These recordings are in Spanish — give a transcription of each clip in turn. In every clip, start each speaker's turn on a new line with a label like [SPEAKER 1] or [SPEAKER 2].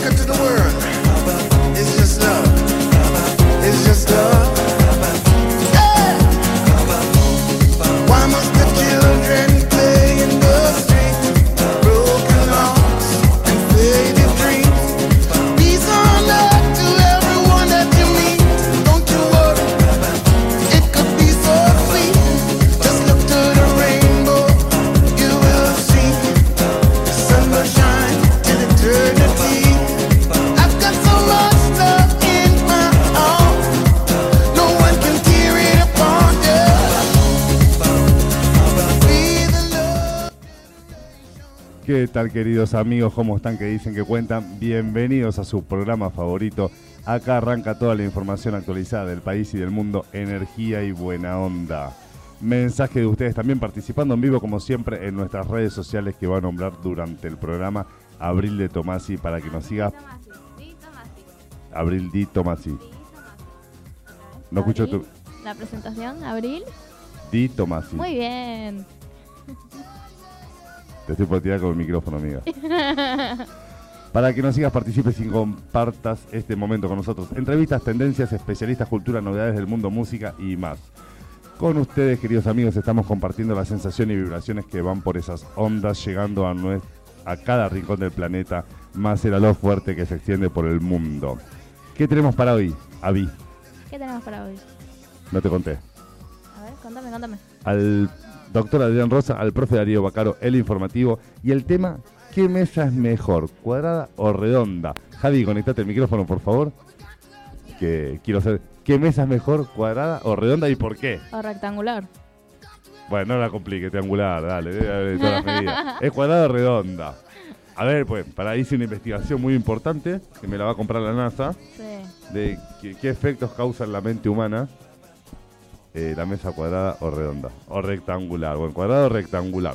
[SPEAKER 1] ¿Qué tal queridos amigos? ¿Cómo están? Que dicen que cuentan. Bienvenidos a su programa favorito. Acá arranca toda la información actualizada del país y del mundo. Energía y buena onda. Mensaje de ustedes también participando en vivo como siempre en nuestras redes sociales que va a nombrar durante el programa Abril de Tomasi para que nos siga. Abril Di Tomasi. No escucho tu.
[SPEAKER 2] La presentación, Abril.
[SPEAKER 1] Di Tomasi.
[SPEAKER 2] Muy bien.
[SPEAKER 1] Te estoy por tirar con el micrófono, amiga. Para que nos sigas, participes y compartas este momento con nosotros. Entrevistas, tendencias, especialistas, cultura, novedades del mundo, música y más. Con ustedes, queridos amigos, estamos compartiendo la sensación y vibraciones que van por esas ondas, llegando a, a cada rincón del planeta, más el aló fuerte que se extiende por el mundo. ¿Qué tenemos para hoy, Avi?
[SPEAKER 2] ¿Qué tenemos para hoy?
[SPEAKER 1] No te conté.
[SPEAKER 2] A ver, contame, contame.
[SPEAKER 1] Al doctor Adrián Rosa, al profe Darío Bacaro, el informativo. Y el tema, ¿qué mesa es mejor, cuadrada o redonda? Javi, conectate el micrófono, por favor. Que quiero saber, ¿qué mesa es mejor, cuadrada o redonda y por qué?
[SPEAKER 2] O rectangular.
[SPEAKER 1] Bueno, no la complique, triangular, dale, dale, todas las medidas. ¿Es cuadrada o redonda? A ver, pues, para hice una investigación muy importante, que me la va a comprar la NASA,
[SPEAKER 2] sí.
[SPEAKER 1] de qué, qué efectos causa en la mente humana eh, la mesa cuadrada o redonda. O rectangular. Bueno, cuadrado o rectangular.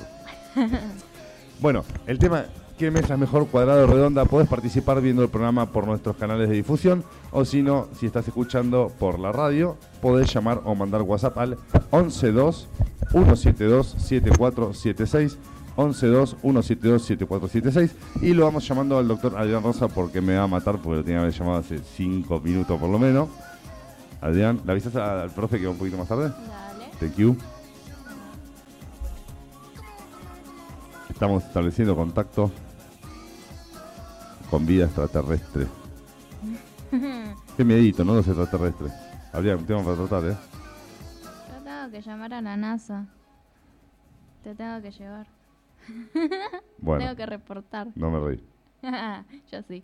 [SPEAKER 1] bueno, el tema, ¿qué mesa es mejor, cuadrada o redonda? Puedes participar viendo el programa por nuestros canales de difusión. O si no, si estás escuchando por la radio, podés llamar o mandar WhatsApp al 112 172 7476. 112 172 7476 y lo vamos llamando al doctor Adrián Rosa porque me va a matar porque lo tenía que haber llamado hace 5 minutos por lo menos. Adrián, ¿le avisas al profe que va un poquito más tarde?
[SPEAKER 2] Dale.
[SPEAKER 1] Thank you. Estamos estableciendo contacto con vida extraterrestre. Qué miedito, ¿no? Los extraterrestres. Adrián, un tema para tratar, ¿eh?
[SPEAKER 2] Yo tengo que llamar a la NASA. Te tengo que llevar.
[SPEAKER 1] Bueno,
[SPEAKER 2] Tengo que reportar.
[SPEAKER 1] no me reí.
[SPEAKER 2] Yo sí.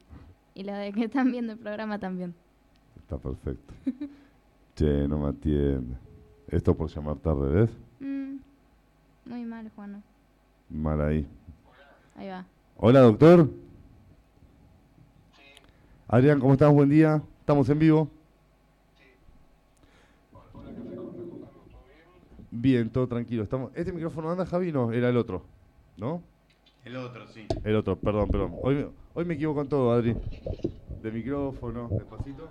[SPEAKER 2] Y los de que están viendo el programa también.
[SPEAKER 1] Está perfecto. che, no me atiende. Esto por llamar tarde, ¿ves?
[SPEAKER 2] Mm, muy mal, Juano.
[SPEAKER 1] Mal ahí.
[SPEAKER 2] Ahí va.
[SPEAKER 1] Hola, doctor. Adrián, ¿cómo estás? Buen día. Estamos en vivo. Bien, todo tranquilo. Estamos. ¿Este micrófono anda, Javi? No, era el otro. ¿No?
[SPEAKER 3] El otro, sí.
[SPEAKER 1] El otro, perdón, perdón. Hoy, me- hoy me equivoco en todo, Adri. De micrófono, despacito.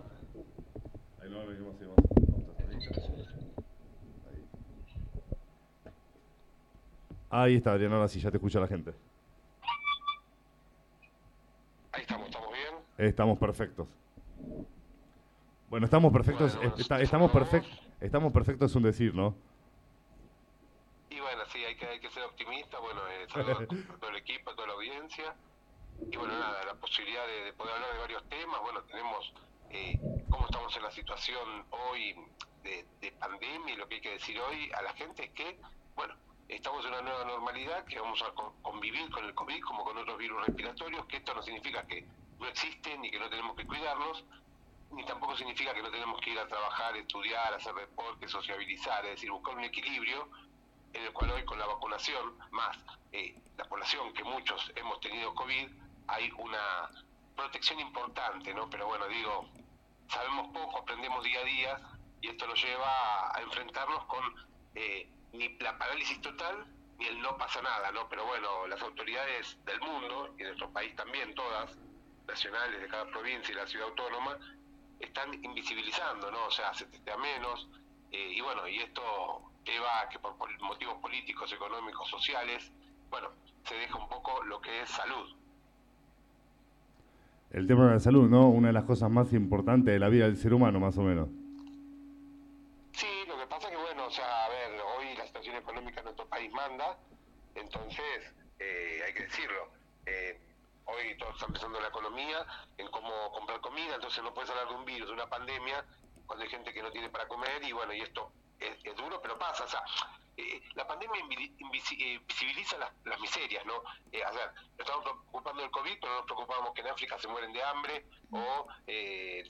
[SPEAKER 1] Ahí está, Adrián, ahora sí, ya te escucha la gente.
[SPEAKER 3] Ahí estamos, ¿estamos bien?
[SPEAKER 1] Estamos perfectos. Bueno, estamos perfectos.
[SPEAKER 3] Bueno,
[SPEAKER 1] está- estamos perfectos. Estamos perfectos es un decir, ¿no?
[SPEAKER 3] Y bueno, sí, hay que, hay que ser optimista. Bueno, eh, saludos a todo el equipo, a toda la audiencia. Y bueno, nada, la posibilidad de, de poder hablar de varios temas. Bueno, tenemos eh, cómo estamos en la situación hoy de, de pandemia y lo que hay que decir hoy a la gente es que, bueno, estamos en una nueva normalidad, que vamos a co- convivir con el COVID como con otros virus respiratorios, que esto no significa que no existen ni que no tenemos que cuidarlos, ni tampoco significa que no tenemos que ir a trabajar, estudiar, hacer deporte, sociabilizar, es decir, buscar un equilibrio en el cual hoy con la vacunación, más eh, la población que muchos hemos tenido COVID, hay una protección importante, ¿no? Pero bueno, digo, sabemos poco, aprendemos día a día y esto nos lleva a, enfrentarnos con eh, ni la parálisis total ni el no pasa nada, ¿no? Pero bueno, las autoridades del mundo y de nuestro país también, todas, nacionales de cada provincia y la ciudad autónoma, están invisibilizando, ¿no? O sea, se testea menos, eh, y bueno, y esto lleva a que por motivos políticos, económicos, sociales, bueno, se deja un poco lo que es salud.
[SPEAKER 1] El tema de la salud, ¿no? Una de las cosas más importantes de la vida del ser humano, más o menos.
[SPEAKER 3] Sí, lo que pasa que, bueno, o sea, a ver, hoy la situación económica en nuestro país manda, entonces eh, hay que decirlo. Eh, hoy todos están pensando en la economía, en cómo comprar comida, entonces no puedes hablar de un virus, de una pandemia, cuando hay gente que no tiene para comer y bueno, y esto es, duro, pero pasa. O sea, eh, la pandemia eh, visibiliza las, miserias, ¿no? Eh, ver, estamos preocupando del COVID, pero no nos preocupamos que en África se mueren de hambre, o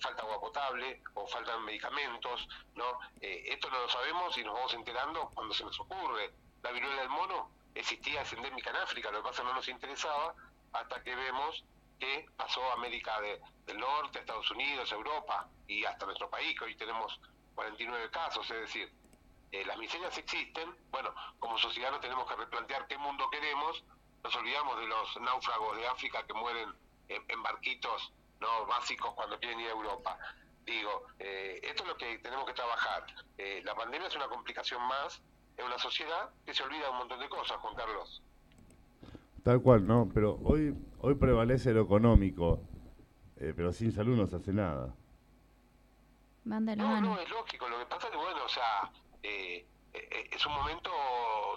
[SPEAKER 3] falta agua potable, o faltan medicamentos, ¿no? esto no lo sabemos y nos vamos enterando cuando se nos ocurre. La viruela del mono existía, es endémica en África, lo que pasa no nos interesaba hasta que vemos que pasó América del Norte, Estados Unidos, Europa y hasta nuestro país, que hoy tenemos 49 casos, es decir, eh, las miserias existen, bueno, como sociedad nos tenemos que replantear qué mundo queremos, nos olvidamos de los náufragos de África que mueren en, barquitos no básicos cuando quieren ir a Europa. Digo, eh, esto es lo que tenemos que trabajar. Eh, la pandemia es una complicación más en una sociedad que se olvida un montón de cosas, Juan Carlos.
[SPEAKER 1] Tal cual, ¿no? Pero hoy, hoy prevalece lo económico, pero sin salud no se hace nada.
[SPEAKER 3] no, no, es lógico. Lo que pasa es que, bueno, o sea, eh, eh, es un momento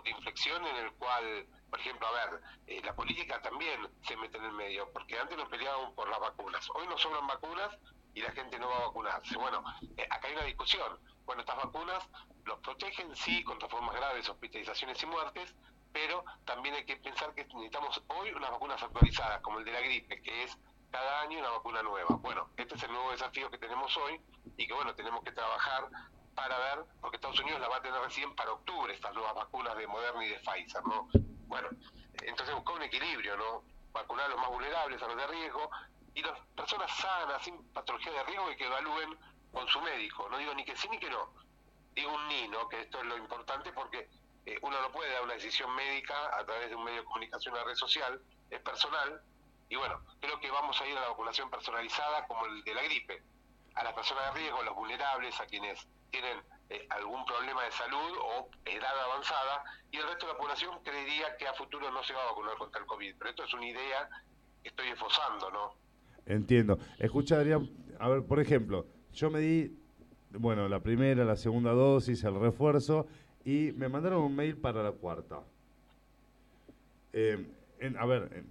[SPEAKER 3] de inflexión en el cual, por ejemplo, a ver, eh, la política también se mete en el medio, porque antes nos peleábamos por las vacunas, hoy nos sobran vacunas y la gente no va a vacunarse. Bueno, acá hay una discusión. Bueno, estas vacunas los protegen, sí, contra formas graves, hospitalizaciones y muertes, pero también hay que pensar que necesitamos hoy unas vacunas actualizadas, como el de la gripe, que es cada año una vacuna nueva. Bueno, este es el nuevo desafío que tenemos hoy y que, bueno, tenemos que trabajar para ver, porque Estados Unidos la va a tener recién para octubre, estas nuevas vacunas de Moderna y de Pfizer, ¿no? Bueno, entonces buscar un equilibrio, ¿no? Vacunar a los más vulnerables, a los de riesgo, y las personas sanas, sin patología de riesgo, y que evalúen con su médico. No digo ni que sí ni que no. Digo un ni, ¿no? Que esto es lo importante porque eh, uno no puede dar una decisión médica a través de un medio de comunicación, una red social, es personal. Y bueno, creo que vamos a ir a la vacunación personalizada como el de la gripe. A las personas de riesgo, a los vulnerables, a quienes tienen eh, algún problema de salud o edad avanzada y el resto de la población creería que a futuro no se va a vacunar contra el COVID. Pero esto es una idea que estoy esforzando, ¿no?
[SPEAKER 1] Entiendo. Escucha, Adrián, a ver, por ejemplo, yo me di, bueno, la primera, la segunda dosis, el refuerzo, y me mandaron un mail para la cuarta. Eh, a ver,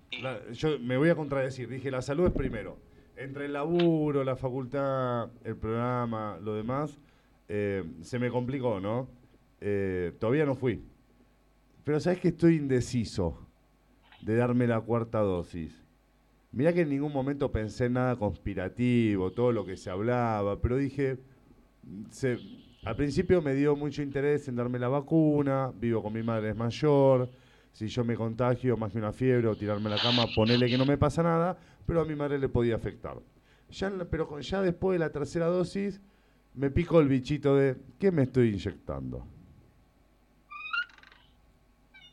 [SPEAKER 1] yo me voy a contradecir, dije, la salud es primero. Entre el laburo, la facultad, el programa, lo demás, eh, se me complicó, ¿no? Eh, todavía no fui. Pero sabes que estoy indeciso de darme la cuarta dosis. Mirá que en ningún momento pensé en nada conspirativo, todo lo que se hablaba, pero dije, al principio me dio mucho interés en darme la vacuna, vivo con mi madre es mayor, si yo me contagio más que una fiebre o tirarme a la cama, ponele que no me pasa nada, pero a mi madre le podía afectar. Ya, pero ya después de la tercera dosis me pico el bichito de ¿qué me estoy inyectando?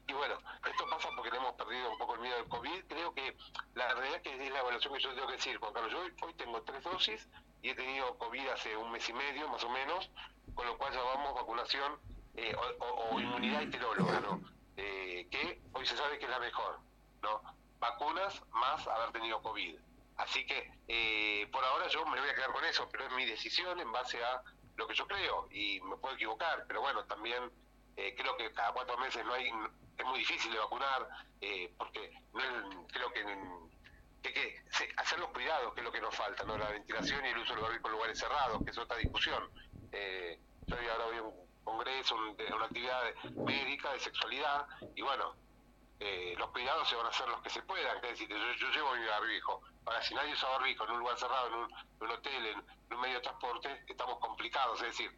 [SPEAKER 3] Y bueno, esto pasa porque le hemos perdido un poco el miedo del COVID. Creo que la realidad que es la evaluación que yo tengo que decir, Juan Carlos. Yo hoy, tengo tres dosis y he tenido COVID hace un mes y medio, más o menos, con lo cual llamamos vacunación eh, o, inmunidad heteróloga, ¿no? Eh, que hoy se sabe que es la mejor, ¿no? Vacunas más haber tenido COVID. Así que eh, por ahora yo me voy a quedar con eso, pero es mi decisión en base a lo que yo creo y me puedo equivocar, pero bueno, también eh, creo que cada cuatro meses no hay, es muy difícil de vacunar eh, porque no creo que, hay que hacer los cuidados, que es lo que nos falta, no la ventilación y el uso del barbijo en lugares cerrados, que es otra discusión. yo ahora un congreso, una actividad médica de sexualidad y bueno, eh, los cuidados se van a hacer los que se puedan. Es decir, yo, llevo mi barbijo. Ahora, si nadie usa barbijo en un lugar cerrado, en un, hotel, en, un medio de transporte, estamos complicados. Es decir,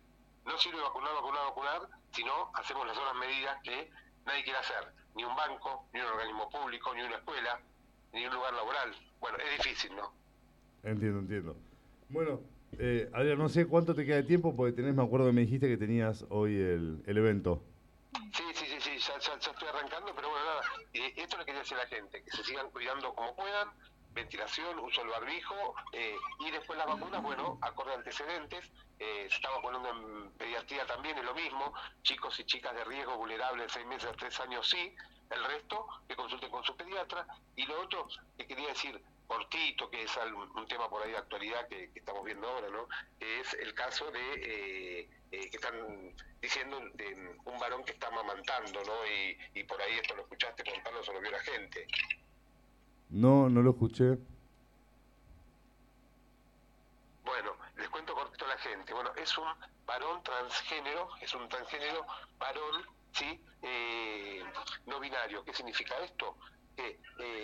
[SPEAKER 3] no sirve vacunar, vacunar, vacunar, sino hacemos las otras medidas que nadie quiere hacer. Ni un banco, ni un organismo público, ni una escuela, ni un lugar laboral. Bueno, es difícil, ¿no?
[SPEAKER 1] Entiendo, entiendo. Bueno, eh, Adrián, no sé cuánto te queda de tiempo, porque tenés, me acuerdo que me dijiste que tenías hoy el, el evento.
[SPEAKER 3] Sí, sí, sí, sí ya, ya, estoy arrancando, pero bueno, nada, eh, esto le quería decir a la gente, que se sigan cuidando como puedan, ventilación, uso del barbijo, eh, y después las vacunas, bueno, acorde a antecedentes, eh, se está vacunando en pediatría también, es lo mismo, chicos y chicas de riesgo vulnerables de 6 meses a 3 años sí, el resto que consulten con su pediatra, y lo otro que quería decir, cortito, que es un tema por ahí de actualidad que, estamos viendo ahora, ¿no? Es el caso de eh, eh, que están diciendo de un varón que está amamantando, ¿no? Y, por ahí esto lo escuchaste contarlo, se lo vio la gente.
[SPEAKER 1] No, no lo escuché.
[SPEAKER 3] Bueno, les cuento cortito a la gente. Bueno, es un varón transgénero, es un transgénero varón, ¿sí? Eh, no binario. ¿Qué significa esto? Que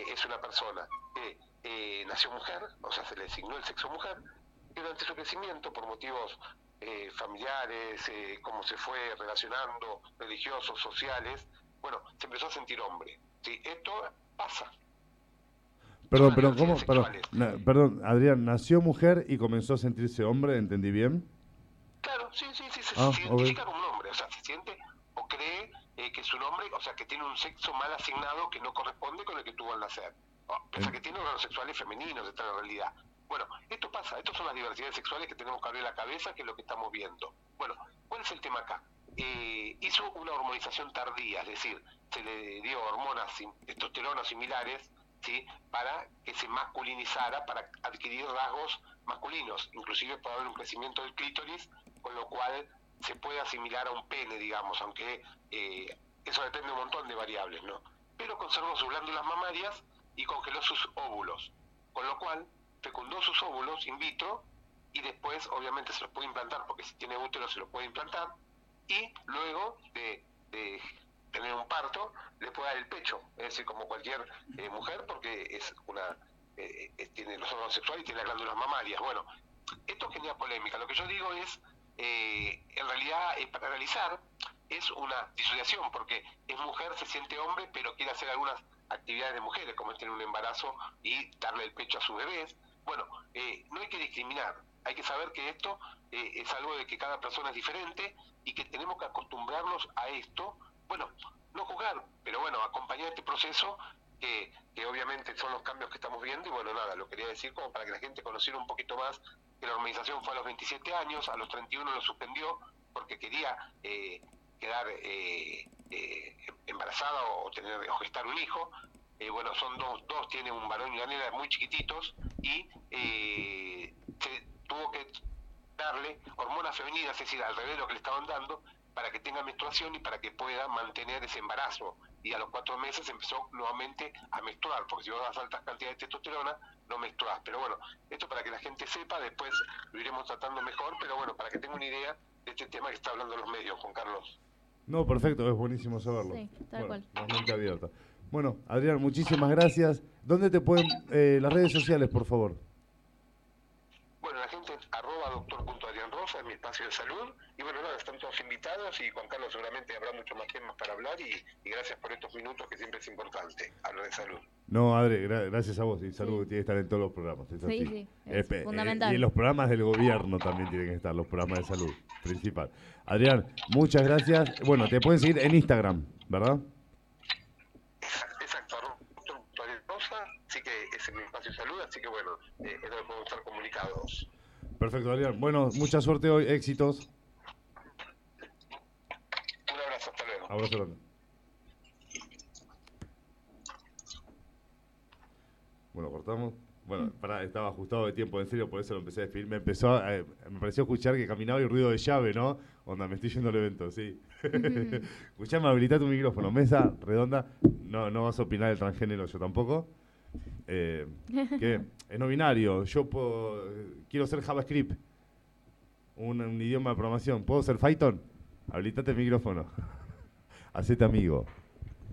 [SPEAKER 3] es una persona que eh, nació mujer, o sea, se le designó el sexo mujer, y durante su crecimiento, por motivos eh, familiares, eh, cómo se fue relacionando, religiosos, sociales, bueno, se empezó a sentir hombre. ¿sí? Esto pasa.
[SPEAKER 1] Perdón, perdón, ¿cómo? Perdón, Adrián, nació mujer y comenzó a sentirse hombre, ¿entendí bien?
[SPEAKER 3] Claro, sí, sí, sí, se, ah, identifica como un hombre, o sea, se siente o cree eh, que su nombre, o sea, que tiene un sexo mal asignado que no corresponde con el que tuvo al nacer. Piensa que tiene órganos sexuales femeninos, esta es la realidad. Bueno, esto pasa, estas son las diversidades sexuales que tenemos que abrir la cabeza, que es lo que estamos viendo. Bueno, ¿cuál es el tema acá? Eh, hizo una hormonización tardía, es decir, se le dio hormonas, testosterona similares, ¿sí? para que se masculinizara, para adquirir rasgos masculinos. Inclusive puede haber un crecimiento del clítoris, con lo cual se puede asimilar a un pene, digamos, aunque eh, eso depende de un montón de variables, ¿no? Pero conservó sus glándulas mamarias y congeló sus óvulos, con lo cual fecundó sus óvulos in vitro y después obviamente se los puede implantar, porque si tiene útero se los puede implantar, y luego de, tener un parto le puede dar el pecho, es decir, como cualquier eh, mujer, porque es una eh, eh, tiene los órganos sexuales y tiene las glándulas mamarias. Bueno, esto genera polémica. Lo que yo digo es, en realidad, para realizar es una disociación, porque es mujer, se siente hombre, pero quiere hacer algunas actividades de mujeres, como es tener un embarazo y darle el pecho a sus bebés. Bueno, eh, no hay que discriminar, hay que saber que esto eh, es algo de que cada persona es diferente y que tenemos que acostumbrarnos a esto. Bueno, no juzgar, pero bueno, acompañar este proceso que, que, obviamente son los cambios que estamos viendo y bueno, nada, lo quería decir como para que la gente conociera un poquito más que la organización fue a los 27 años, a los 31 lo suspendió porque quería eh, quedar eh, eh, embarazada o tener o gestar un hijo. Eh, bueno, son dos, dos, tiene un varón y una nena muy chiquititos y se tuvo que darle hormonas femeninas, es decir, al revés de lo que le estaban dando, para que tenga menstruación y para que pueda mantener ese embarazo. Y a los cuatro meses empezó nuevamente a menstruar, porque si vos das altas cantidades de testosterona, no menstruas. Pero bueno, esto para que la gente sepa, después lo iremos tratando mejor, pero bueno, para que tenga una idea de este tema que está hablando los medios, Juan Carlos.
[SPEAKER 1] No, perfecto, es buenísimo saberlo.
[SPEAKER 2] Sí, tal cual.
[SPEAKER 1] abierta. Bueno, Adrián, muchísimas gracias. ¿Dónde te pueden, eh, las redes sociales, por favor?
[SPEAKER 3] Bueno, la gente, arroba doctor.adrianrosa, es mi espacio de salud. Y bueno, nada, están todos invitados y Juan Carlos seguramente habrá mucho más temas para hablar y, gracias por estos minutos que siempre es importante hablar de salud.
[SPEAKER 1] No, Adri, gracias a vos y salud tiene que estar en todos los programas.
[SPEAKER 2] sí, sí, es eh, fundamental.
[SPEAKER 1] y en los programas del gobierno también tienen que estar, los programas de salud, principal. Adrián, muchas gracias. Bueno, te pueden seguir en Instagram, ¿verdad?
[SPEAKER 3] Así que ese es mi espacio de salud, así que bueno, eh, es donde podemos estar comunicados.
[SPEAKER 1] Perfecto, Adrián. Bueno, mucha suerte hoy, éxitos.
[SPEAKER 3] Un abrazo, hasta luego.
[SPEAKER 1] Abrazo grande. Bueno, cortamos. Bueno, para, estaba ajustado de tiempo, en serio, por eso lo empecé a despedir. Me empezó, eh, me pareció escuchar que caminaba y ruido de llave, ¿no? Onda, me estoy yendo al evento, sí. Escuchame, habilita tu micrófono. Mesa redonda. No, no vas a opinar del transgénero, yo tampoco. Eh, que es no binario. Yo puedo, quiero ser JavaScript, un, un idioma de programación. ¿Puedo ser Python? Habilitate el micrófono. Hacete amigo.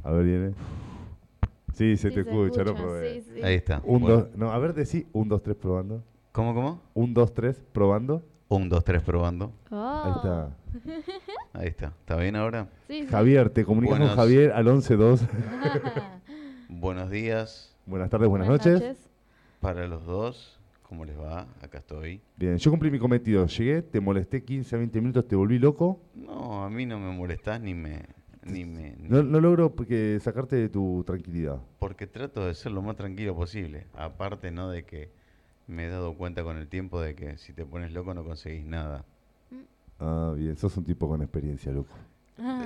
[SPEAKER 1] A ver, viene. Sí, se te escucha, no probé.
[SPEAKER 4] Ahí está.
[SPEAKER 1] Un, dos, no, a ver, decí un, dos, tres, probando.
[SPEAKER 4] ¿Cómo, cómo?
[SPEAKER 1] Un, dos, tres, probando.
[SPEAKER 4] Un, dos, tres, probando.
[SPEAKER 1] Ahí está.
[SPEAKER 4] Ahí está. ¿Está bien ahora?
[SPEAKER 2] Sí,
[SPEAKER 1] Javier, te comunicas con Javier al 11-2.
[SPEAKER 4] Buenos días.
[SPEAKER 1] Buenas tardes, buenas, noches.
[SPEAKER 4] Para los dos, ¿cómo les va? Acá estoy.
[SPEAKER 1] Bien, yo cumplí mi cometido. Llegué, te molesté 15 a 20 minutos, te volví loco.
[SPEAKER 4] No, a mí no me molestás ni me
[SPEAKER 1] no, logro porque sacarte de tu tranquilidad.
[SPEAKER 4] Porque trato de ser lo más tranquilo posible. Aparte, ¿no? De que me he dado cuenta con el tiempo de que si te pones loco no conseguís nada.
[SPEAKER 1] Ah, bien. Sos un tipo con experiencia, loco.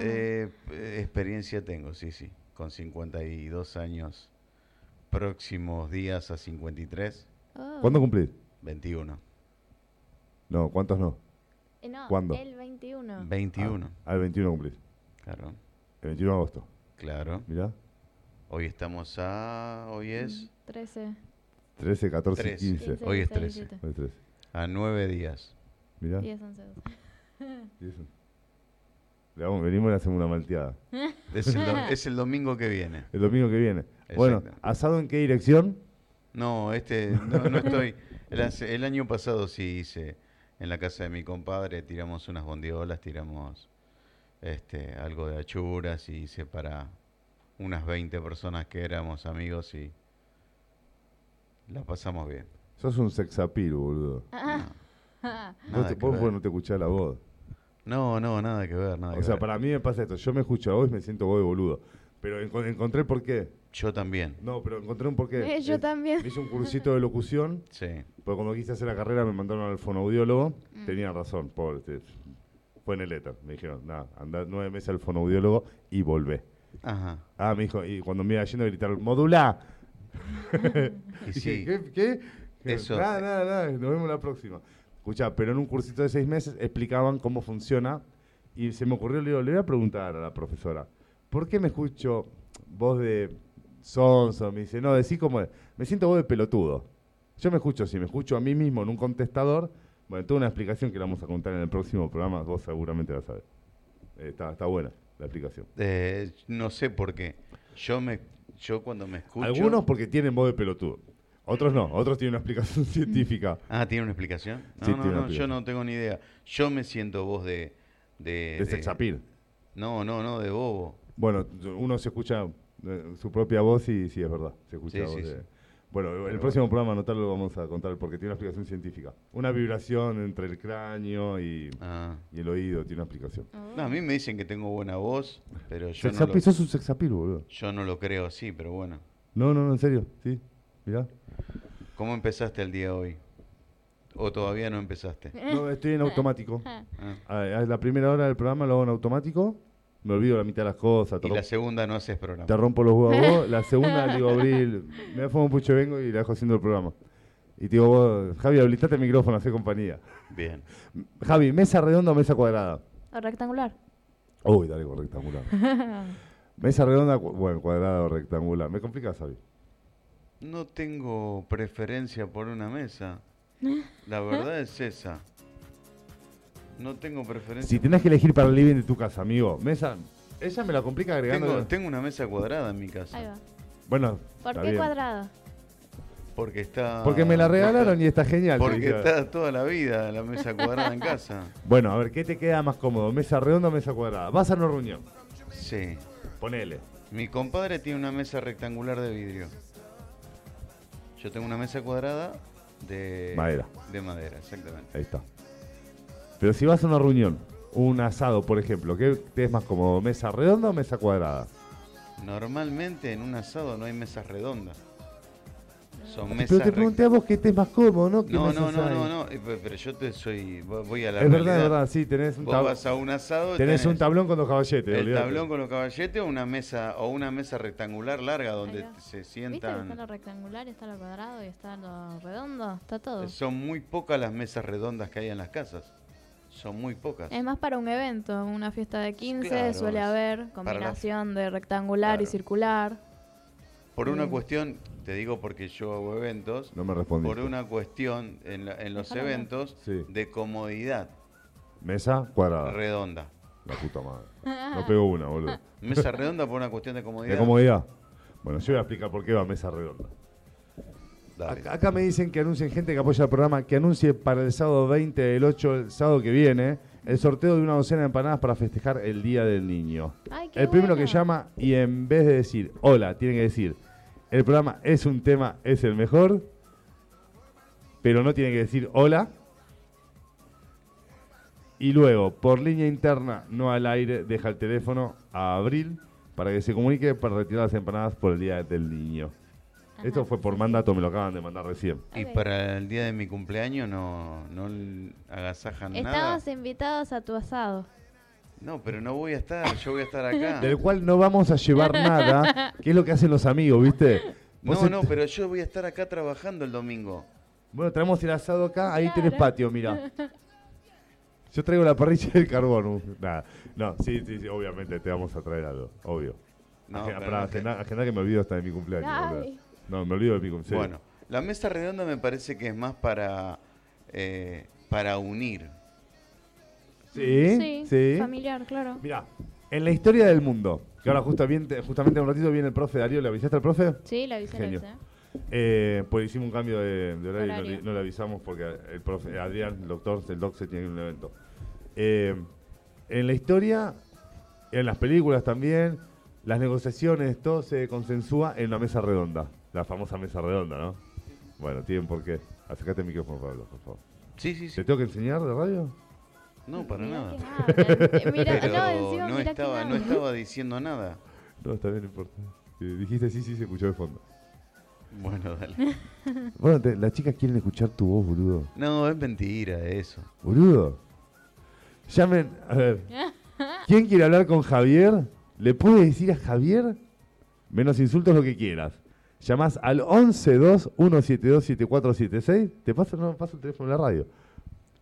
[SPEAKER 4] Eh, experiencia tengo, sí, sí. Con 52 años próximos días a 53,
[SPEAKER 2] Oh.
[SPEAKER 1] ¿Cuándo cumplís?
[SPEAKER 4] 21.
[SPEAKER 1] No, ¿cuántos no?
[SPEAKER 2] Eh, no,
[SPEAKER 1] ¿Cuándo?
[SPEAKER 2] El 21.
[SPEAKER 4] 21,
[SPEAKER 1] Ah, el 21 cumplís.
[SPEAKER 4] claro,
[SPEAKER 1] El 21 de agosto.
[SPEAKER 4] claro.
[SPEAKER 1] Mirá.
[SPEAKER 4] Hoy estamos a, hoy es
[SPEAKER 2] 13.
[SPEAKER 1] 13, 14,
[SPEAKER 4] 13.
[SPEAKER 1] 15.
[SPEAKER 2] 15,
[SPEAKER 4] Hoy es
[SPEAKER 2] 16,
[SPEAKER 4] 13.
[SPEAKER 2] 17,
[SPEAKER 1] Hoy 13.
[SPEAKER 4] a 9 días.
[SPEAKER 1] Mirá.
[SPEAKER 2] 10, 11, 12.
[SPEAKER 1] Y eso. Le vamos, venimos y le hacemos una malteada.
[SPEAKER 4] Es el, do- es el domingo que viene.
[SPEAKER 1] El domingo que viene. Bueno. ¿asado en qué dirección?
[SPEAKER 4] No, este, no, no estoy. El, año pasado sí hice en la casa de mi compadre, tiramos unas bondiolas, tiramos este, algo de achuras y hice para unas 20 personas que éramos amigos y la pasamos bien.
[SPEAKER 1] Sos un sexapil, boludo. Vos,
[SPEAKER 4] Nada
[SPEAKER 1] vos porque no te escuchás la voz.
[SPEAKER 4] No, no, nada que ver, nada
[SPEAKER 1] O
[SPEAKER 4] que
[SPEAKER 1] sea,
[SPEAKER 4] ver.
[SPEAKER 1] para mí me pasa esto. Yo me escucho a vos y me siento vos de boludo. Pero enco- encontré el porqué.
[SPEAKER 4] Yo también,
[SPEAKER 1] No, pero encontré un porqué.
[SPEAKER 2] Eh, yo
[SPEAKER 1] Es-
[SPEAKER 2] también.
[SPEAKER 1] Hice un cursito de locución.
[SPEAKER 4] sí.
[SPEAKER 1] Porque cuando quise hacer la carrera me mandaron al fonoaudiólogo.
[SPEAKER 2] Mm.
[SPEAKER 1] Tenía razón, pobre. este, Fue en el éter. Me dijeron, nada, andá nueve meses al fonoaudiólogo y volvé.
[SPEAKER 4] Ajá.
[SPEAKER 1] Ah, me dijo, y cuando me iba yendo gritaron, modulá.
[SPEAKER 4] Y
[SPEAKER 1] Dije,
[SPEAKER 4] sí,
[SPEAKER 1] ¿Qué? ¿Qué?
[SPEAKER 4] Eso-
[SPEAKER 1] Nada, nada, nada, nos vemos la próxima. Escuchá, pero en un cursito de seis meses explicaban cómo funciona y se me ocurrió, le digo, le voy a preguntar a la profesora, ¿por qué me escucho voz de sonso? Me dice, no, decí como, de- me siento voz de pelotudo. Yo me escucho así, me escucho a mí mismo en un contestador. Bueno, toda una explicación que la vamos a contar en el próximo programa, vos seguramente la sabés. Eh, está, está buena la explicación.
[SPEAKER 4] eh, no sé por qué. Yo me, yo cuando me escucho.
[SPEAKER 1] Algunos porque tienen voz de pelotudo. Otros no, otros tienen una explicación científica.
[SPEAKER 4] Ah, ¿tiene una explicación? No,
[SPEAKER 1] Sí,
[SPEAKER 4] no, no, yo no tengo ni idea. Yo me siento voz de... De,
[SPEAKER 1] De sexapil.
[SPEAKER 4] No, no, no, de bobo.
[SPEAKER 1] Bueno, uno se escucha eh, su propia voz y sí, es verdad. Se escucha
[SPEAKER 4] Sí,
[SPEAKER 1] voz
[SPEAKER 4] sí,
[SPEAKER 1] de-
[SPEAKER 4] sí.
[SPEAKER 1] Bueno, el próximo programa, anotarlo, lo vamos a contar porque tiene una explicación científica. Una vibración entre el cráneo y,
[SPEAKER 4] Ah.
[SPEAKER 1] y el oído tiene una explicación.
[SPEAKER 4] No, a mí me dicen que tengo buena voz, pero yo no,
[SPEAKER 1] Sexapil,
[SPEAKER 4] lo,
[SPEAKER 1] sos un sexapil, boludo.
[SPEAKER 4] yo no lo creo así, pero bueno.
[SPEAKER 1] No, no, no, en serio, sí. Mirá.
[SPEAKER 4] ¿Cómo empezaste el día hoy? ¿O todavía no empezaste?
[SPEAKER 1] No, estoy en automático.
[SPEAKER 2] Ah,
[SPEAKER 4] Ah.
[SPEAKER 1] A, a la primera hora del programa lo hago en automático. Me olvido la mitad de las cosas.
[SPEAKER 4] Y la segunda no haces programa.
[SPEAKER 1] te rompo los huevos a vos. La segunda le digo, Abril, me da fumo un pucho vengo y la dejo haciendo el programa. Y te digo, vos, Javi, habilitate el micrófono, hace compañía.
[SPEAKER 4] Bien.
[SPEAKER 1] Javi, ¿mesa redonda o mesa cuadrada?
[SPEAKER 2] o rectangular.
[SPEAKER 1] Uy, dale, con rectangular. mesa redonda, bueno, cuadrada o rectangular. Me complicas, Javi.
[SPEAKER 4] No tengo preferencia por una mesa. La verdad es esa. No tengo preferencia.
[SPEAKER 1] Si tenés que elegir para el living de tu casa, amigo, mesa. Ella me la complica agregando.
[SPEAKER 4] Tengo, tengo una mesa cuadrada en mi casa.
[SPEAKER 2] Ahí va.
[SPEAKER 1] Bueno,
[SPEAKER 2] ¿Por qué
[SPEAKER 1] bien.
[SPEAKER 2] cuadrada?
[SPEAKER 4] Porque está.
[SPEAKER 1] Porque me la regalaron y está genial.
[SPEAKER 4] Porque está toda la vida la mesa cuadrada en casa.
[SPEAKER 1] Bueno, a ver, ¿qué te queda más cómodo? ¿Mesa redonda o mesa cuadrada? Vas a una reunión.
[SPEAKER 4] Sí.
[SPEAKER 1] Ponele.
[SPEAKER 4] Mi compadre tiene una mesa rectangular de vidrio. Yo tengo una mesa cuadrada de
[SPEAKER 1] Madera.
[SPEAKER 4] De madera, exactamente.
[SPEAKER 1] Ahí está. Pero si vas a una reunión, un asado, por ejemplo, ¿qué te es más cómodo? ¿Mesa redonda o mesa cuadrada?
[SPEAKER 4] Normalmente en un asado no hay mesas redondas. Son mesas
[SPEAKER 1] Pero te pregunté a vos qué te es más cómodo, ¿no? ¿Qué
[SPEAKER 4] No, no, no,
[SPEAKER 1] hay?
[SPEAKER 4] no, no, eh, pe- pero yo te soy vo- voy a la
[SPEAKER 1] Es verdad, es verdad, sí, tenés un,
[SPEAKER 4] Vos
[SPEAKER 1] tab-
[SPEAKER 4] vas a un asado
[SPEAKER 1] tenés un tablón con dos caballetes.
[SPEAKER 4] el
[SPEAKER 1] olvidate.
[SPEAKER 4] tablón con los caballetes o una mesa o una mesa rectangular larga donde se
[SPEAKER 2] ¿Viste? Está
[SPEAKER 4] sientan
[SPEAKER 2] lo rectangular, está lo cuadrado y está lo redondo. Está todo.
[SPEAKER 4] son muy pocas las mesas redondas que hay en las casas. Son muy pocas.
[SPEAKER 2] Es más para un evento, una fiesta de 15,
[SPEAKER 4] Claro,
[SPEAKER 2] suele haber combinación de rectangular y circular.
[SPEAKER 4] Por una
[SPEAKER 2] Mm.
[SPEAKER 4] cuestión, te digo porque yo hago eventos,
[SPEAKER 1] No me respondiste.
[SPEAKER 4] por una cuestión en, la- en los
[SPEAKER 2] Déjalo
[SPEAKER 4] eventos
[SPEAKER 1] Sí.
[SPEAKER 4] de comodidad
[SPEAKER 1] Mesa cuadrada.
[SPEAKER 4] redonda.
[SPEAKER 1] La puta madre. No pego una, boludo.
[SPEAKER 4] Mesa redonda por una cuestión de comodidad.
[SPEAKER 1] ¿De comodidad? Bueno, yo voy a explicar por qué va mesa redonda.
[SPEAKER 4] Dale.
[SPEAKER 1] Acá, acá me dicen que anuncien gente que apoya el programa, que anuncie para el sábado 20 del 8, el sábado que viene, el sorteo de una docena de empanadas para festejar el Día del Niño.
[SPEAKER 2] Ay, qué
[SPEAKER 1] El primero que llama y en vez de decir hola, tiene que decir el programa es un tema, es el mejor, pero no tiene que decir hola. Y luego, por línea interna, no al aire, deja el teléfono a Abril para que se comunique para retirar las empanadas por el Día del Niño.
[SPEAKER 2] Ajá,
[SPEAKER 1] Esto fue por
[SPEAKER 2] sí,
[SPEAKER 1] mandato, me lo acaban de mandar recién.
[SPEAKER 4] Y para el día de mi cumpleaños no, no agasajan nada.
[SPEAKER 2] Estamos invitados a tu asado.
[SPEAKER 4] No, pero no voy a estar, yo voy a estar acá.
[SPEAKER 1] Del cual no vamos a llevar nada, que es lo que hacen los amigos, ¿viste? Vos
[SPEAKER 4] No, no, pero yo voy a estar acá trabajando el domingo.
[SPEAKER 1] Bueno, traemos el asado acá, ahí
[SPEAKER 2] Claro.
[SPEAKER 1] tenés patio, mira. Yo traigo la parrilla del carbón. Nada, no, sí, sí, sí, obviamente te vamos a traer algo, obvio.
[SPEAKER 4] No,
[SPEAKER 1] pará,
[SPEAKER 4] no te-
[SPEAKER 1] agenda- agenda que me olvido hasta de mi cumpleaños. No, me olvido de mi cumpleaños.
[SPEAKER 4] Bueno, la mesa redonda me parece que es más para, eh, para unir.
[SPEAKER 1] Sí,
[SPEAKER 2] Sí,
[SPEAKER 1] sí.
[SPEAKER 2] familiar, claro.
[SPEAKER 1] Mira, en la historia del mundo, que ahora justamente, justamente en un ratito viene el profe Darío, ¿le avisaste al profe?
[SPEAKER 2] Sí, la avisé, la
[SPEAKER 1] Genio.
[SPEAKER 2] avisé.
[SPEAKER 1] Eh, pues hicimos un cambio de, de horario, y no le- No, le avisamos porque el profe Adrián, el doctor, el doc se tiene que ir a un evento. Eh, en la historia, en las películas también, las negociaciones, todo se consensúa en una mesa redonda. La famosa mesa redonda, ¿no? Bueno, tienen por qué. Acércate el micrófono, Pablo, por favor.
[SPEAKER 4] Sí, sí, sí.
[SPEAKER 1] ¿Te tengo que enseñar de radio?
[SPEAKER 4] No, para nada.
[SPEAKER 2] Mira,
[SPEAKER 4] Pero
[SPEAKER 2] no, encima
[SPEAKER 4] no
[SPEAKER 2] mirá
[SPEAKER 4] estaba, no estaba diciendo nada.
[SPEAKER 1] No, está bien, no importa. Eh, dijiste sí, sí, se escuchó de fondo.
[SPEAKER 4] Bueno, dale.
[SPEAKER 1] Bueno, te- las chicas quieren escuchar tu voz, boludo.
[SPEAKER 4] No, es mentira eso.
[SPEAKER 1] Boludo. Llamen, a ver. ¿Quién quiere hablar con Javier? ¿Le puedes decir a Javier? Menos insultos lo que quieras. Llamás al 112-172-7476. Te paso, no, paso el teléfono en la radio.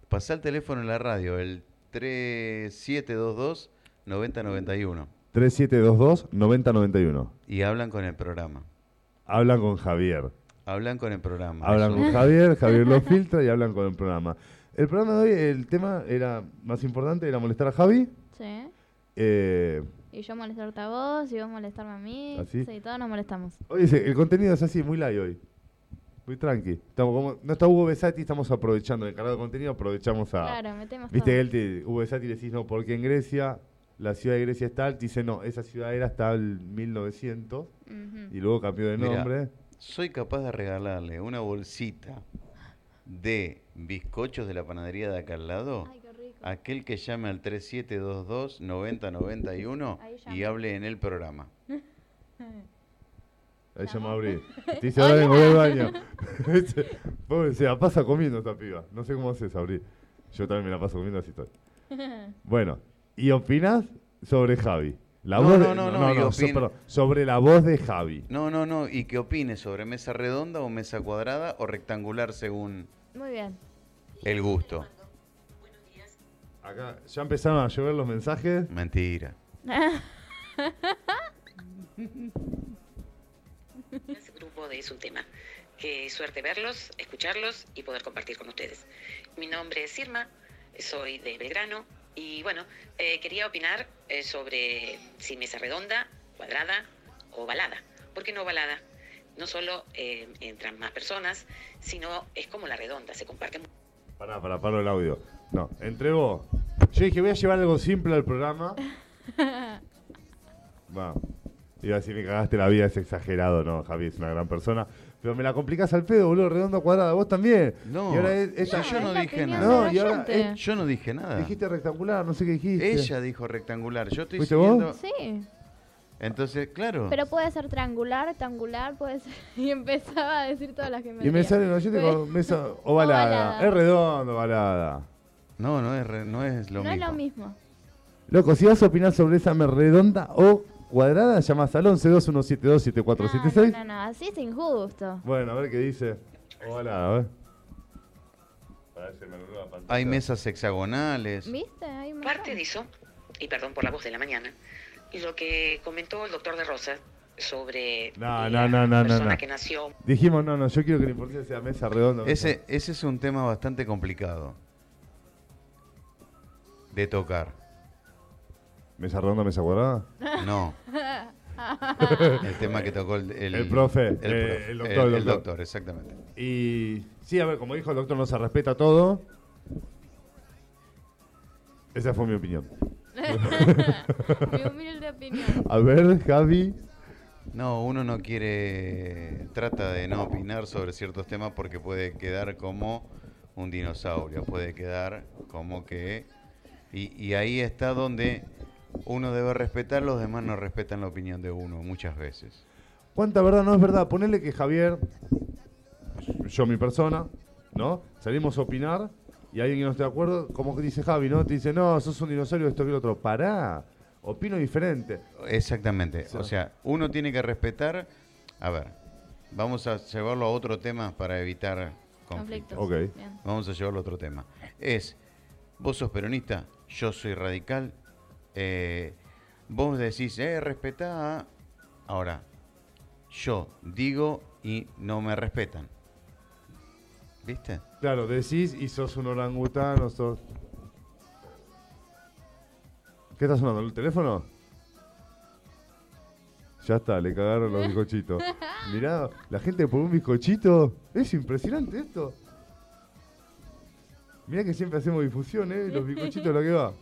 [SPEAKER 4] Pasá el teléfono en la radio, el 3722-9091.
[SPEAKER 1] 3722-9091.
[SPEAKER 4] Y hablan con el programa.
[SPEAKER 1] Hablan con Javier.
[SPEAKER 4] Hablan con el programa.
[SPEAKER 1] Hablan
[SPEAKER 4] eso.
[SPEAKER 1] con Javier, Javier lo filtra y hablan con el programa. El programa de hoy, el tema era más importante, era molestar a Javi.
[SPEAKER 2] Sí.
[SPEAKER 1] Eh,
[SPEAKER 2] Y yo molestarte a vos, y vos molestarme a mí.
[SPEAKER 1] ¿Así?
[SPEAKER 2] Sí, todos nos molestamos.
[SPEAKER 1] Hoy dice, el contenido es así, muy light hoy. Muy tranqui. Estamos como, no está Hugo Besati, estamos aprovechando el encargado de contenido, aprovechamos a...
[SPEAKER 2] Claro, metemos
[SPEAKER 1] Viste,
[SPEAKER 2] todo.
[SPEAKER 1] él te, Hugo Besati le decís, no, porque en Grecia, la ciudad de Grecia está, él te dice, no, esa ciudad era hasta el 1900
[SPEAKER 2] Ujú.
[SPEAKER 1] y luego cambió de
[SPEAKER 4] Mirá.
[SPEAKER 1] nombre.
[SPEAKER 4] Soy capaz de regalarle una bolsita de bizcochos de la panadería de acá al lado
[SPEAKER 2] Ay, qué rico.
[SPEAKER 4] aquel que llame al 3722-9091
[SPEAKER 2] Ahí
[SPEAKER 4] y hable en el programa.
[SPEAKER 1] Ahí llama a abrir. Te dice, ahora vengo del baño. Pobre, se la pasa comiendo esta piba. No sé cómo haces, abrir. Yo también me la paso comiendo así estoy. Bueno, ¿y opinas sobre Javi? La
[SPEAKER 4] No,
[SPEAKER 1] voz
[SPEAKER 4] no,
[SPEAKER 1] de-
[SPEAKER 4] no, no, y
[SPEAKER 1] so- perdón, sobre la voz de Javi.
[SPEAKER 4] No, no, no. ¿Y qué opine sobre mesa redonda o mesa cuadrada o rectangular según
[SPEAKER 2] Muy bien.
[SPEAKER 4] el gusto?
[SPEAKER 1] Acá ya empezaron a llover los mensajes.
[SPEAKER 4] Mentira.
[SPEAKER 5] Ese grupo de Es un tema. Qué suerte verlos, escucharlos y poder compartir con ustedes. Mi nombre es Irma, soy de Belgrano y bueno, eh, quería opinar eh, sobre si mesa redonda, cuadrada o balada. ¿Por qué no balada? No solo eh, entran más personas, sino es como la redonda, se comparten
[SPEAKER 1] Pará, pará, paro el audio. No, entre vos. Yo dije, voy a llevar algo simple al programa. Va. Iba a decir, me cagaste la vida, es exagerado, ¿no? Javi es una gran persona. Pero me la complicás al pedo, boludo, redondo cuadrada. Vos también.
[SPEAKER 4] No,
[SPEAKER 1] Y ahora es-
[SPEAKER 4] yo no dije nada.
[SPEAKER 1] No, y ahora
[SPEAKER 2] oyente.
[SPEAKER 1] es-
[SPEAKER 4] Yo no dije nada.
[SPEAKER 1] Dijiste rectangular, no sé qué dijiste.
[SPEAKER 4] Ella dijo rectangular. Yo estoy
[SPEAKER 1] ¿Fuiste vos?
[SPEAKER 4] siguiendo.
[SPEAKER 2] Sí.
[SPEAKER 4] Entonces, claro.
[SPEAKER 2] Pero puede ser triangular, rectangular, puede ser. Y empezaba a decir todas las que me
[SPEAKER 1] Y me sale, no, yo tengo mesa ovalada.
[SPEAKER 2] Ovalada.
[SPEAKER 1] Es redondo, ovalada.
[SPEAKER 4] No, no es, re- no es lo
[SPEAKER 2] no
[SPEAKER 4] mismo.
[SPEAKER 2] es lo mismo.
[SPEAKER 1] Loco, si vas a opinar sobre esa me redonda o cuadrada, llamas al 11 2172 7476.
[SPEAKER 2] No, no, no, así es injusto.
[SPEAKER 1] Bueno, a ver qué dice. Ovalada, a ver.
[SPEAKER 4] Hay mesas hexagonales.
[SPEAKER 2] ¿Viste? Hay un
[SPEAKER 5] Parte de eso, y perdón por la voz de la mañana, y lo que comentó el doctor de Rosa sobre
[SPEAKER 1] No,
[SPEAKER 5] la
[SPEAKER 1] no, no, no, no,
[SPEAKER 5] persona
[SPEAKER 1] no.
[SPEAKER 5] que nació
[SPEAKER 1] Dijimos, no, no, yo quiero que la importancia sea mesa redonda.
[SPEAKER 4] Ese, ese es un tema bastante complicado de tocar.
[SPEAKER 1] ¿Mesa redonda, mesa cuadrada?
[SPEAKER 4] No. el tema que tocó el, el,
[SPEAKER 1] El profe,
[SPEAKER 4] el,
[SPEAKER 1] eh,
[SPEAKER 4] profe,
[SPEAKER 1] el doctor, el
[SPEAKER 4] el
[SPEAKER 1] doctor.
[SPEAKER 4] doctor, exactamente.
[SPEAKER 1] Y sí, a ver, como dijo el doctor, no se respeta todo. Esa fue mi opinión.
[SPEAKER 2] Mi humilde opinión.
[SPEAKER 1] A ver, Javi.
[SPEAKER 4] No, uno no quiere, trata de no opinar sobre ciertos temas porque puede quedar como un dinosaurio, puede quedar como que... Y, y ahí está donde uno debe respetar, los demás no respetan la opinión de uno muchas veces.
[SPEAKER 1] ¿Cuánta verdad no es verdad? Ponele que Javier, yo mi persona, ¿no? Salimos a opinar y alguien que no esté de acuerdo, como que dice Javi, ¿no? Te dice, no, sos un dinosaurio, esto que lo otro. Pará, opino diferente.
[SPEAKER 4] Exactamente. O sea, uno tiene que respetar. A ver, Vamos a llevarlo a otro tema para evitar conflictos.
[SPEAKER 2] Conflictos.
[SPEAKER 1] Ok.
[SPEAKER 2] Bien.
[SPEAKER 4] Vamos a llevarlo a otro tema. Es, vos sos peronista, yo soy radical. Eh, vos decís, eh, respetá. a-". Ahora, yo digo y no me respetan. ¿Viste?
[SPEAKER 1] Claro, decís y sos un orangután o sos... ¿Qué está sonando? ¿El teléfono? Ya está, le cagaron los bizcochitos. Mirá, la gente por un bizcochito. Es impresionante esto. Mirá que siempre hacemos difusión, ¿eh? Los bizcochitos, lo que va.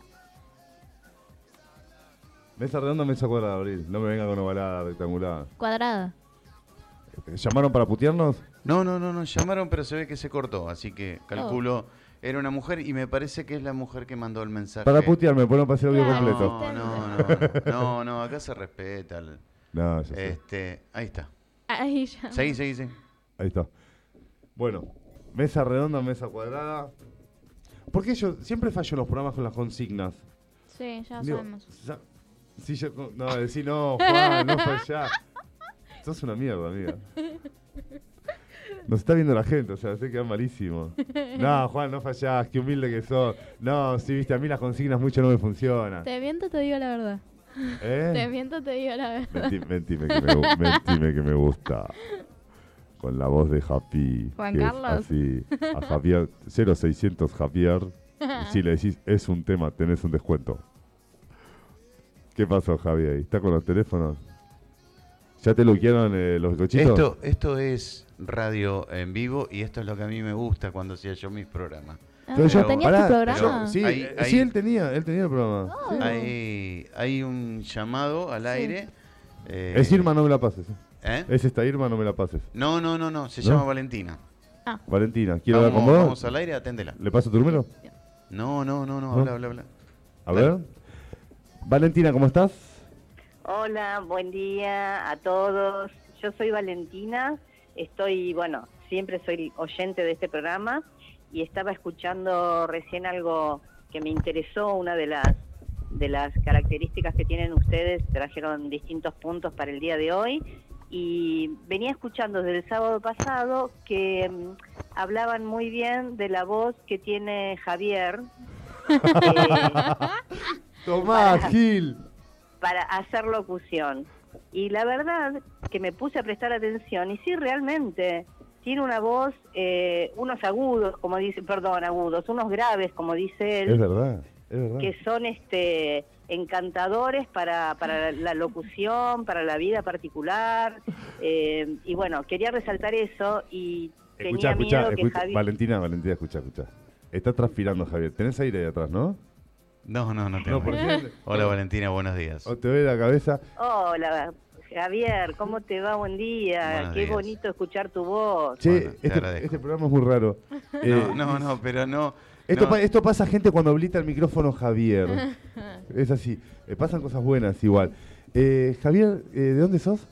[SPEAKER 1] Mesa redonda, mesa cuadrada, Abril. No me venga con ovalada rectangular.
[SPEAKER 2] Cuadrada.
[SPEAKER 1] ¿Llamaron para putearnos?
[SPEAKER 4] No, no, no, nos llamaron, pero se ve que se cortó. Así que calculo, era una mujer y me parece que es la mujer que mandó el mensaje.
[SPEAKER 1] Para putearme, pues no pasé el audio
[SPEAKER 2] Claro.
[SPEAKER 1] completo.
[SPEAKER 4] No, no, no, no, no, acá se respeta. el-
[SPEAKER 1] No.
[SPEAKER 4] Este, ahí está.
[SPEAKER 2] Ahí ya.
[SPEAKER 4] Seguí, seguí, seguí.
[SPEAKER 1] Ahí está. Bueno, mesa redonda, mesa cuadrada. ¿Por qué yo siempre fallo en los programas con las consignas?
[SPEAKER 2] Sí, ya
[SPEAKER 1] Digo,
[SPEAKER 2] sabemos.
[SPEAKER 1] Sí, yo, no, decí no, Juan, no fallá. Sos una mierda, amiga. Nos está viendo la gente, o sea, sé que va malísimo. No, Juan, no fallás, qué humilde que sos. No, sí, viste, a mí las consignas mucho no me funcionan.
[SPEAKER 2] Te miento, te digo la verdad.
[SPEAKER 1] ¿Eh?
[SPEAKER 2] Te miento, te digo la verdad.
[SPEAKER 1] Mentime, que me, gu- mentime que me gusta. Con la voz de Happy.
[SPEAKER 2] Juan Carlos.
[SPEAKER 1] así. A Javier, 0600 Javier. si le decís es un tema, tenés un descuento. ¿Qué pasó, Javier? ¿Está con los teléfonos? ¿Ya te luquearon eh, los cochitos?
[SPEAKER 4] Esto, esto es radio en vivo y esto es lo que a mí me gusta cuando hacía yo mis programas.
[SPEAKER 2] Ah,
[SPEAKER 1] Pero yo-
[SPEAKER 2] ¿Tenías
[SPEAKER 1] pará,
[SPEAKER 2] tu programa?
[SPEAKER 1] yo- sí,
[SPEAKER 4] Ahí-
[SPEAKER 1] eh,
[SPEAKER 4] ahí-
[SPEAKER 1] sí, él tenía, él tenía el programa.
[SPEAKER 2] Oh.
[SPEAKER 1] Sí.
[SPEAKER 4] Hay, hay un llamado al aire. eh,
[SPEAKER 1] Es Irma, no me la pases. eh.
[SPEAKER 4] ¿eh?
[SPEAKER 1] Es esta Irma, no me la pases.
[SPEAKER 4] No, no, no, no, se
[SPEAKER 1] ¿No?
[SPEAKER 4] llama Valentina.
[SPEAKER 1] Valentina, ¿quiero hablar
[SPEAKER 4] Vamos,
[SPEAKER 1] con vos?
[SPEAKER 4] vamos al aire, aténdela.
[SPEAKER 1] ¿Le paso tu número?
[SPEAKER 4] No, no, no, no,
[SPEAKER 1] ¿No?
[SPEAKER 4] habla, habla, habla.
[SPEAKER 1] A ver. Valentina, ¿cómo estás?
[SPEAKER 6] Hola, buen día a todos. Yo soy Valentina, estoy, bueno, siempre soy oyente de este programa y estaba escuchando recién algo que me interesó, una de las de las características que tienen ustedes, trajeron distintos puntos para el día de hoy y venía escuchando desde el sábado pasado que mm, hablaban muy bien de la voz que tiene Javier. eh,
[SPEAKER 1] Tomás,
[SPEAKER 6] Para-
[SPEAKER 1] Gil.
[SPEAKER 6] para hacer locución. Y la verdad que me puse a prestar atención y sí, realmente tiene una voz, eh, unos agudos, como dice, perdón, agudos, unos graves, como dice
[SPEAKER 1] Es
[SPEAKER 6] él,
[SPEAKER 1] verdad, es verdad.
[SPEAKER 6] que son este encantadores para, para la locución, para la vida particular. eh, y bueno, quería resaltar eso y tenía miedo que. Javi...
[SPEAKER 1] Valentina, Valentina, escucha, escucha. Está transpirando, Javier. Tenés aire ahí atrás, ¿no?
[SPEAKER 4] No, no, no tengo.
[SPEAKER 1] No.
[SPEAKER 4] Hola Valentina, buenos días.
[SPEAKER 1] O te ve la cabeza.
[SPEAKER 6] Hola, Javier, ¿cómo te va? Buen día.
[SPEAKER 4] Buenos
[SPEAKER 6] Qué
[SPEAKER 4] días.
[SPEAKER 6] bonito escuchar tu voz.
[SPEAKER 1] Che,
[SPEAKER 4] Bueno, te
[SPEAKER 1] este,
[SPEAKER 4] agradezco.
[SPEAKER 1] este programa es muy raro. Eh,
[SPEAKER 4] No, no, no, pero no.
[SPEAKER 1] Esto,
[SPEAKER 4] no.
[SPEAKER 1] pa- esto pasa gente cuando habilita el micrófono Javier. es así. Eh, pasan cosas buenas igual. Eh, Javier, eh, ¿de dónde sos?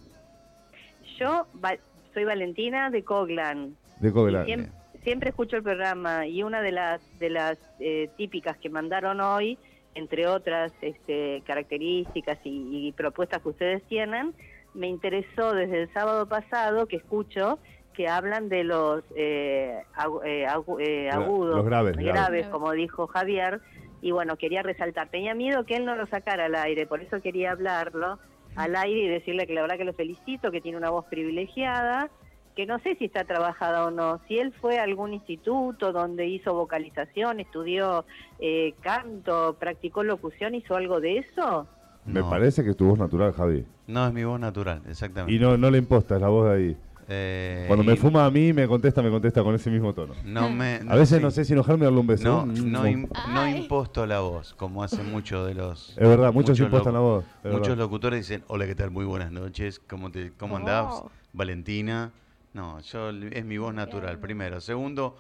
[SPEAKER 6] Yo va- soy Valentina de Coglan.
[SPEAKER 1] De Coglan.
[SPEAKER 6] siem- siempre escucho el programa y una de las de las eh, típicas que mandaron hoy, entre otras este, características y, y propuestas que ustedes tienen, me interesó desde el sábado pasado que escucho que hablan de los eh, agu- eh, agu- eh, agudos,
[SPEAKER 1] los graves, graves.
[SPEAKER 2] Graves.
[SPEAKER 6] como dijo Javier, y bueno, quería resaltar, tenía miedo que él no lo sacara al aire, por eso quería hablarlo al aire y decirle que la verdad que lo felicito, que tiene una voz privilegiada, que no sé si está trabajada o no, si él fue a algún instituto donde hizo vocalización, estudió eh, canto, practicó locución, hizo algo de eso.
[SPEAKER 1] Me
[SPEAKER 4] No.
[SPEAKER 1] parece que es tu voz natural, Javi.
[SPEAKER 4] No, es mi voz natural, exactamente.
[SPEAKER 1] Y no, no le imposta, es la voz de ahí.
[SPEAKER 4] Eh,
[SPEAKER 1] Cuando me fuma a mí, me contesta, me contesta con ese mismo tono.
[SPEAKER 4] No me,
[SPEAKER 1] A veces
[SPEAKER 4] sí.
[SPEAKER 1] no sé si enojarme o darle un beso.
[SPEAKER 4] No,
[SPEAKER 1] Mm,
[SPEAKER 4] no,
[SPEAKER 1] mm.
[SPEAKER 4] im- no imposto la voz, como hacen muchos de los...
[SPEAKER 1] Es verdad, muchos impostan
[SPEAKER 4] locu-
[SPEAKER 1] la voz.
[SPEAKER 4] Muchos
[SPEAKER 1] verdad.
[SPEAKER 4] locutores dicen, hola, ¿qué tal? Muy buenas noches, ¿cómo, te, cómo andás?
[SPEAKER 2] Oh.
[SPEAKER 4] Valentina. No, yo es mi voz natural, primero. Segundo,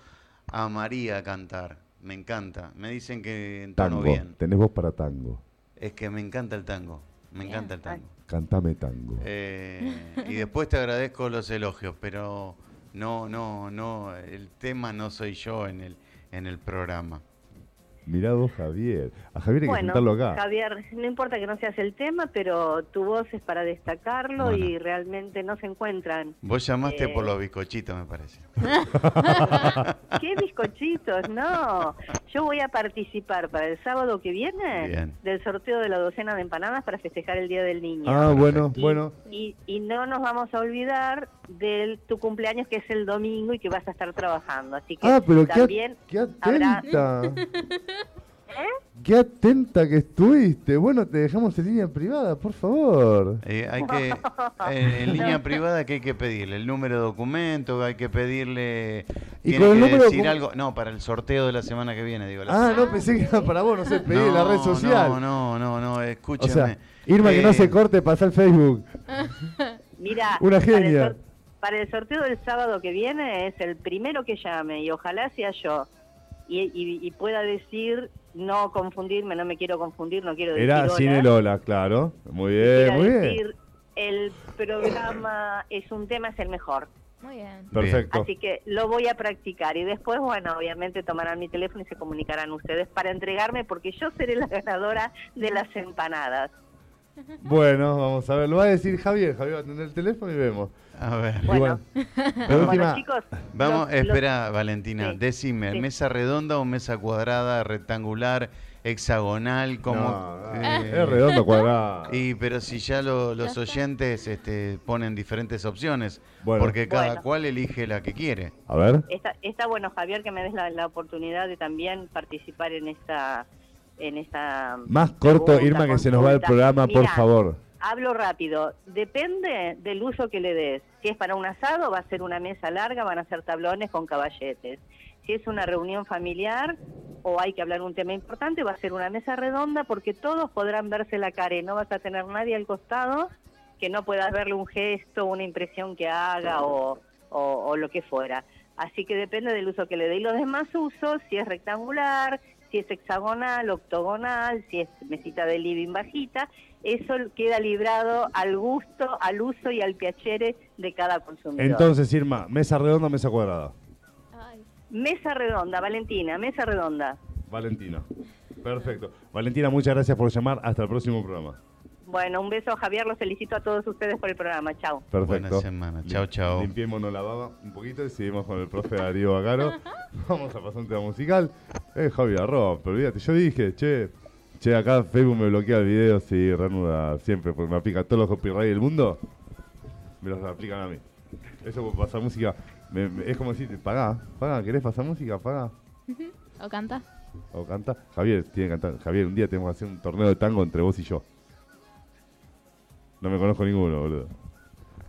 [SPEAKER 4] amaría cantar, me encanta. Me dicen que entono
[SPEAKER 1] Tango.
[SPEAKER 4] bien.
[SPEAKER 1] Tenés voz para tango.
[SPEAKER 4] Es que me encanta el tango, me
[SPEAKER 2] Bien.
[SPEAKER 4] encanta el tango.
[SPEAKER 1] Cantame tango.
[SPEAKER 4] Eh, y después te agradezco los elogios, pero no, no, no, el tema no soy yo en el, en el programa.
[SPEAKER 1] Mirá vos, Javier. A Javier hay que
[SPEAKER 6] Bueno,
[SPEAKER 1] sentarlo acá.
[SPEAKER 6] Javier, no importa que no seas el tema, pero tu voz es para destacarlo
[SPEAKER 4] Bueno.
[SPEAKER 6] y realmente no se encuentran.
[SPEAKER 4] Vos llamaste
[SPEAKER 6] Eh.
[SPEAKER 4] por los bizcochitos, me parece.
[SPEAKER 6] ¿Qué bizcochitos? No, yo voy a participar para el sábado que viene
[SPEAKER 4] Bien.
[SPEAKER 6] del sorteo de la docena de empanadas para festejar el Día del Niño.
[SPEAKER 1] Ah, bueno,
[SPEAKER 6] Y-
[SPEAKER 1] bueno.
[SPEAKER 6] Y, y no nos vamos a olvidar de tu cumpleaños que es el domingo y que vas a estar trabajando. Así que
[SPEAKER 1] Ah, pero qué,
[SPEAKER 6] también
[SPEAKER 1] qué
[SPEAKER 6] habrá-
[SPEAKER 1] atenta.
[SPEAKER 6] ¿Eh?
[SPEAKER 1] Qué atenta que estuviste. Bueno, te dejamos en línea privada, por favor.
[SPEAKER 4] Eh, hay que, eh, en línea privada, ¿qué hay que pedirle? El número de documento, hay que pedirle.
[SPEAKER 1] Y
[SPEAKER 4] tiene
[SPEAKER 1] con el
[SPEAKER 4] que
[SPEAKER 1] número de
[SPEAKER 4] decir algo. No, para el sorteo de la semana que viene, digo. la
[SPEAKER 1] Ah,
[SPEAKER 4] semana-
[SPEAKER 1] no, pensé que era para vos, no sé, pedí en la red
[SPEAKER 4] No,
[SPEAKER 1] social.
[SPEAKER 4] No, no, no, no,
[SPEAKER 1] o
[SPEAKER 4] escúchame.
[SPEAKER 1] sea, Irma, que no
[SPEAKER 4] Eh,
[SPEAKER 1] se corte, pasa el Facebook.
[SPEAKER 6] Mira,
[SPEAKER 1] Una
[SPEAKER 6] para el
[SPEAKER 1] genia.
[SPEAKER 6] Para el, sorteo del sábado que viene es el primero que llame y ojalá sea yo y, y- y pueda decir, no confundirme, no me quiero confundir, no quiero decir
[SPEAKER 1] Era
[SPEAKER 6] hola,
[SPEAKER 1] Cine Lola, claro. Muy bien, muy bien.
[SPEAKER 6] decir, el programa es un tema, es el mejor.
[SPEAKER 2] Muy bien.
[SPEAKER 1] Perfecto.
[SPEAKER 6] Así que lo voy a practicar y después, bueno, obviamente tomarán mi teléfono y se comunicarán ustedes para entregarme porque yo seré la ganadora de las empanadas.
[SPEAKER 1] Bueno, vamos a ver. Lo va a decir Javier. Javier va a atender el teléfono y vemos.
[SPEAKER 4] A ver.
[SPEAKER 6] Bueno. Bueno,
[SPEAKER 1] última-
[SPEAKER 6] chicos,
[SPEAKER 4] Vamos,
[SPEAKER 6] los- los-
[SPEAKER 4] espera, Valentina.
[SPEAKER 6] Sí,
[SPEAKER 4] Decime,
[SPEAKER 6] sí.
[SPEAKER 4] ¿mesa redonda o mesa cuadrada, rectangular, hexagonal? como
[SPEAKER 1] No,
[SPEAKER 4] eh,
[SPEAKER 1] es redondo cuadrado.
[SPEAKER 4] Y pero si ya lo- los oyentes este, ponen diferentes opciones,
[SPEAKER 1] Bueno.
[SPEAKER 4] porque cada
[SPEAKER 6] Bueno.
[SPEAKER 4] cual elige la que quiere.
[SPEAKER 1] A ver.
[SPEAKER 6] Está, está bueno, Javier, que me des la, la oportunidad de también participar en esta... En esta
[SPEAKER 1] Más corto, Irma, que se nos va el programa, por favor.
[SPEAKER 6] Hablo rápido. Depende del uso que le des. Si es para un asado, va a ser una mesa larga, van a ser tablones con caballetes. Si es una reunión familiar o hay que hablar un tema importante, va a ser una mesa redonda porque todos podrán verse la cara y no vas a tener nadie al costado que no puedas verle un gesto, una impresión que haga o, o- o lo que fuera. Así que depende del uso que le dé. Y los demás usos, si es rectangular, si es hexagonal, octogonal, si es mesita de living bajita, eso queda librado al gusto, al uso y al piacere de cada consumidor.
[SPEAKER 1] Entonces, Irma, mesa redonda o mesa cuadrada.
[SPEAKER 2] Ay,
[SPEAKER 6] mesa redonda, Valentina, mesa redonda.
[SPEAKER 1] Valentina. Perfecto. Valentina, muchas gracias por llamar. Hasta el próximo programa.
[SPEAKER 6] Bueno, un beso, Javier, los felicito a todos ustedes por el programa. Chao.
[SPEAKER 1] Perfecto.
[SPEAKER 4] Buena semana. Chao, chao.
[SPEAKER 1] Limpiémonos la baba un poquito y seguimos con el profe Darío Bacaro. Vamos a pasar un tema musical. Eh, Javi, arroba, pero olvídate, yo dije, che, che, acá Facebook me bloquea el video si reanuda siempre, porque me aplica todos los copyright del mundo. Me los aplican a mí. Eso por pasar música, me- me- es como decir, pagá, pagá, ¿querés pasar música? Pagá.
[SPEAKER 2] ¿O canta?
[SPEAKER 1] O canta. Javier, tiene que cantar. Javier, un día tenemos que hacer un torneo de tango entre vos y yo. No me conozco ninguno, boludo.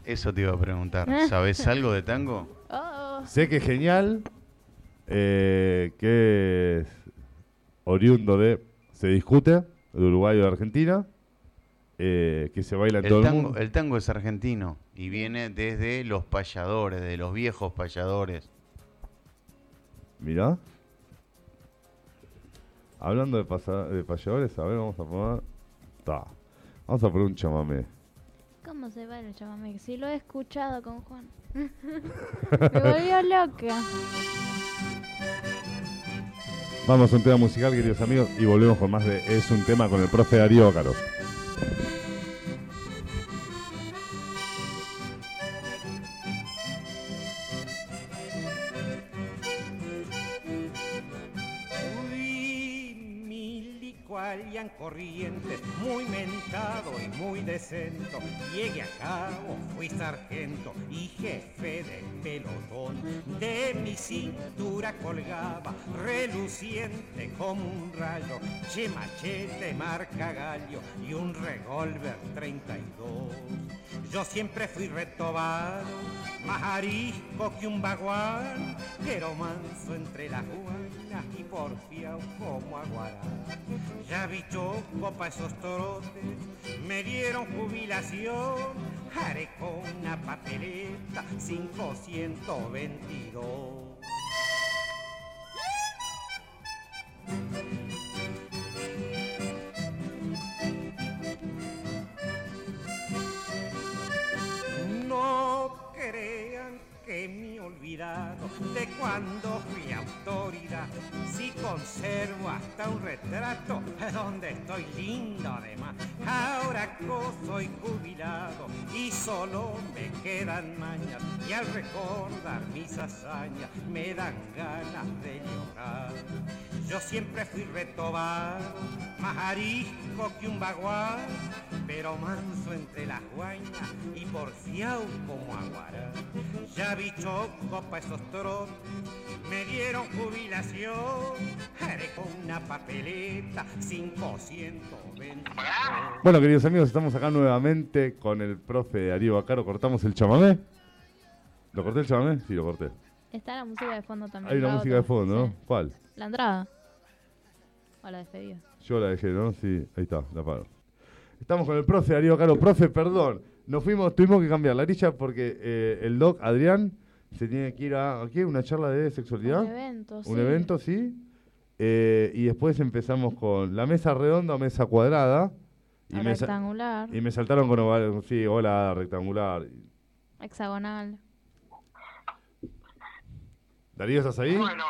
[SPEAKER 4] Eso te iba a preguntar. ¿Sabes algo de tango?
[SPEAKER 2] Oh,
[SPEAKER 1] Sé que es genial, eh, que es oriundo de, se discute, de Uruguay o de Argentina, eh, que se baila en todo
[SPEAKER 4] El
[SPEAKER 1] el
[SPEAKER 4] tango,
[SPEAKER 1] mundo.
[SPEAKER 4] el tango es argentino y viene desde los payadores, de los viejos payadores.
[SPEAKER 1] Mirá. Hablando de, pasa- de payadores, a ver, vamos a poner... Ta. Vamos a poner un chamamé.
[SPEAKER 2] ¿Cómo se va el chamamé? Si lo he escuchado con Juan. Me volvió loca.
[SPEAKER 1] Vamos a un tema musical, queridos amigos, y volvemos con más de Es un tema con el profe Darío Ócaro.
[SPEAKER 7] Mi cintura colgaba, reluciente como un rayo, che machete marca gallo y un revólver 32. Yo siempre fui retobado, más arisco que un baguán, pero manso entre las guanas y porfiado como aguará. Ya vi choco pa' esos trotes, me dieron jubilación, haré con una papeleta 522. Thank you. Que mi olvidado de cuando fui autoridad. Si conservo hasta un retrato donde estoy lindo además. Ahora co soy jubilado y solo me quedan mañas. Y al recordar mis hazañas me dan ganas de llorar. Yo siempre fui retobado, más arisco que un bagual, pero manso entre las guañas y porfiado como aguará. Ya vi choco pa' esos trotes, me dieron jubilación, haré con una papeleta 520.
[SPEAKER 1] Bueno, queridos amigos, estamos acá nuevamente con el profe Darío Bacaro. ¿Cortamos el chamamé? ¿Lo corté el chamamé? Sí, lo corté.
[SPEAKER 2] Está la música de fondo también.
[SPEAKER 1] Hay una
[SPEAKER 2] la
[SPEAKER 1] música de fondo, ¿no?
[SPEAKER 2] sí.
[SPEAKER 1] ¿Cuál?
[SPEAKER 2] La entrada. O la despedida.
[SPEAKER 1] Yo la dejé, ¿no? Sí, ahí está, la paro. Estamos con el profe Darío Caro. Profe, perdón, nos fuimos, tuvimos que cambiar la grilla porque eh, el doc Adrián se tiene que ir a, ¿a qué? ¿Una charla de sexualidad?
[SPEAKER 2] Un evento,
[SPEAKER 1] Un
[SPEAKER 2] sí.
[SPEAKER 1] evento, sí. Eh, y después empezamos con la mesa redonda o mesa cuadrada. Y me,
[SPEAKER 2] Rectangular,
[SPEAKER 1] y me saltaron con oval, sí, hola, rectangular.
[SPEAKER 2] hexagonal.
[SPEAKER 1] Darío, ¿estás ahí?
[SPEAKER 8] Bueno,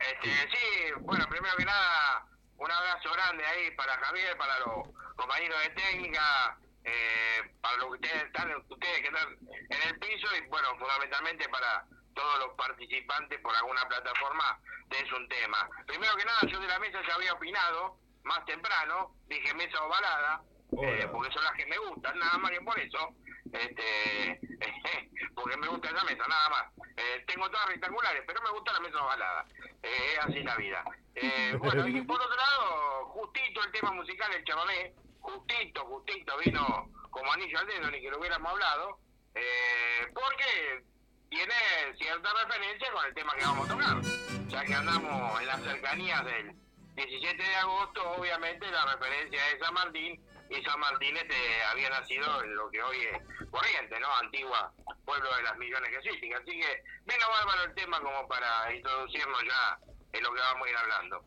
[SPEAKER 8] este, sí, bueno, primero que nada, un abrazo grande ahí para Javier, para los compañeros de técnica, eh, para los que ustedes están, ustedes que están en el piso y bueno, fundamentalmente para todos los participantes por alguna plataforma es un tema. Primero que nada, yo de la mesa ya había opinado más temprano, dije mesa ovalada, eh, porque son las que me gustan, nada más que por eso, este, porque me gusta esa mesa, nada más. Eh, tengo todas rectangulares, pero me gusta la mesa ovalada, eh, es así la vida. Eh, bueno, y por otro lado, justito el tema musical, el chamamé, justito, justito, vino como anillo al dedo, ni que lo hubiéramos hablado, eh, porque tiene cierta referencia con el tema que vamos a tocar, ya que andamos en las cercanías del 17 de agosto, obviamente la referencia es San Martín, y San Martín este, había nacido en lo que hoy es Corriente, ¿no? Antigua pueblo de las millones que. Así que vino bárbaro el tema como para introducirnos ya en lo que vamos a ir hablando.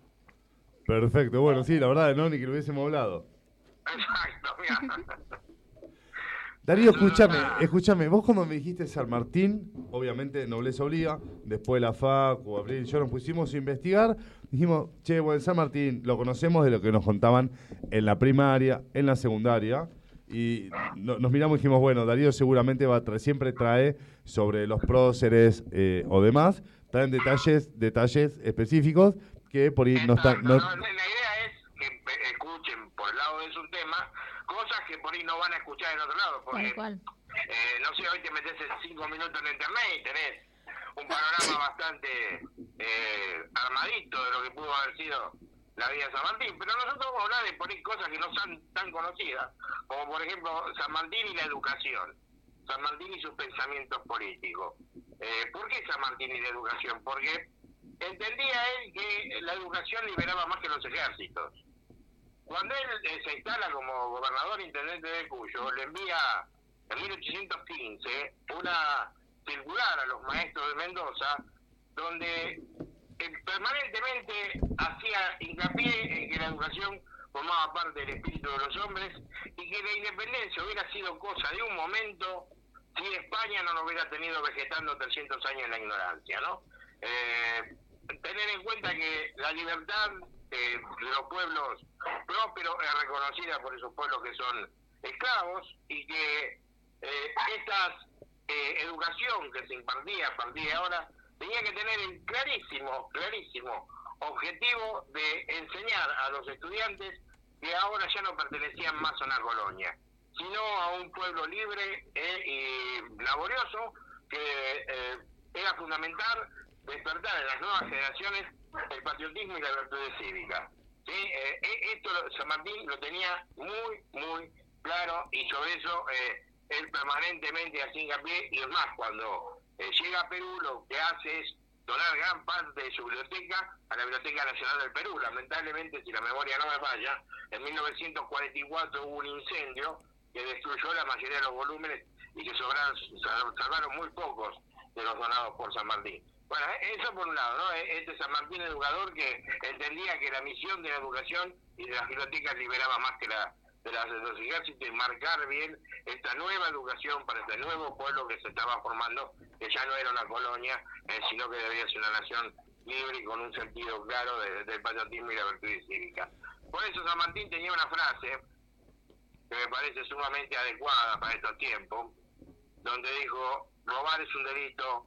[SPEAKER 1] Perfecto, bueno, sí, la verdad, no, ni que lo hubiésemos hablado.
[SPEAKER 8] Exacto, mira.
[SPEAKER 1] Darío,
[SPEAKER 8] no
[SPEAKER 1] escúchame, escúchame, vos cuando me dijiste San Martín, obviamente nobleza obliga, después la FACU, Abril y yo nos pusimos a investigar, dijimos, che, bueno, San Martín lo conocemos de lo que nos contaban en la primaria, en la secundaria, y no- nos miramos y dijimos, bueno, Darío seguramente va a tra- siempre trae sobre los próceres eh, o demás, traen detalles, detalles específicos que por ahí no están... No-
[SPEAKER 8] la idea es que eh, escuchen por el su tema cosas que por ahí no van a escuchar en otro lado. Porque, eh, no sé, hoy te metes en cinco minutos en internet y tenés un panorama bastante eh, armadito de lo que pudo haber sido la vida de San Martín. Pero nosotros vamos a hablar de por ahí cosas que no son tan conocidas, como por ejemplo San Martín y la educación. San Martín y sus pensamientos políticos. Eh, ¿Por qué San Martín y la educación? Porque entendía él que la educación liberaba más que los ejércitos. Cuando él eh, se instala como gobernador intendente de Cuyo, le envía en 1815 una circular a los maestros de Mendoza, donde eh, permanentemente hacía hincapié en que la educación formaba parte del espíritu de los hombres y que la independencia hubiera sido cosa de un momento si España no lo hubiera tenido vegetando 300 años en la ignorancia, ¿no? Eh, tener en cuenta que la libertad eh, los pueblos prósperos es reconocida por esos pueblos que son esclavos y que eh, esta educación que se impartía a partir de ahora tenía que tener el clarísimo, clarísimo objetivo de enseñar a los estudiantes que ahora ya no pertenecían más a una colonia, sino a un pueblo libre eh, y laborioso que eh, era fundamental despertar en las nuevas generaciones el patriotismo y la virtud cívica. ¿sí? Eh, eh, esto San Martín lo tenía muy, muy claro y sobre eso eh, él permanentemente hacía hincapié y es más, cuando llega a Perú lo que hace es donar gran parte de su biblioteca a la Biblioteca Nacional del Perú. Lamentablemente, si la memoria no me falla, en 1944 hubo un incendio que destruyó la mayoría de los volúmenes y que sobraron, sal- salvaron muy pocos de los donados por San Martín. Bueno, eh, eso por un lado, ¿no? Eh, Este San Martín educador que entendía que la misión de la educación y de las bibliotecas liberaba más que la, de, las, de los ejércitos y marcar bien esta nueva educación para este nuevo pueblo que se estaba formando, que ya no era una colonia, eh, sino que debía ser una nación libre y con un sentido claro de- del patriotismo y la virtud cívica. Por eso San Martín tenía una frase que me parece sumamente adecuada para estos tiempos, donde dijo, robar es un delito,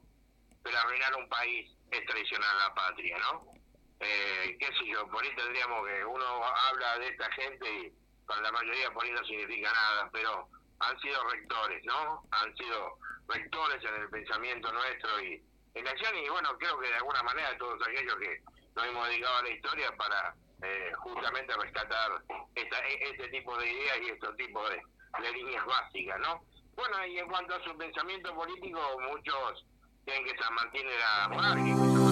[SPEAKER 8] pero arruinar un país es traicionar la patria, ¿no? Eh, qué sé yo, por ahí tendríamos que, uno habla de esta gente y para la mayoría por ahí no significa nada, pero han sido rectores, ¿no? Han sido rectores en el pensamiento nuestro y en la acción y bueno, creo que de alguna manera todos aquellos que nos hemos dedicado a la historia para eh, justamente rescatar esta, e- este tipo de ideas y estos tipos de, de líneas básicas, ¿no? Bueno, y en cuanto a su pensamiento político, muchos creen que San Martín era monárquico.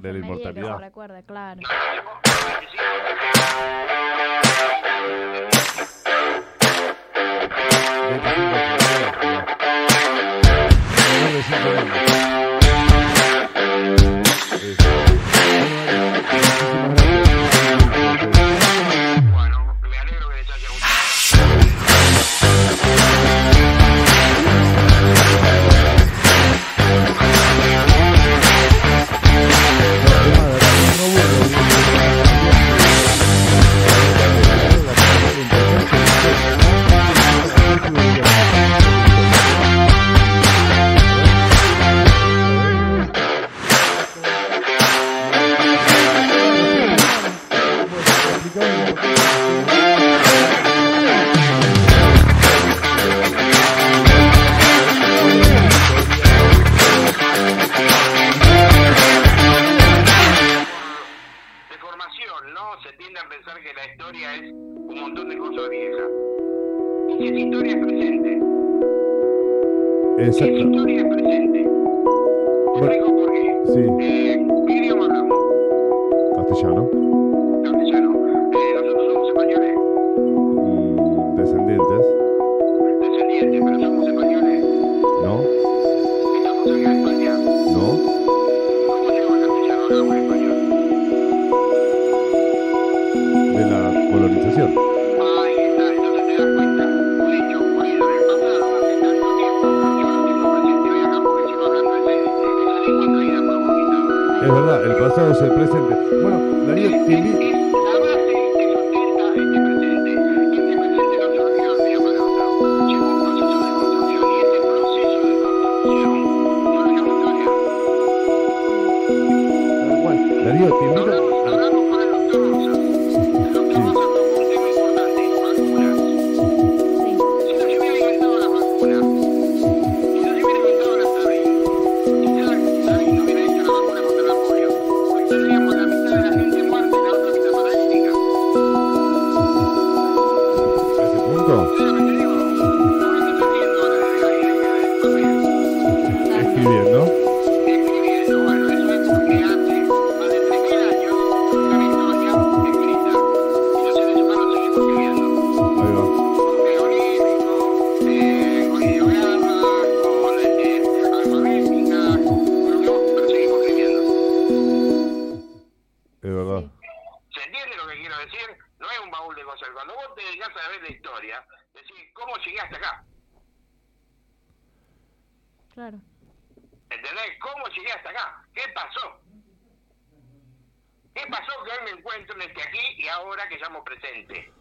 [SPEAKER 2] De la, la inmortalidad.
[SPEAKER 1] recuerda, claro.
[SPEAKER 8] Es
[SPEAKER 1] verdad.
[SPEAKER 8] ¿Se entiende lo que quiero decir? No es un baúl de cosas. Cuando vos te dedicás a ver la historia, decís, ¿cómo llegué hasta acá?
[SPEAKER 2] Claro.
[SPEAKER 8] ¿Entendés? ¿Cómo llegué hasta acá? ¿Qué pasó? ¿Qué pasó que hoy me encuentro en este aquí y ahora que llamo presente?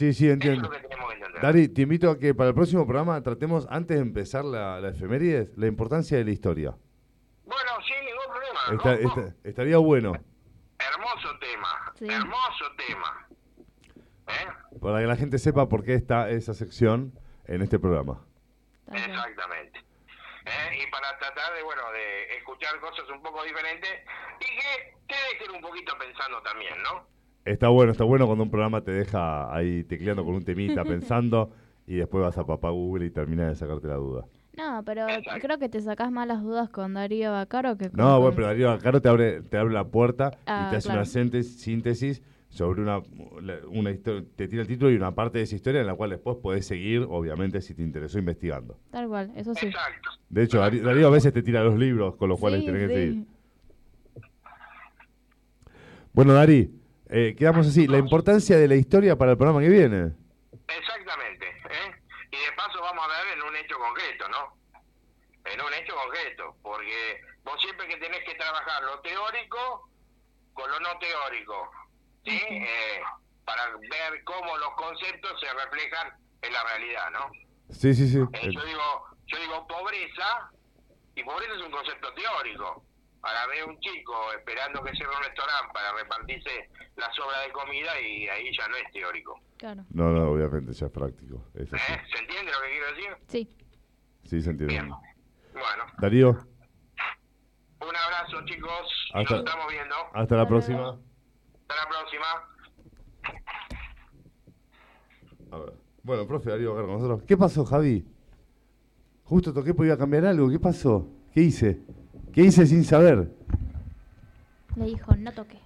[SPEAKER 1] Sí, sí,
[SPEAKER 8] Eso es
[SPEAKER 1] entiendo.
[SPEAKER 8] lo que tenemos que entender.
[SPEAKER 1] Dari, te invito a que para el próximo programa tratemos, antes de empezar la, la efemérides, la importancia de la historia.
[SPEAKER 8] Bueno, sin ningún problema.
[SPEAKER 1] Está-
[SPEAKER 8] Ojo.
[SPEAKER 1] está- estaría bueno
[SPEAKER 8] Hermoso tema.
[SPEAKER 2] Sí.
[SPEAKER 8] Hermoso tema. ¿Eh?
[SPEAKER 1] para que la gente sepa por qué está esa sección en este programa.
[SPEAKER 8] Exactamente. ¿Eh? Y para tratar de, bueno, de escuchar cosas un poco diferentes y que te dejen un poquito pensando también, ¿no?
[SPEAKER 1] Está bueno, está bueno cuando un programa te deja ahí tecleando con un temita, pensando, y después vas a papá Google y terminas de sacarte la duda.
[SPEAKER 2] No, pero creo que te sacás más las dudas con Darío Bacaro que con...
[SPEAKER 1] No, bueno, pero Darío Caro te abre, te abre la puerta
[SPEAKER 2] Ah,
[SPEAKER 1] y te hace
[SPEAKER 2] claro.
[SPEAKER 1] una síntesis, síntesis sobre una, una historia, te tira el título y una parte de esa historia en la cual después podés seguir, obviamente, si te interesó investigando.
[SPEAKER 2] Tal cual, eso sí.
[SPEAKER 8] Exacto.
[SPEAKER 1] De hecho, Darío, Darío a veces te tira los libros con los cuales
[SPEAKER 2] Sí,
[SPEAKER 1] tenés que seguir. Bueno, Dari, eh, quedamos así. La importancia de la historia para el programa que viene.
[SPEAKER 8] Exactamente. ¿eh? Y de paso vamos a ver en un hecho concreto, ¿no? En un hecho concreto. Porque vos siempre que tenés que trabajar lo teórico con lo no teórico. ¿Sí? Eh, para ver cómo los conceptos se reflejan en la realidad, ¿no?
[SPEAKER 1] Sí, sí, sí.
[SPEAKER 8] Eh, yo digo, yo digo pobreza, y pobreza es un concepto teórico. Ahora ve un chico esperando que cierre un restaurante para repartirse la sobra de comida y ahí ya no es teórico.
[SPEAKER 2] Claro.
[SPEAKER 1] No, no, obviamente ya es práctico. Es.
[SPEAKER 8] ¿Eh? ¿Se entiende lo que quiero decir?
[SPEAKER 2] Sí.
[SPEAKER 1] Sí, se entiende.
[SPEAKER 8] Bien. Bueno,
[SPEAKER 1] Darío,
[SPEAKER 8] un abrazo chicos,
[SPEAKER 1] Hasta-
[SPEAKER 8] nos estamos viendo.
[SPEAKER 1] hasta la próxima.
[SPEAKER 8] Hasta la próxima.
[SPEAKER 1] A ver. Bueno, profe Darío, acá con nosotros. ¿Qué pasó, Javi? Justo toqué, podía cambiar algo. ¿Qué pasó? ¿Qué hice? ¿Qué hice sin saber?
[SPEAKER 2] Le dijo, no toque.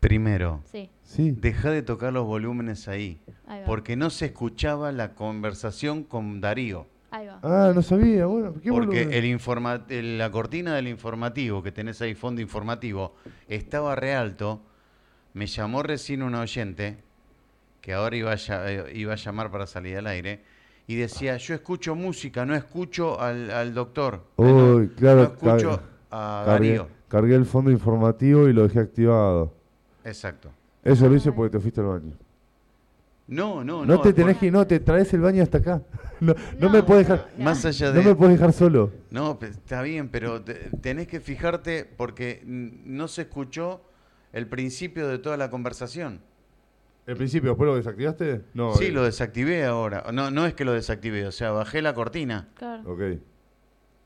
[SPEAKER 4] Primero,
[SPEAKER 2] Sí,
[SPEAKER 1] Sí.
[SPEAKER 4] deja de tocar los volúmenes ahí,
[SPEAKER 2] ahí va.
[SPEAKER 4] porque no se escuchaba la conversación con Darío.
[SPEAKER 2] Ahí va.
[SPEAKER 1] Ah, no sabía. Bueno, ¿qué
[SPEAKER 4] Porque
[SPEAKER 1] volumen?
[SPEAKER 4] el informa el- la cortina del informativo que tenés ahí, fondo informativo, estaba re alto. Me llamó recién un oyente, que ahora iba a, eh, iba a llamar para salir al aire, y decía, yo escucho música, no escucho al, al doctor. Eh, no-
[SPEAKER 1] Uy, claro.
[SPEAKER 4] No escucho a
[SPEAKER 1] cargué,
[SPEAKER 4] Darío.
[SPEAKER 1] cargué el fondo informativo y lo dejé activado.
[SPEAKER 4] Exacto.
[SPEAKER 1] Eso lo hice porque te fuiste al baño.
[SPEAKER 4] No, no,
[SPEAKER 1] No,
[SPEAKER 4] no.
[SPEAKER 1] te tenés que ir, no, te traes el baño hasta acá. No, no
[SPEAKER 2] No,
[SPEAKER 1] me puedes dejar,
[SPEAKER 4] Más allá
[SPEAKER 1] no me puedes dejar solo.
[SPEAKER 4] No, pe- está bien, pero te- tenés que fijarte porque no se escuchó el principio de toda la conversación.
[SPEAKER 1] El principio, después lo desactivaste? No.
[SPEAKER 4] Sí,
[SPEAKER 1] eh,
[SPEAKER 4] lo desactivé ahora. No, no es que lo desactivé, o sea, bajé la cortina.
[SPEAKER 2] Claro.
[SPEAKER 1] Ok.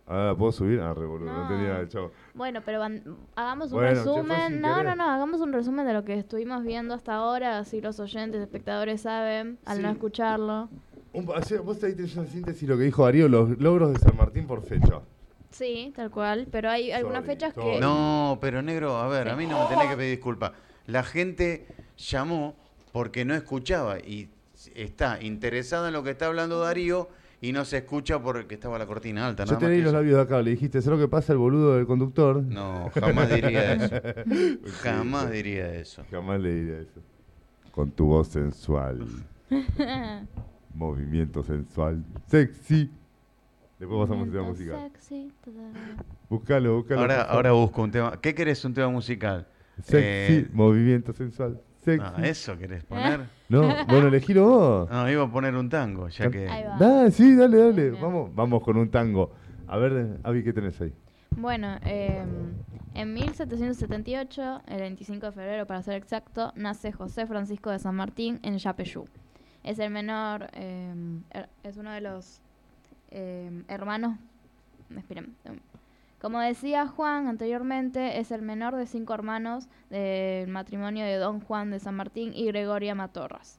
[SPEAKER 1] Ahora la puedo subir. Ah, re boludo, no,
[SPEAKER 2] No.
[SPEAKER 1] tenía chavo.
[SPEAKER 2] Bueno, pero van- hagamos un
[SPEAKER 1] Bueno,
[SPEAKER 2] resumen. No,
[SPEAKER 1] querer.
[SPEAKER 2] no, no, hagamos un resumen de lo que estuvimos viendo hasta ahora, así los oyentes, espectadores saben, al no escucharlo.
[SPEAKER 1] Un, así, vos ahí tenés una síntesis lo que dijo Darío, los logros de San Martín por fecha.
[SPEAKER 2] Sí, tal cual, pero hay algunas
[SPEAKER 1] Sorry,
[SPEAKER 2] fechas
[SPEAKER 1] sorry.
[SPEAKER 2] que...
[SPEAKER 4] No, pero negro, a ver,
[SPEAKER 2] Sí.
[SPEAKER 4] a mí no me tenés que pedir disculpas. La gente llamó porque no escuchaba y está interesada en lo que está hablando Darío y no se escucha porque estaba la cortina alta.
[SPEAKER 1] Yo te leí los labios de acá, le dijiste, ¿sabes lo que pasa el boludo del conductor?
[SPEAKER 4] No, jamás diría eso. Jamás diría eso.
[SPEAKER 1] Jamás le diría eso. Con tu voz sensual. Movimiento sensual. Sexy. Después pasamos un tema musical.
[SPEAKER 2] sexy.
[SPEAKER 1] Buscalo, buscalo.
[SPEAKER 4] Ahora, ahora busco un tema. ¿Qué querés un tema musical?
[SPEAKER 1] Sexy,
[SPEAKER 4] Eh,
[SPEAKER 1] movimiento sensual. Sexy.
[SPEAKER 4] ah, ¿Eso querés poner?
[SPEAKER 1] No, bueno, elegilo vos.
[SPEAKER 4] No, iba a poner un tango, ya que...
[SPEAKER 2] Ahí va.
[SPEAKER 1] Da, sí, dale, dale. Vamos, vamos con un tango. A ver, Avi, ¿qué tenés ahí?
[SPEAKER 2] Bueno, eh, en 1778, el 25 de febrero para ser exacto, nace José Francisco de San Martín en Yapeyú. Es el menor, eh, her- es uno de los eh, hermanos. Esperen. Como decía Juan anteriormente, es el menor de cinco hermanos del matrimonio de Don Juan de San Martín y Gregoria Matorras.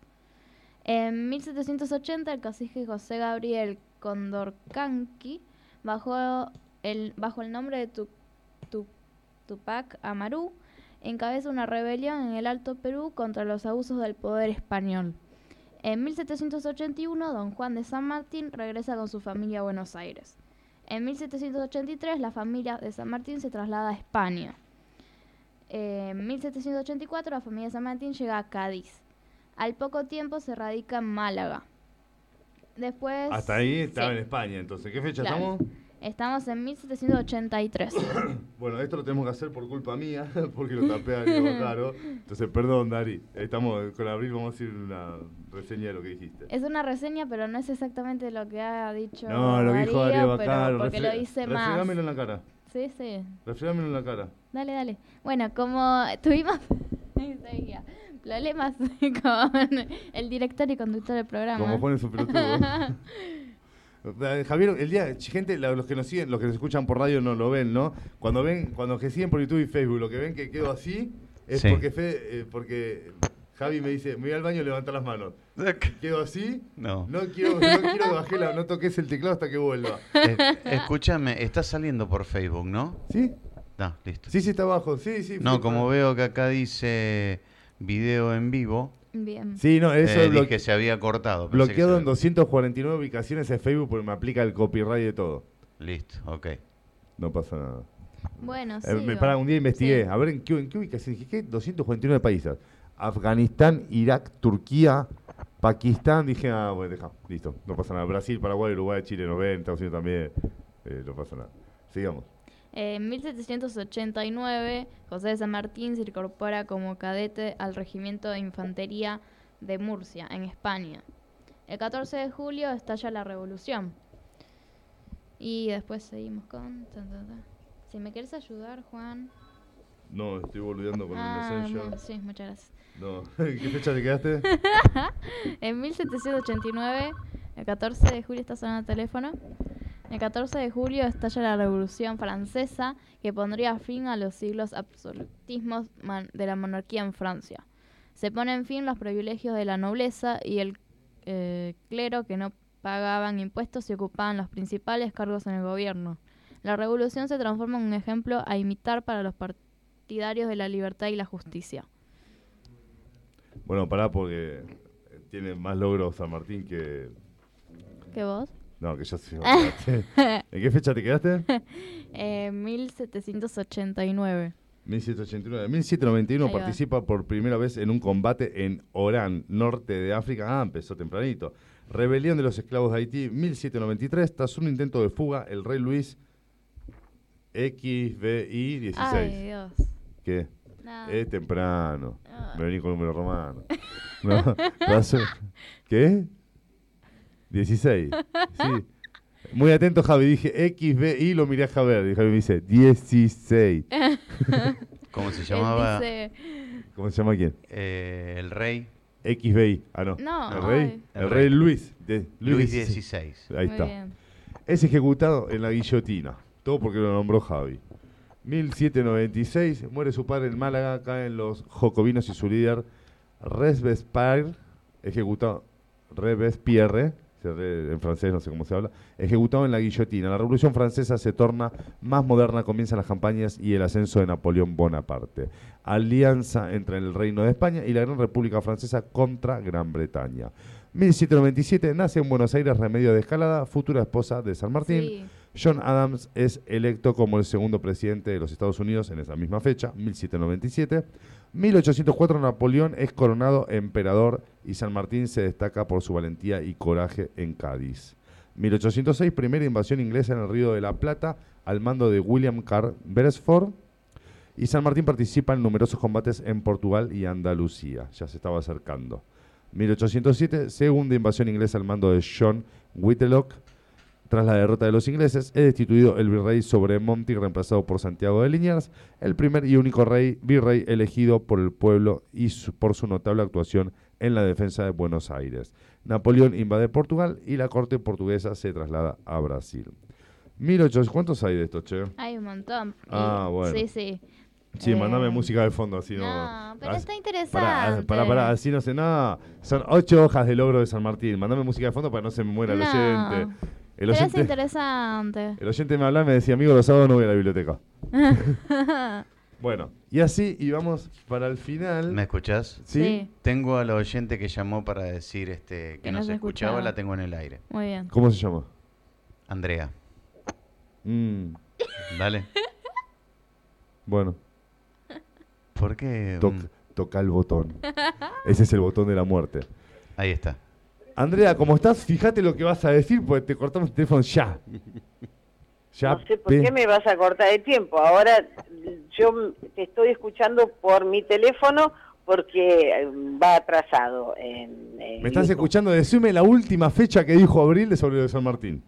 [SPEAKER 2] En 1780, el cacique José Gabriel Condorcanqui, bajo el, bajo el nombre de Tu- Tu- Tupac Amaru, encabeza una rebelión en el Alto Perú contra los abusos del poder español. En 1781, don Juan de San Martín regresa con su familia a Buenos Aires. En 1783, la familia de San Martín se traslada a España. En 1784, la familia de San Martín llega a Cádiz. Al poco tiempo se radica en Málaga. Después...
[SPEAKER 1] Hasta ahí estaba
[SPEAKER 2] Sí.
[SPEAKER 1] en España, entonces. ¿Qué fecha
[SPEAKER 2] Claro.
[SPEAKER 1] estamos?
[SPEAKER 2] Estamos en 1783.
[SPEAKER 1] Bueno, esto lo tenemos que hacer por culpa mía, porque lo tapé a Diego Caro. Entonces, perdón, Dari. Estamos con Abril, vamos a hacer una reseña de lo que dijiste.
[SPEAKER 2] es una reseña, pero no es exactamente lo que ha dicho
[SPEAKER 1] No, lo dijo
[SPEAKER 2] Darío,
[SPEAKER 1] Darío
[SPEAKER 2] pero
[SPEAKER 1] Caro.
[SPEAKER 2] porque lo dice más.
[SPEAKER 1] Refregámelo en la cara.
[SPEAKER 2] Sí, sí.
[SPEAKER 1] Refregámelo en la cara.
[SPEAKER 2] Dale, dale. Bueno, como tuvimos problemas con el director y conductor del programa.
[SPEAKER 1] Como Juan es un pelotudo. Eh, Javier, el día, gente, la- los que nos siguen, los que nos escuchan por radio no lo ven, ¿no? Cuando ven, cuando que siguen por YouTube y Facebook, lo que ven que quedo así, es
[SPEAKER 4] Sí.
[SPEAKER 1] porque Fe- eh, porque Javi me dice, me voy al baño y levanta las manos. Quedo así,
[SPEAKER 4] No.
[SPEAKER 1] no quiero, no quiero que baje la, no toques el teclado hasta que vuelva.
[SPEAKER 4] Eh, escúchame, está saliendo por Facebook, ¿no?
[SPEAKER 1] ¿Sí?
[SPEAKER 4] No, listo.
[SPEAKER 1] Sí, sí, está abajo, sí, sí.
[SPEAKER 4] No, como veo que acá dice video en vivo,
[SPEAKER 2] Bien.
[SPEAKER 1] Sí, no, eso
[SPEAKER 4] eh,
[SPEAKER 1] es
[SPEAKER 4] dije se había cortado. pensé que
[SPEAKER 1] bloqueado en 249 ubicaciones en Facebook porque me aplica el copyright de todo.
[SPEAKER 4] Listo, ok.
[SPEAKER 1] No pasa nada.
[SPEAKER 2] Bueno, sí.
[SPEAKER 1] Eh, me para, un día investigué, a ver en qué, en qué ubicación. Dije, ¿qué? 249 países. Afganistán, Irak, Turquía, Pakistán. Dije, ah, bueno, deja, listo, no pasa nada. Brasil, Paraguay, Uruguay, Chile, 90, Estados Unidos también. Eh, no pasa nada. Sigamos.
[SPEAKER 2] En 1789, José de San Martín se incorpora como cadete al Regimiento de Infantería de Murcia, en España. El 14 de julio estalla la revolución. Y después seguimos con... Si me quieres ayudar, Juan.
[SPEAKER 1] No, estoy boludeando con
[SPEAKER 2] Ah,
[SPEAKER 1] el Messenger.
[SPEAKER 2] sí, muchas gracias.
[SPEAKER 1] No. ¿En qué fecha te quedaste?
[SPEAKER 2] En 1789, el 14 de julio está sonando el teléfono. El 14 de julio estalla la Revolución Francesa que pondría fin a los siglos absolutismos de la monarquía en Francia. Se ponen fin los privilegios de la nobleza y el eh, clero que no pagaban impuestos y ocupaban los principales cargos en el gobierno. La revolución se transforma en un ejemplo a imitar para los partidarios de la libertad y la justicia.
[SPEAKER 1] Bueno, pará porque tiene más logros San Martín que...
[SPEAKER 2] ¿Qué vos?
[SPEAKER 1] No, que yo sí. ¿En qué fecha te quedaste?
[SPEAKER 2] Eh, 1789.
[SPEAKER 1] 1789. En 1791
[SPEAKER 2] Ahí va.
[SPEAKER 1] participa por primera vez en un combate en Orán, norte de África. Ah, empezó tempranito. Rebelión de los esclavos de Haití, 1793. Tras un intento de fuga, el rey Luis XVI 16.
[SPEAKER 2] Ay, Dios.
[SPEAKER 1] ¿Qué? Es temprano.
[SPEAKER 2] Ah.
[SPEAKER 1] Me vení con número romano. No, ¿Qué? 16. Sí. Muy atento, Javi. Dije XVI, lo miré a Javier. Y Javi me dice 16.
[SPEAKER 4] ¿Cómo se llamaba
[SPEAKER 2] dice-
[SPEAKER 1] ¿Cómo se llama quién?
[SPEAKER 4] eh, el rey?
[SPEAKER 1] XVI. Ah, no.
[SPEAKER 2] No,
[SPEAKER 1] El rey.
[SPEAKER 2] ay.
[SPEAKER 1] El
[SPEAKER 4] El
[SPEAKER 1] rey
[SPEAKER 4] rey.
[SPEAKER 1] Luis. de-
[SPEAKER 4] Luis
[SPEAKER 1] XVI. Ahí
[SPEAKER 2] Muy
[SPEAKER 1] está.
[SPEAKER 2] bien.
[SPEAKER 1] Es ejecutado en la guillotina. Todo porque lo nombró Javi. 1796. Muere su padre en Málaga. Caen los jocobinos y su líder, Robespierre. Ejecutado. Robespierre. En francés no sé cómo se habla. Ejecutado en la guillotina. La revolución francesa se torna más moderna. Comienzan las campañas y el ascenso de Napoleón Bonaparte. Alianza entre el Reino de España y la Gran República Francesa contra Gran Bretaña. 1797 nace en Buenos Aires Remedio de Escalada, futura esposa de San Martín.
[SPEAKER 2] Sí.
[SPEAKER 1] John Adams es electo como el segundo presidente de los Estados Unidos en esa misma fecha, 1797. 1804 Napoleón es coronado emperador y San Martín se destaca por su valentía y coraje en Cádiz. 1806, primera invasión inglesa en el Río de la Plata al mando de William Carr Beresford. Y San Martín participa en numerosos combates en Portugal y Andalucía. Ya se estaba acercando. 1807, segunda invasión inglesa al mando de John Whitlock. Tras la derrota de los ingleses, es destituido el virrey Sobremonte y reemplazado por Santiago de Liniers, el primer y único rey virrey elegido por el pueblo y su- por su notable actuación en la defensa de Buenos Aires. Napoleón invade Portugal y la corte portuguesa se traslada a Brasil. 1800, ¿cuántos hay de esto, che?
[SPEAKER 2] Hay un montón.
[SPEAKER 1] Ah, bueno.
[SPEAKER 2] Sí, sí.
[SPEAKER 1] Sí,
[SPEAKER 2] Eh,
[SPEAKER 1] mandame música de fondo, así no.
[SPEAKER 2] No, pero
[SPEAKER 1] Así-
[SPEAKER 2] está
[SPEAKER 1] Pará,
[SPEAKER 2] interesante.
[SPEAKER 1] pará, pará, así no sé nada. Son ocho hojas de logro de San Martín. Mandame música de fondo para que no se me muera el
[SPEAKER 2] No.
[SPEAKER 1] oyente. El
[SPEAKER 2] Pero es
[SPEAKER 1] oyente,
[SPEAKER 2] interesante.
[SPEAKER 1] el oyente me hablaba y me decía, amigo, los sábados no voy a la biblioteca. Bueno, y así, y vamos para el final.
[SPEAKER 4] ¿Me escuchás?
[SPEAKER 1] ¿Sí?
[SPEAKER 4] Tengo a la oyente que llamó para decir este que
[SPEAKER 2] Que
[SPEAKER 4] no, se escuchaba,
[SPEAKER 2] escuchaba.
[SPEAKER 4] la tengo en el aire.
[SPEAKER 2] Muy bien.
[SPEAKER 1] ¿Cómo se llama?
[SPEAKER 4] Andrea,
[SPEAKER 1] Mm,
[SPEAKER 4] dale.
[SPEAKER 1] bueno,
[SPEAKER 4] ¿Por qué?
[SPEAKER 1] toc- toca el botón. Ese es el botón de la muerte.
[SPEAKER 4] Ahí está.
[SPEAKER 1] Andrea, ¿cómo estás? Fíjate lo que vas a decir, porque te cortamos el teléfono ya. Ya,
[SPEAKER 9] No sé por qué me vas a cortar el tiempo. Ahora yo te estoy escuchando por mi teléfono porque eh, va atrasado. En, en
[SPEAKER 1] ¿Me estás
[SPEAKER 9] YouTube.
[SPEAKER 1] escuchando? Decime la última fecha que dijo Abril de sobre San Martín.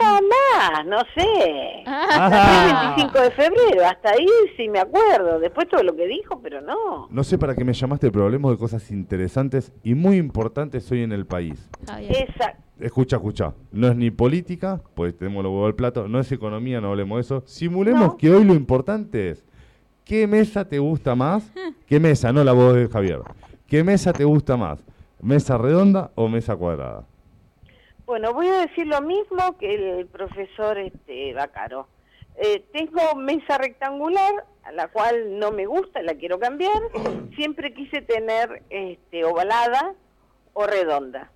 [SPEAKER 9] Jamás, no sé.
[SPEAKER 1] Ah.
[SPEAKER 9] El 25 de febrero, hasta ahí sí me acuerdo. Después todo lo que dijo, pero no.
[SPEAKER 1] No sé para qué me llamaste, pero hablemos de cosas interesantes y muy importantes hoy en el país.
[SPEAKER 2] Javier.
[SPEAKER 9] Esa,
[SPEAKER 1] Escucha, escucha. No es ni política, pues tenemos los huevos al plato. No es economía, no hablemos de eso. Simulemos
[SPEAKER 9] No.
[SPEAKER 1] que hoy lo importante es ¿qué mesa te gusta más? ¿Qué mesa? No la voz de Javier. ¿Qué mesa te gusta más? ¿Mesa redonda o mesa cuadrada?
[SPEAKER 9] Bueno, voy a decir lo mismo que el profesor este, Bacaro. Eh, tengo mesa rectangular, a la cual no me gusta, la quiero cambiar. Siempre quise tener este, ovalada o redonda.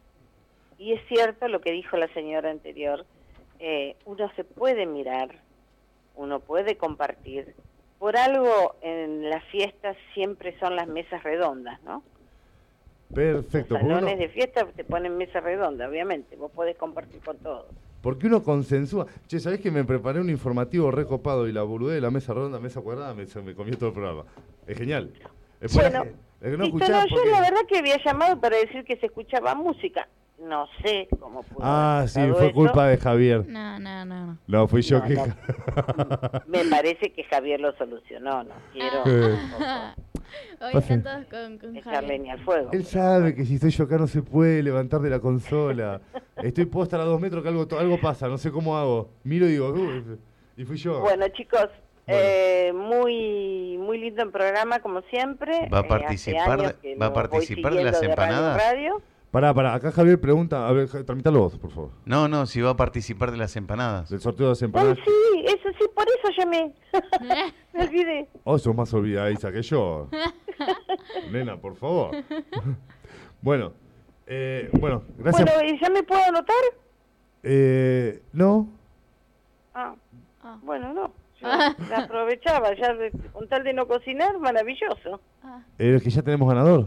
[SPEAKER 9] Y es cierto lo que dijo la señora anterior. eh, uno se puede mirar, uno puede compartir. Por algo en las fiestas siempre son las mesas redondas, ¿no?
[SPEAKER 1] Perfecto. Porque
[SPEAKER 9] Salones
[SPEAKER 1] uno,
[SPEAKER 9] de fiesta te ponen mesa redonda, obviamente. Vos podés compartir con todos.
[SPEAKER 1] porque uno consensúa. Che, ¿sabés que me preparé un informativo recopado y la boludez de la mesa redonda, mesa cuadrada, me, se me comió todo el programa? Es genial. Después,
[SPEAKER 9] Bueno,
[SPEAKER 1] no
[SPEAKER 9] yo la verdad que había llamado para decir que se escuchaba música. No sé cómo pudo
[SPEAKER 1] Ah, sí, fue
[SPEAKER 9] eso.
[SPEAKER 1] culpa de Javier.
[SPEAKER 2] No, no, no. no.
[SPEAKER 1] Fui yo
[SPEAKER 9] No,
[SPEAKER 1] que...
[SPEAKER 9] no. Me parece que Javier lo solucionó, no quiero
[SPEAKER 1] Eh.
[SPEAKER 2] Hoy
[SPEAKER 1] Pase.
[SPEAKER 2] están todos con, con
[SPEAKER 9] echar
[SPEAKER 2] Javier.
[SPEAKER 9] leña al fuego.
[SPEAKER 1] Él sabe que si estoy yo acá no se puede levantar de la consola. Estoy posta a dos metros que algo, algo pasa, no sé cómo hago. Miro y digo, "Uh", y fui yo.
[SPEAKER 9] Bueno, chicos,
[SPEAKER 1] Bueno.
[SPEAKER 9] eh, muy muy lindo el programa, como siempre.
[SPEAKER 4] ¿Va a
[SPEAKER 9] Eh,
[SPEAKER 4] participar de-
[SPEAKER 9] que
[SPEAKER 4] va a participar de las
[SPEAKER 9] radio
[SPEAKER 4] empanadas?
[SPEAKER 9] radio.
[SPEAKER 1] Pará, pará, acá Javier pregunta, a ver, tramitalo vos, por favor.
[SPEAKER 4] No, no, si va a participar de las empanadas.
[SPEAKER 1] Del sorteo de las
[SPEAKER 9] Ay,
[SPEAKER 1] empanadas.
[SPEAKER 9] sí, eso sí, por eso llamé. Me olvidé.
[SPEAKER 1] Oh, sos más olvidadiza que yo. Nena, por favor. bueno, eh, bueno, gracias.
[SPEAKER 9] Bueno, ¿y ¿ya me puedo anotar?
[SPEAKER 1] Eh, no,
[SPEAKER 9] Ah,
[SPEAKER 2] Ah.
[SPEAKER 9] bueno, no. Yo la aprovechaba, ya con tal de no cocinar, maravilloso.
[SPEAKER 2] Ah,
[SPEAKER 1] eh, que ya tenemos ganador.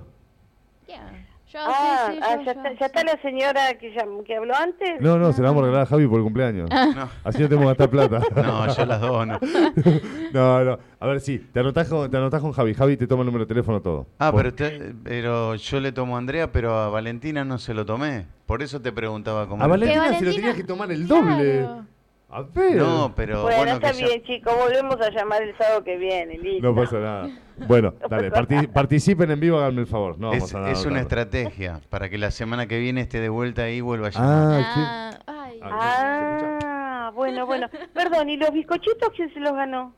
[SPEAKER 2] ¿quién? Yo,
[SPEAKER 9] Ah,
[SPEAKER 2] sí, sí,
[SPEAKER 9] ah,
[SPEAKER 2] yo,
[SPEAKER 9] ya,
[SPEAKER 2] yo,
[SPEAKER 9] está, ya está
[SPEAKER 2] sí.
[SPEAKER 9] la señora que, llam- que habló antes.
[SPEAKER 1] No, no, se la vamos a regalar a Javi por el cumpleaños.
[SPEAKER 4] No,
[SPEAKER 1] Así no tenemos que gastar plata.
[SPEAKER 4] no, yo las dono.
[SPEAKER 1] No, no. A ver, sí, te anotás con, te anotás con Javi. Javi te toma el número de teléfono todo.
[SPEAKER 4] Ah,
[SPEAKER 1] Por-
[SPEAKER 4] pero, te- pero yo le tomo a Andrea, pero a Valentina no se lo tomé. Por eso te preguntaba cómo.
[SPEAKER 1] A
[SPEAKER 4] le-
[SPEAKER 1] Valentina se lo
[SPEAKER 2] Valentina-
[SPEAKER 1] tenías que tomar el doble.
[SPEAKER 2] Claro.
[SPEAKER 1] A ver.
[SPEAKER 4] No, pero
[SPEAKER 9] bueno,
[SPEAKER 4] bueno,
[SPEAKER 9] está
[SPEAKER 4] que ya-
[SPEAKER 9] bien, chicos, volvemos a llamar el sábado que viene, listo.
[SPEAKER 1] No pasa nada. Bueno, dale, parti- participen en vivo, háganme el favor. No vamos
[SPEAKER 4] es,
[SPEAKER 1] a nada.
[SPEAKER 4] es una estrategia para que la semana que viene esté de vuelta ahí y vuelva a llamar.
[SPEAKER 1] Ah,
[SPEAKER 2] Ah, ay.
[SPEAKER 9] Ah, bueno, bueno. Perdón, ¿y los bizcochitos quién se los ganó?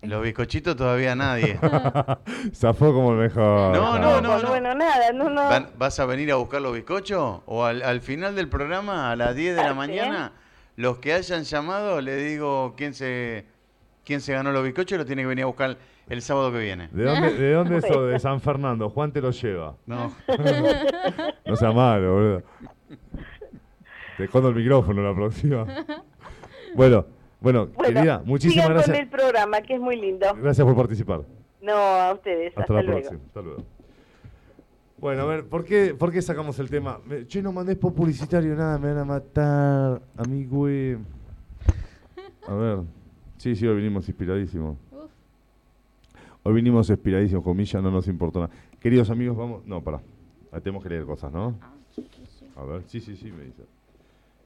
[SPEAKER 4] Los bizcochitos todavía nadie.
[SPEAKER 1] Zafó como el mejor.
[SPEAKER 4] No, no, no.
[SPEAKER 9] Bueno, bueno, nada, no, no.
[SPEAKER 4] ¿Vas a venir a buscar los bizcochos? ¿O al, al final del programa, a las 10 de
[SPEAKER 9] Ah,
[SPEAKER 4] la mañana, los que hayan llamado, le digo quién se, quién se ganó los bizcochos, lo tiene que venir a buscar el sábado que viene.
[SPEAKER 1] ¿De dónde, ¿De dónde sos? De San Fernando. Juan te lo lleva.
[SPEAKER 4] No.
[SPEAKER 1] No sea malo, boludo. Te escondo el micrófono la próxima. Bueno, bueno,
[SPEAKER 9] Bueno,
[SPEAKER 1] querida, muchísimas gracias.
[SPEAKER 9] con el programa, que es muy lindo.
[SPEAKER 1] Gracias por participar.
[SPEAKER 9] No, a ustedes.
[SPEAKER 1] Hasta,
[SPEAKER 9] Hasta,
[SPEAKER 1] la
[SPEAKER 9] luego.
[SPEAKER 1] próxima. Hasta luego. Bueno, a ver, ¿por qué, ¿por qué sacamos el tema? Che, no mandés pop publicitario, nada, me van a matar, amigo. A ver, sí, sí, hoy vinimos inspiradísimos. Hoy vinimos inspiradísimos, comillas, no nos importó nada. Queridos amigos, vamos. No, pará. Ah, Tenemos que leer cosas, ¿no?
[SPEAKER 2] Ah.
[SPEAKER 1] A ver, sí, sí, sí, me dice.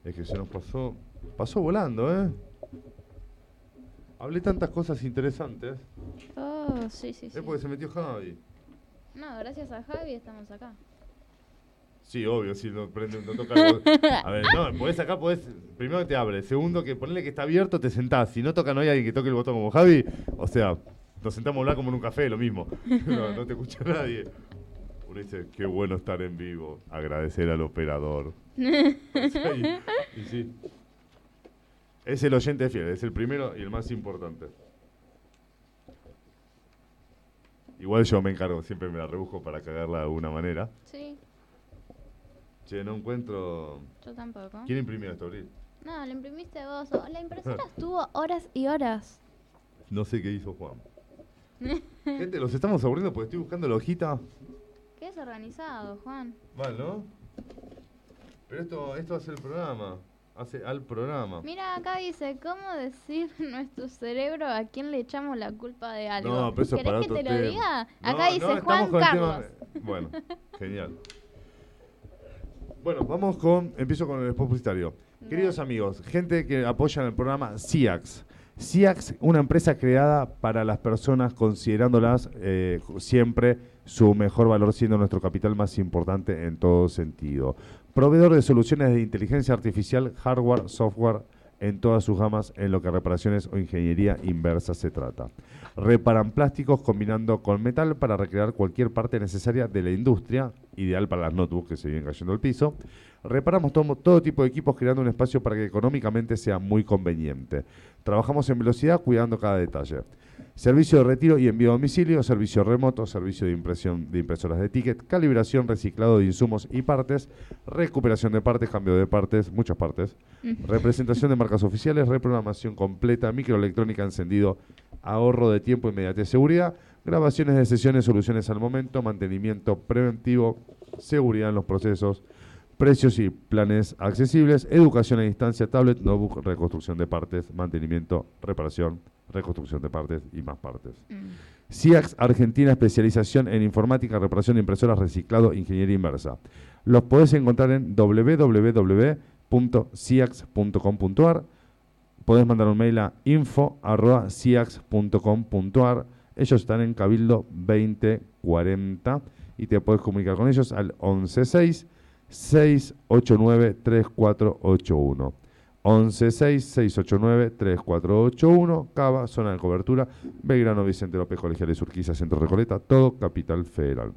[SPEAKER 1] Es que se nos pasó. Pasó volando, ¿eh? Hablé tantas cosas interesantes.
[SPEAKER 2] Oh, sí, sí, sí.
[SPEAKER 1] Es porque se metió Javi.
[SPEAKER 2] No, gracias a Javi estamos acá.
[SPEAKER 1] Sí, obvio, si no prende, no toca el bot- A ver, no, podés acá, podés. Primero que te abre, segundo que ponerle que está abierto, te sentás. Si no toca, no hay alguien que toque el botón como Javi. O sea, nos sentamos a hablar como en un café, lo mismo. No, no te escucha nadie. Uno dice, qué bueno estar en vivo. Agradecer al operador. O sea, y, y sí. Es el oyente fiel, es el primero y el más importante. Igual yo me encargo, siempre me la rebusco para cagarla de alguna manera.
[SPEAKER 2] Sí,
[SPEAKER 1] Che, no encuentro.
[SPEAKER 2] yo tampoco.
[SPEAKER 1] ¿Quién imprimió esto, Abril?
[SPEAKER 2] No, lo imprimiste vos. Oh, La impresora estuvo horas y horas.
[SPEAKER 1] No sé qué hizo Juan. Gente, los estamos aburriendo porque estoy buscando la hojita.
[SPEAKER 2] Qué desorganizado, Juan.
[SPEAKER 1] Mal, ¿no? Pero esto, esto hace el programa. Hace al programa.
[SPEAKER 2] Mira, acá dice, ¿cómo decir nuestro cerebro a quién le echamos la culpa de algo?
[SPEAKER 1] No, pero eso es
[SPEAKER 2] ¿Querés
[SPEAKER 1] para
[SPEAKER 2] que te lo diga?
[SPEAKER 1] No,
[SPEAKER 2] Acá dice Juan Carlos.
[SPEAKER 1] Bueno, genial. Bueno, vamos con. Empiezo con el publicitario. Queridos amigos, gente que apoya el programa CIAX. CIAX, una empresa creada para las personas considerándolas eh, siempre su mejor valor, siendo nuestro capital más importante en todo sentido. Proveedor de soluciones de inteligencia artificial, hardware, software, en todas sus gamas en lo que reparaciones o ingeniería inversa se trata. Reparan plásticos combinando con metal para recrear cualquier parte necesaria de la industria, ideal para las notebooks que se vienen cayendo al piso. Reparamos todo tipo de equipos creando un espacio para que económicamente sea muy conveniente. Trabajamos en velocidad cuidando cada detalle. Servicio de retiro y envío a domicilio, servicio remoto, servicio de impresión de impresoras de ticket, calibración, reciclado de insumos y partes, recuperación de partes, cambio de partes, muchas partes, representación de marcas oficiales, reprogramación completa, microelectrónica encendido, ahorro de tiempo, inmediatez, seguridad, grabaciones de sesiones, soluciones al momento, mantenimiento preventivo, seguridad en los procesos, precios y planes accesibles, educación a distancia, tablet, notebook, reconstrucción de partes, mantenimiento, reparación, reconstrucción de partes y más partes.
[SPEAKER 2] Mm.
[SPEAKER 1] CIAX Argentina, especialización en informática, reparación de impresoras, reciclado, ingeniería inversa. Los podés encontrar en www.ciax.com.ar. Podés mandar un mail a info.ciax.com.ar. Ellos están en Cabildo 2040 y te podés comunicar con ellos al 116 689 3481. 116-689-3481, Cava, zona de cobertura, Belgrano, Vicente López, Colegiales, Urquiza, Centro Recoleta, todo Capital Federal.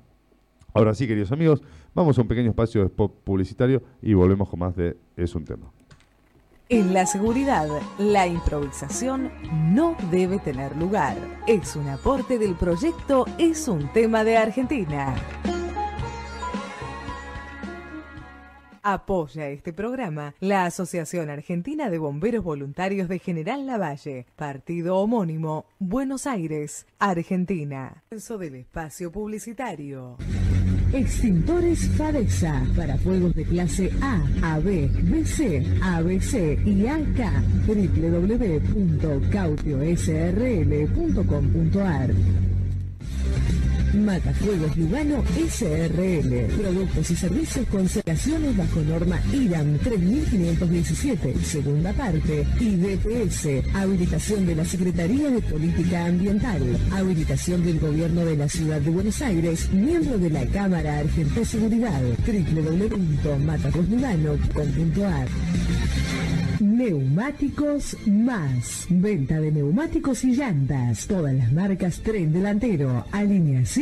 [SPEAKER 1] Ahora sí, queridos amigos, vamos a un pequeño espacio de spot publicitario y volvemos con más de Es un tema.
[SPEAKER 10] En la seguridad, la improvisación no debe tener lugar. Es un aporte del proyecto Es un tema de Argentina. Apoya este programa la Asociación Argentina de Bomberos Voluntarios de General Lavalle, partido homónimo, Buenos Aires, Argentina. Del espacio publicitario.
[SPEAKER 11] Extintores Fadesa para fuegos de clase A, AB, BC, ABC y AK. www.cautiosrl.com.ar Matafuegos Lugano SRL. Productos y servicios con certificaciones bajo norma IRAM 3517, segunda parte. Y DPS. Habilitación de la Secretaría de Política Ambiental. Habilitación del Gobierno de la Ciudad de Buenos Aires. Miembro de la Cámara Argentina de Seguridad. www.matafuegoslugano.com.ar Neumáticos Más. Venta de neumáticos y llantas. Todas las marcas tren delantero, alineación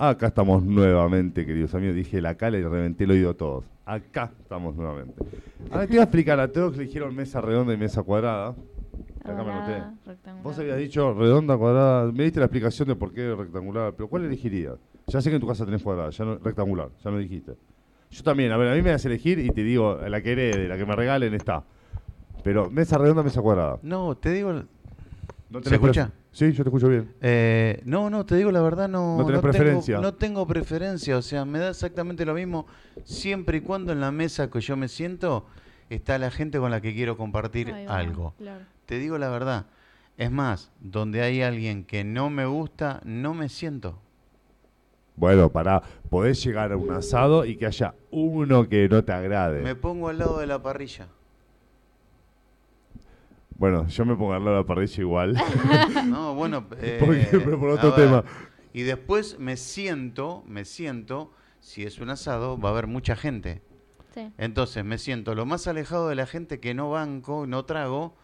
[SPEAKER 1] Acá estamos nuevamente, queridos amigos. Dije la cala y reventé el oído a todos. Acá estamos nuevamente. Ahora te voy a explicar a todos que eligieron mesa redonda y mesa cuadrada. Acá me noté.
[SPEAKER 2] rectangular.
[SPEAKER 1] Vos habías dicho redonda, cuadrada. Me diste la explicación de por qué rectangular, pero ¿cuál elegirías? Ya sé que en tu casa tenés cuadrada, ya no, rectangular, ya lo dijiste. Yo también, a ver, a mí me das a elegir y te digo, la que herede, la que me regalen está. Pero mesa redonda, mesa cuadrada.
[SPEAKER 4] No, te digo.
[SPEAKER 1] ¿No
[SPEAKER 4] ¿Se escucha?
[SPEAKER 1] Sí, yo te escucho bien.
[SPEAKER 4] Eh, no, no, te digo la verdad, no.
[SPEAKER 1] ¿No tenés
[SPEAKER 4] tengo-
[SPEAKER 1] preferencia?
[SPEAKER 4] no tengo preferencia, o sea, me da exactamente lo mismo siempre y cuando en la mesa que yo me siento está la gente con la que quiero compartir algo.
[SPEAKER 2] claro.
[SPEAKER 4] Te digo la verdad. Es más, donde hay alguien que no me gusta, no me siento.
[SPEAKER 1] Bueno, pará, podés llegar a un asado y que haya uno que no te agrade.
[SPEAKER 4] Me pongo al lado de la parrilla.
[SPEAKER 1] Bueno, yo me pongo de la parrilla igual.
[SPEAKER 4] No, bueno, eh,
[SPEAKER 1] ¿Por qué? Pero por
[SPEAKER 4] a
[SPEAKER 1] otro tema.
[SPEAKER 4] Y después me siento, me siento, si es un asado, va a haber mucha gente.
[SPEAKER 2] Sí.
[SPEAKER 4] Entonces me siento lo más alejado de la gente que no banco, no trago,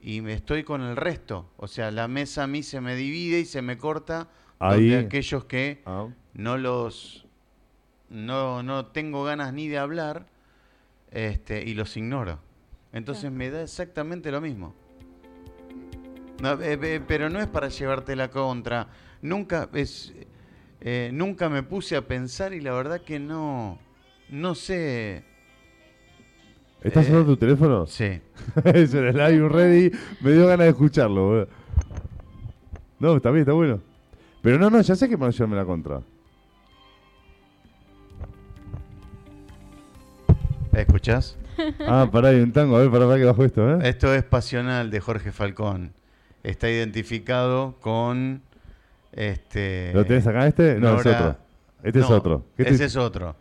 [SPEAKER 4] y me estoy con el resto. O sea, la mesa a mí se me divide y se me corta
[SPEAKER 1] Ahí.
[SPEAKER 4] donde aquellos que
[SPEAKER 1] Ah.
[SPEAKER 4] no los no, no tengo ganas ni de hablar este, y los ignoro. Entonces me da exactamente lo mismo. No, eh, eh, pero no es para llevarte la contra. Nunca es eh, nunca me puse a pensar y la verdad que no no sé.
[SPEAKER 1] ¿Estás
[SPEAKER 4] Eh,
[SPEAKER 1] sonando tu teléfono?
[SPEAKER 4] Sí.
[SPEAKER 1] es el live ready. Me dio ganas de escucharlo, boludo. No, está bien, está bueno. Pero no, no, ya sé que me van a llevarme la contra.
[SPEAKER 4] ¿Escuchás?
[SPEAKER 1] Ah, pará, hay un tango. A ver, pará, pará que bajo esto, ¿eh?
[SPEAKER 4] Esto es Pasional de Jorge Falcón. Está identificado con este
[SPEAKER 1] ¿Lo tenés acá este? No, es
[SPEAKER 4] Nora-
[SPEAKER 1] otro. Este es otro. ¿Qué
[SPEAKER 4] Ese
[SPEAKER 1] te-
[SPEAKER 4] es otro.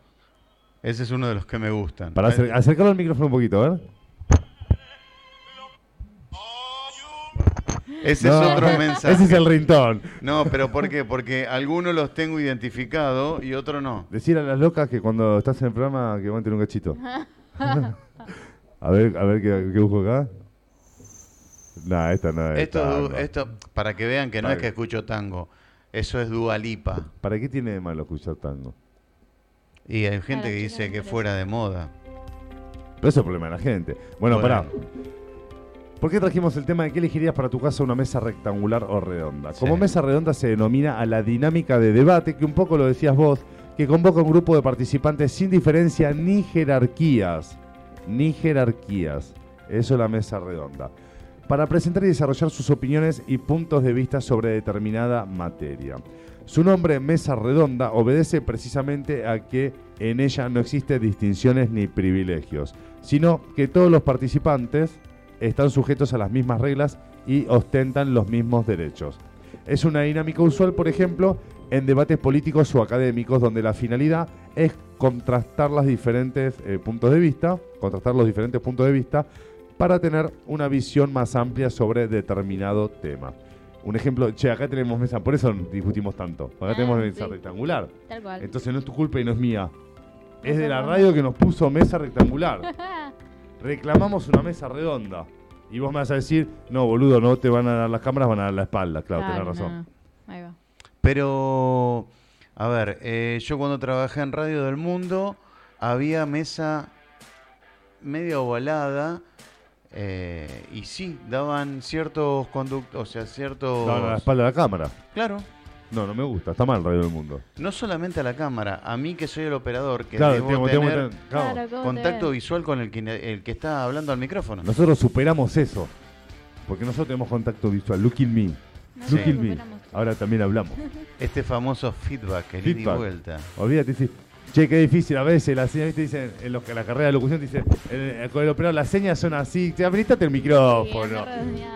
[SPEAKER 4] Ese es uno de los que me gustan.
[SPEAKER 1] Para acer- acercarlo al micrófono un poquito, a ver.
[SPEAKER 4] Ese
[SPEAKER 1] No,
[SPEAKER 4] es otro mensaje.
[SPEAKER 1] Ese es el rintón.
[SPEAKER 4] No, pero ¿por qué? Porque algunos los tengo identificados y otros no.
[SPEAKER 1] Decir a las locas que cuando estás en el programa que aguanten un cachito. A ver, a ver qué, qué busco acá. Nah, esta no es.
[SPEAKER 4] Esto, esto, para que vean que no
[SPEAKER 1] Para
[SPEAKER 4] es
[SPEAKER 1] que-
[SPEAKER 4] que escucho tango. Eso es Dualipa.
[SPEAKER 1] ¿Para qué tiene de malo escuchar tango?
[SPEAKER 4] Y hay gente que dice que fuera de moda.
[SPEAKER 1] Pero eso es el problema de la gente. Bueno,
[SPEAKER 4] Bueno.
[SPEAKER 1] pará. ¿Por qué trajimos el tema de qué elegirías para tu casa una mesa rectangular o redonda? Como mesa redonda se denomina a la dinámica de debate, que un poco lo decías vos, que convoca un grupo de participantes sin diferencia ni jerarquías. Ni jerarquías. Eso es la mesa redonda. Para presentar y desarrollar sus opiniones y puntos de vista sobre determinada materia. Su nombre, Mesa Redonda, obedece precisamente a que en ella no existen distinciones ni privilegios, sino que todos los participantes están sujetos a las mismas reglas y ostentan los mismos derechos. Es una dinámica usual, por ejemplo, en debates políticos o académicos, donde la finalidad es contrastar los diferentes eh, puntos de vista, contrastar los diferentes puntos de vista para tener una visión más amplia sobre determinado tema. Un ejemplo, che, acá tenemos mesa, por eso discutimos tanto. Acá
[SPEAKER 2] Ah,
[SPEAKER 1] tenemos mesa
[SPEAKER 2] sí.
[SPEAKER 1] rectangular.
[SPEAKER 2] Tal cual.
[SPEAKER 1] Entonces no es tu culpa y no es mía. Es de la radio que nos puso mesa rectangular. Reclamamos una mesa redonda. Y vos me vas a decir, no, boludo, no te van a dar las cámaras, van a dar la espalda. Claro, tenés
[SPEAKER 2] Claro,
[SPEAKER 1] razón.
[SPEAKER 2] no, no. Ahí va.
[SPEAKER 4] Pero, a ver, eh, yo cuando trabajé en Radio del Mundo había mesa media ovalada. eh, y sí, daban ciertos conductos, o sea, ciertos...
[SPEAKER 1] No, a la espalda de la cámara.
[SPEAKER 4] Claro,
[SPEAKER 1] No, no me gusta. Está mal Radio del Mundo.
[SPEAKER 4] no solamente a la cámara, a mí que soy el operador, que
[SPEAKER 1] Claro,
[SPEAKER 4] debo
[SPEAKER 1] tengo- tengo que
[SPEAKER 4] tener
[SPEAKER 1] tener- claro.
[SPEAKER 2] Claro, ¿cómo te
[SPEAKER 4] contacto visual con el que, el que está hablando al micrófono.
[SPEAKER 1] Nosotros superamos eso. Porque nosotros tenemos contacto visual. Look in me. Look in me. Ahora también hablamos.
[SPEAKER 4] Este famoso feedback, el ida y vuelta.
[SPEAKER 1] Olvídate, sí. Che, qué difícil a veces. Las señas, ¿viste? Dicen, en los que la carrera de locución dice, el, con el operador las señas son así. Te habilitate el micrófono.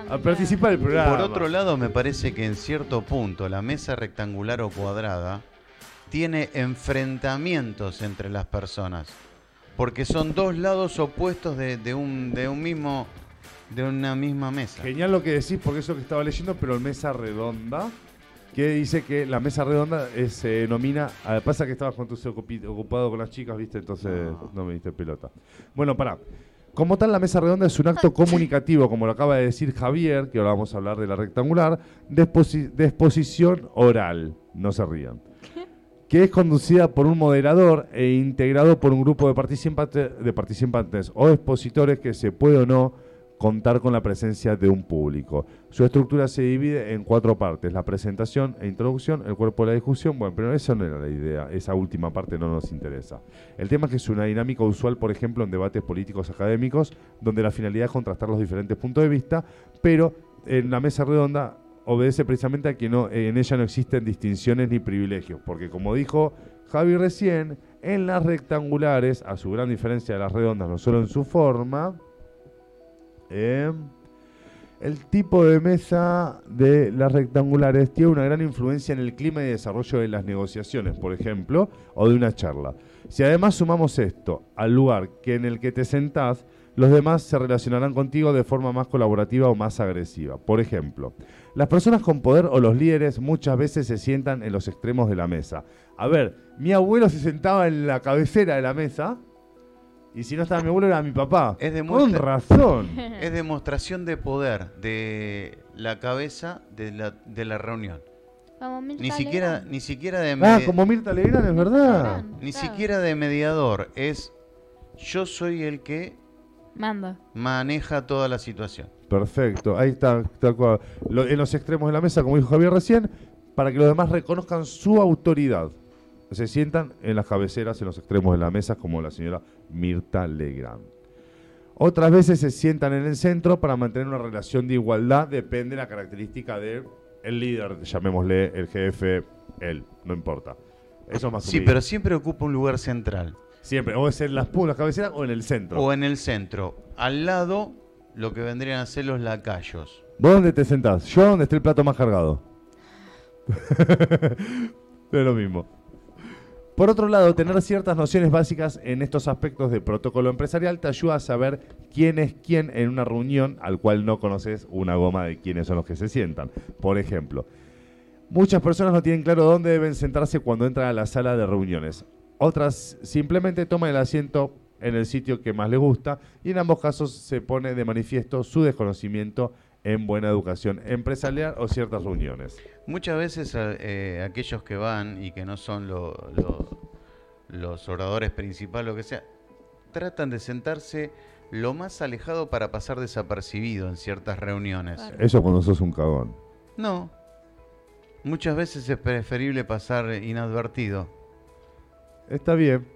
[SPEAKER 1] A participar del
[SPEAKER 4] Por
[SPEAKER 1] programa.
[SPEAKER 4] otro lado, me parece que en cierto punto la mesa rectangular o cuadrada tiene enfrentamientos entre las personas. Porque son dos lados opuestos de, de un, de un mismo de una misma mesa.
[SPEAKER 1] Genial lo que decís, porque eso que estaba leyendo, pero en mesa redonda, que dice que la mesa redonda eh, se denomina. ah, pasa que estabas con ocupi- ocupado con las chicas, ¿viste? Entonces no me diste pelota. Bueno, pará. Como tal, la mesa redonda es un acto comunicativo, como lo acaba de decir Javier, que ahora vamos a hablar de la rectangular, de, exposi- de exposición oral. No se rían. Que es conducida por un moderador e integrado por un grupo de, participante- de participantes o expositores que se puede o no contar con la presencia de un público. Su estructura se divide en cuatro partes, la presentación e introducción, el cuerpo de la discusión, bueno, pero esa no era la idea, esa última parte no nos interesa. El tema es que es una dinámica usual, por ejemplo, en debates políticos académicos, donde la finalidad es contrastar los diferentes puntos de vista, pero en la mesa redonda obedece precisamente a que no, en ella no existen distinciones ni privilegios, porque como dijo Javi recién, en las rectangulares, a su gran diferencia de las redondas, no solo en su forma, eh, el tipo de mesa de las rectangulares tiene una gran influencia en el clima y desarrollo de las negociaciones, por ejemplo, o de una charla. Si además sumamos esto al lugar que en el que te sentás, los demás se relacionarán contigo de forma más colaborativa o más agresiva. Por ejemplo, las personas con poder o los líderes muchas veces se sientan en los extremos de la mesa. A ver, mi abuelo se sentaba en la cabecera de la mesa y si no estaba mi abuelo era mi papá.
[SPEAKER 4] Es
[SPEAKER 1] Con razón.
[SPEAKER 4] Es demostración de poder de la cabeza de la, de la reunión.
[SPEAKER 2] Como Mirta
[SPEAKER 4] Ni siquiera,
[SPEAKER 2] Legrand.
[SPEAKER 4] ni siquiera de
[SPEAKER 1] Ah, como Mirta Legrand, es verdad.
[SPEAKER 2] Legrand,
[SPEAKER 4] ni
[SPEAKER 2] claro.
[SPEAKER 4] siquiera de mediador, es yo soy el que
[SPEAKER 2] Manda.
[SPEAKER 4] maneja toda la situación.
[SPEAKER 1] Perfecto, ahí está, tal cual. Lo- en los extremos de la mesa, como dijo Javier recién, para que los demás reconozcan su autoridad. Se sientan en las cabeceras, en los extremos de la mesa, como la señora Mirta Legrand. Otras veces se sientan en el centro para mantener una relación de igualdad, depende de la característica del líder, llamémosle el jefe, él, no importa. Eso es más
[SPEAKER 4] Sí,
[SPEAKER 1] humilde.
[SPEAKER 4] pero siempre ocupa un lugar central.
[SPEAKER 1] Siempre, o es en las, las cabeceras o en el centro.
[SPEAKER 4] O en el centro. Al lado, lo que vendrían a ser los lacayos.
[SPEAKER 1] ¿Vos dónde te sentás? Yo donde esté el plato más cargado. es lo mismo. Por otro lado, tener ciertas nociones básicas en estos aspectos de protocolo empresarial te ayuda a saber quién es quién en una reunión al cual no conoces una goma de quiénes son los que se sientan. Por ejemplo, muchas personas no tienen claro dónde deben sentarse cuando entran a la sala de reuniones. Otras simplemente toman el asiento en el sitio que más les gusta y en ambos casos se pone de manifiesto su desconocimiento en buena educación empresarial o ciertas reuniones.
[SPEAKER 4] Muchas veces eh, aquellos que van y que no son lo- lo- los oradores principales, lo que sea, tratan de sentarse lo más alejado para pasar desapercibido en ciertas reuniones.
[SPEAKER 1] Eso cuando sos un cagón.
[SPEAKER 4] No. Muchas veces es preferible pasar inadvertido.
[SPEAKER 1] Está bien.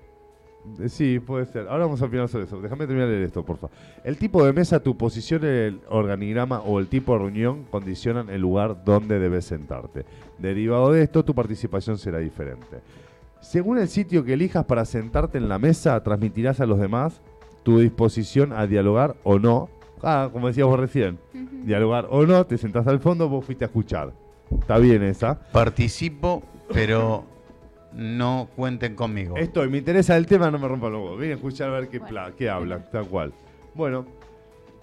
[SPEAKER 1] Sí, puede ser. Ahora vamos a opinar sobre eso. Déjame terminar de leer esto, por favor. El tipo de mesa, tu posición en el organigrama o el tipo de reunión condicionan el lugar donde debes sentarte. Derivado de esto, tu participación será diferente. Según el sitio que elijas para sentarte en la mesa, transmitirás a los demás tu disposición a dialogar o no. Ah, como decías vos recién. Dialogar o no, te sentás al fondo, vos fuiste a escuchar. Está bien esa.
[SPEAKER 4] Participo, pero no cuenten conmigo.
[SPEAKER 1] Estoy, me interesa el tema, no me rompan los huevos. Vine a escuchar a ver qué,
[SPEAKER 2] Bueno.
[SPEAKER 1] qué hablan, tal cual. Bueno,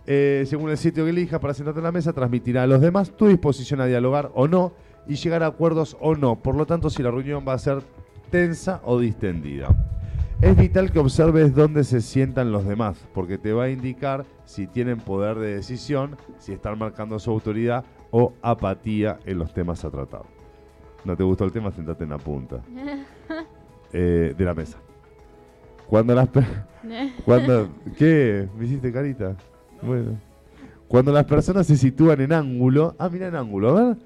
[SPEAKER 1] eh, según el sitio que elijas para sentarte en la mesa, transmitirá a los demás tu disposición a dialogar o no y llegar a acuerdos o no. Por lo tanto, si la reunión va a ser tensa o distendida. Es vital que observes dónde se sientan los demás, porque te va a indicar si tienen poder de decisión, si están marcando su autoridad o apatía en los temas a tratar. ¿No te gustó el tema? Sentate en la punta eh, de la mesa. Cuando las cuando ¿Qué? ¿Me hiciste carita? Bueno. Cuando las personas se sitúan en ángulo, ah, mira en ángulo, a ver,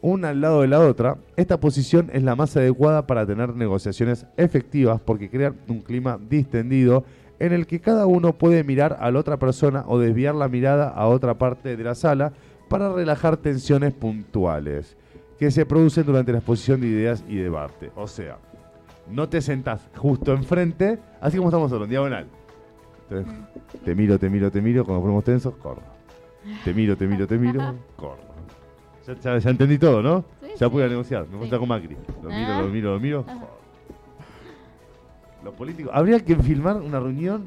[SPEAKER 1] una al lado de la otra, esta posición es la más adecuada para tener negociaciones efectivas porque crean un clima distendido en el que cada uno puede mirar a la otra persona o desviar la mirada a otra parte de la sala para relajar tensiones puntuales que se producen durante la exposición de ideas y debate. O sea, no te sentás justo enfrente, así como estamos ahora, en diagonal. Entonces, te miro, te miro, te miro, cuando ponemos tensos, corro. Te miro, te miro, te miro, corro. Ya, ya- ya entendí todo, ¿no?
[SPEAKER 2] Sí,
[SPEAKER 1] ya
[SPEAKER 2] sí.
[SPEAKER 1] pude negociar, me
[SPEAKER 2] Sí.
[SPEAKER 1] gusta con Macri. Lo miro,
[SPEAKER 2] Ah.
[SPEAKER 1] lo miro, lo miro.
[SPEAKER 2] Ajá.
[SPEAKER 1] joder. Los políticos. Habría que filmar una reunión.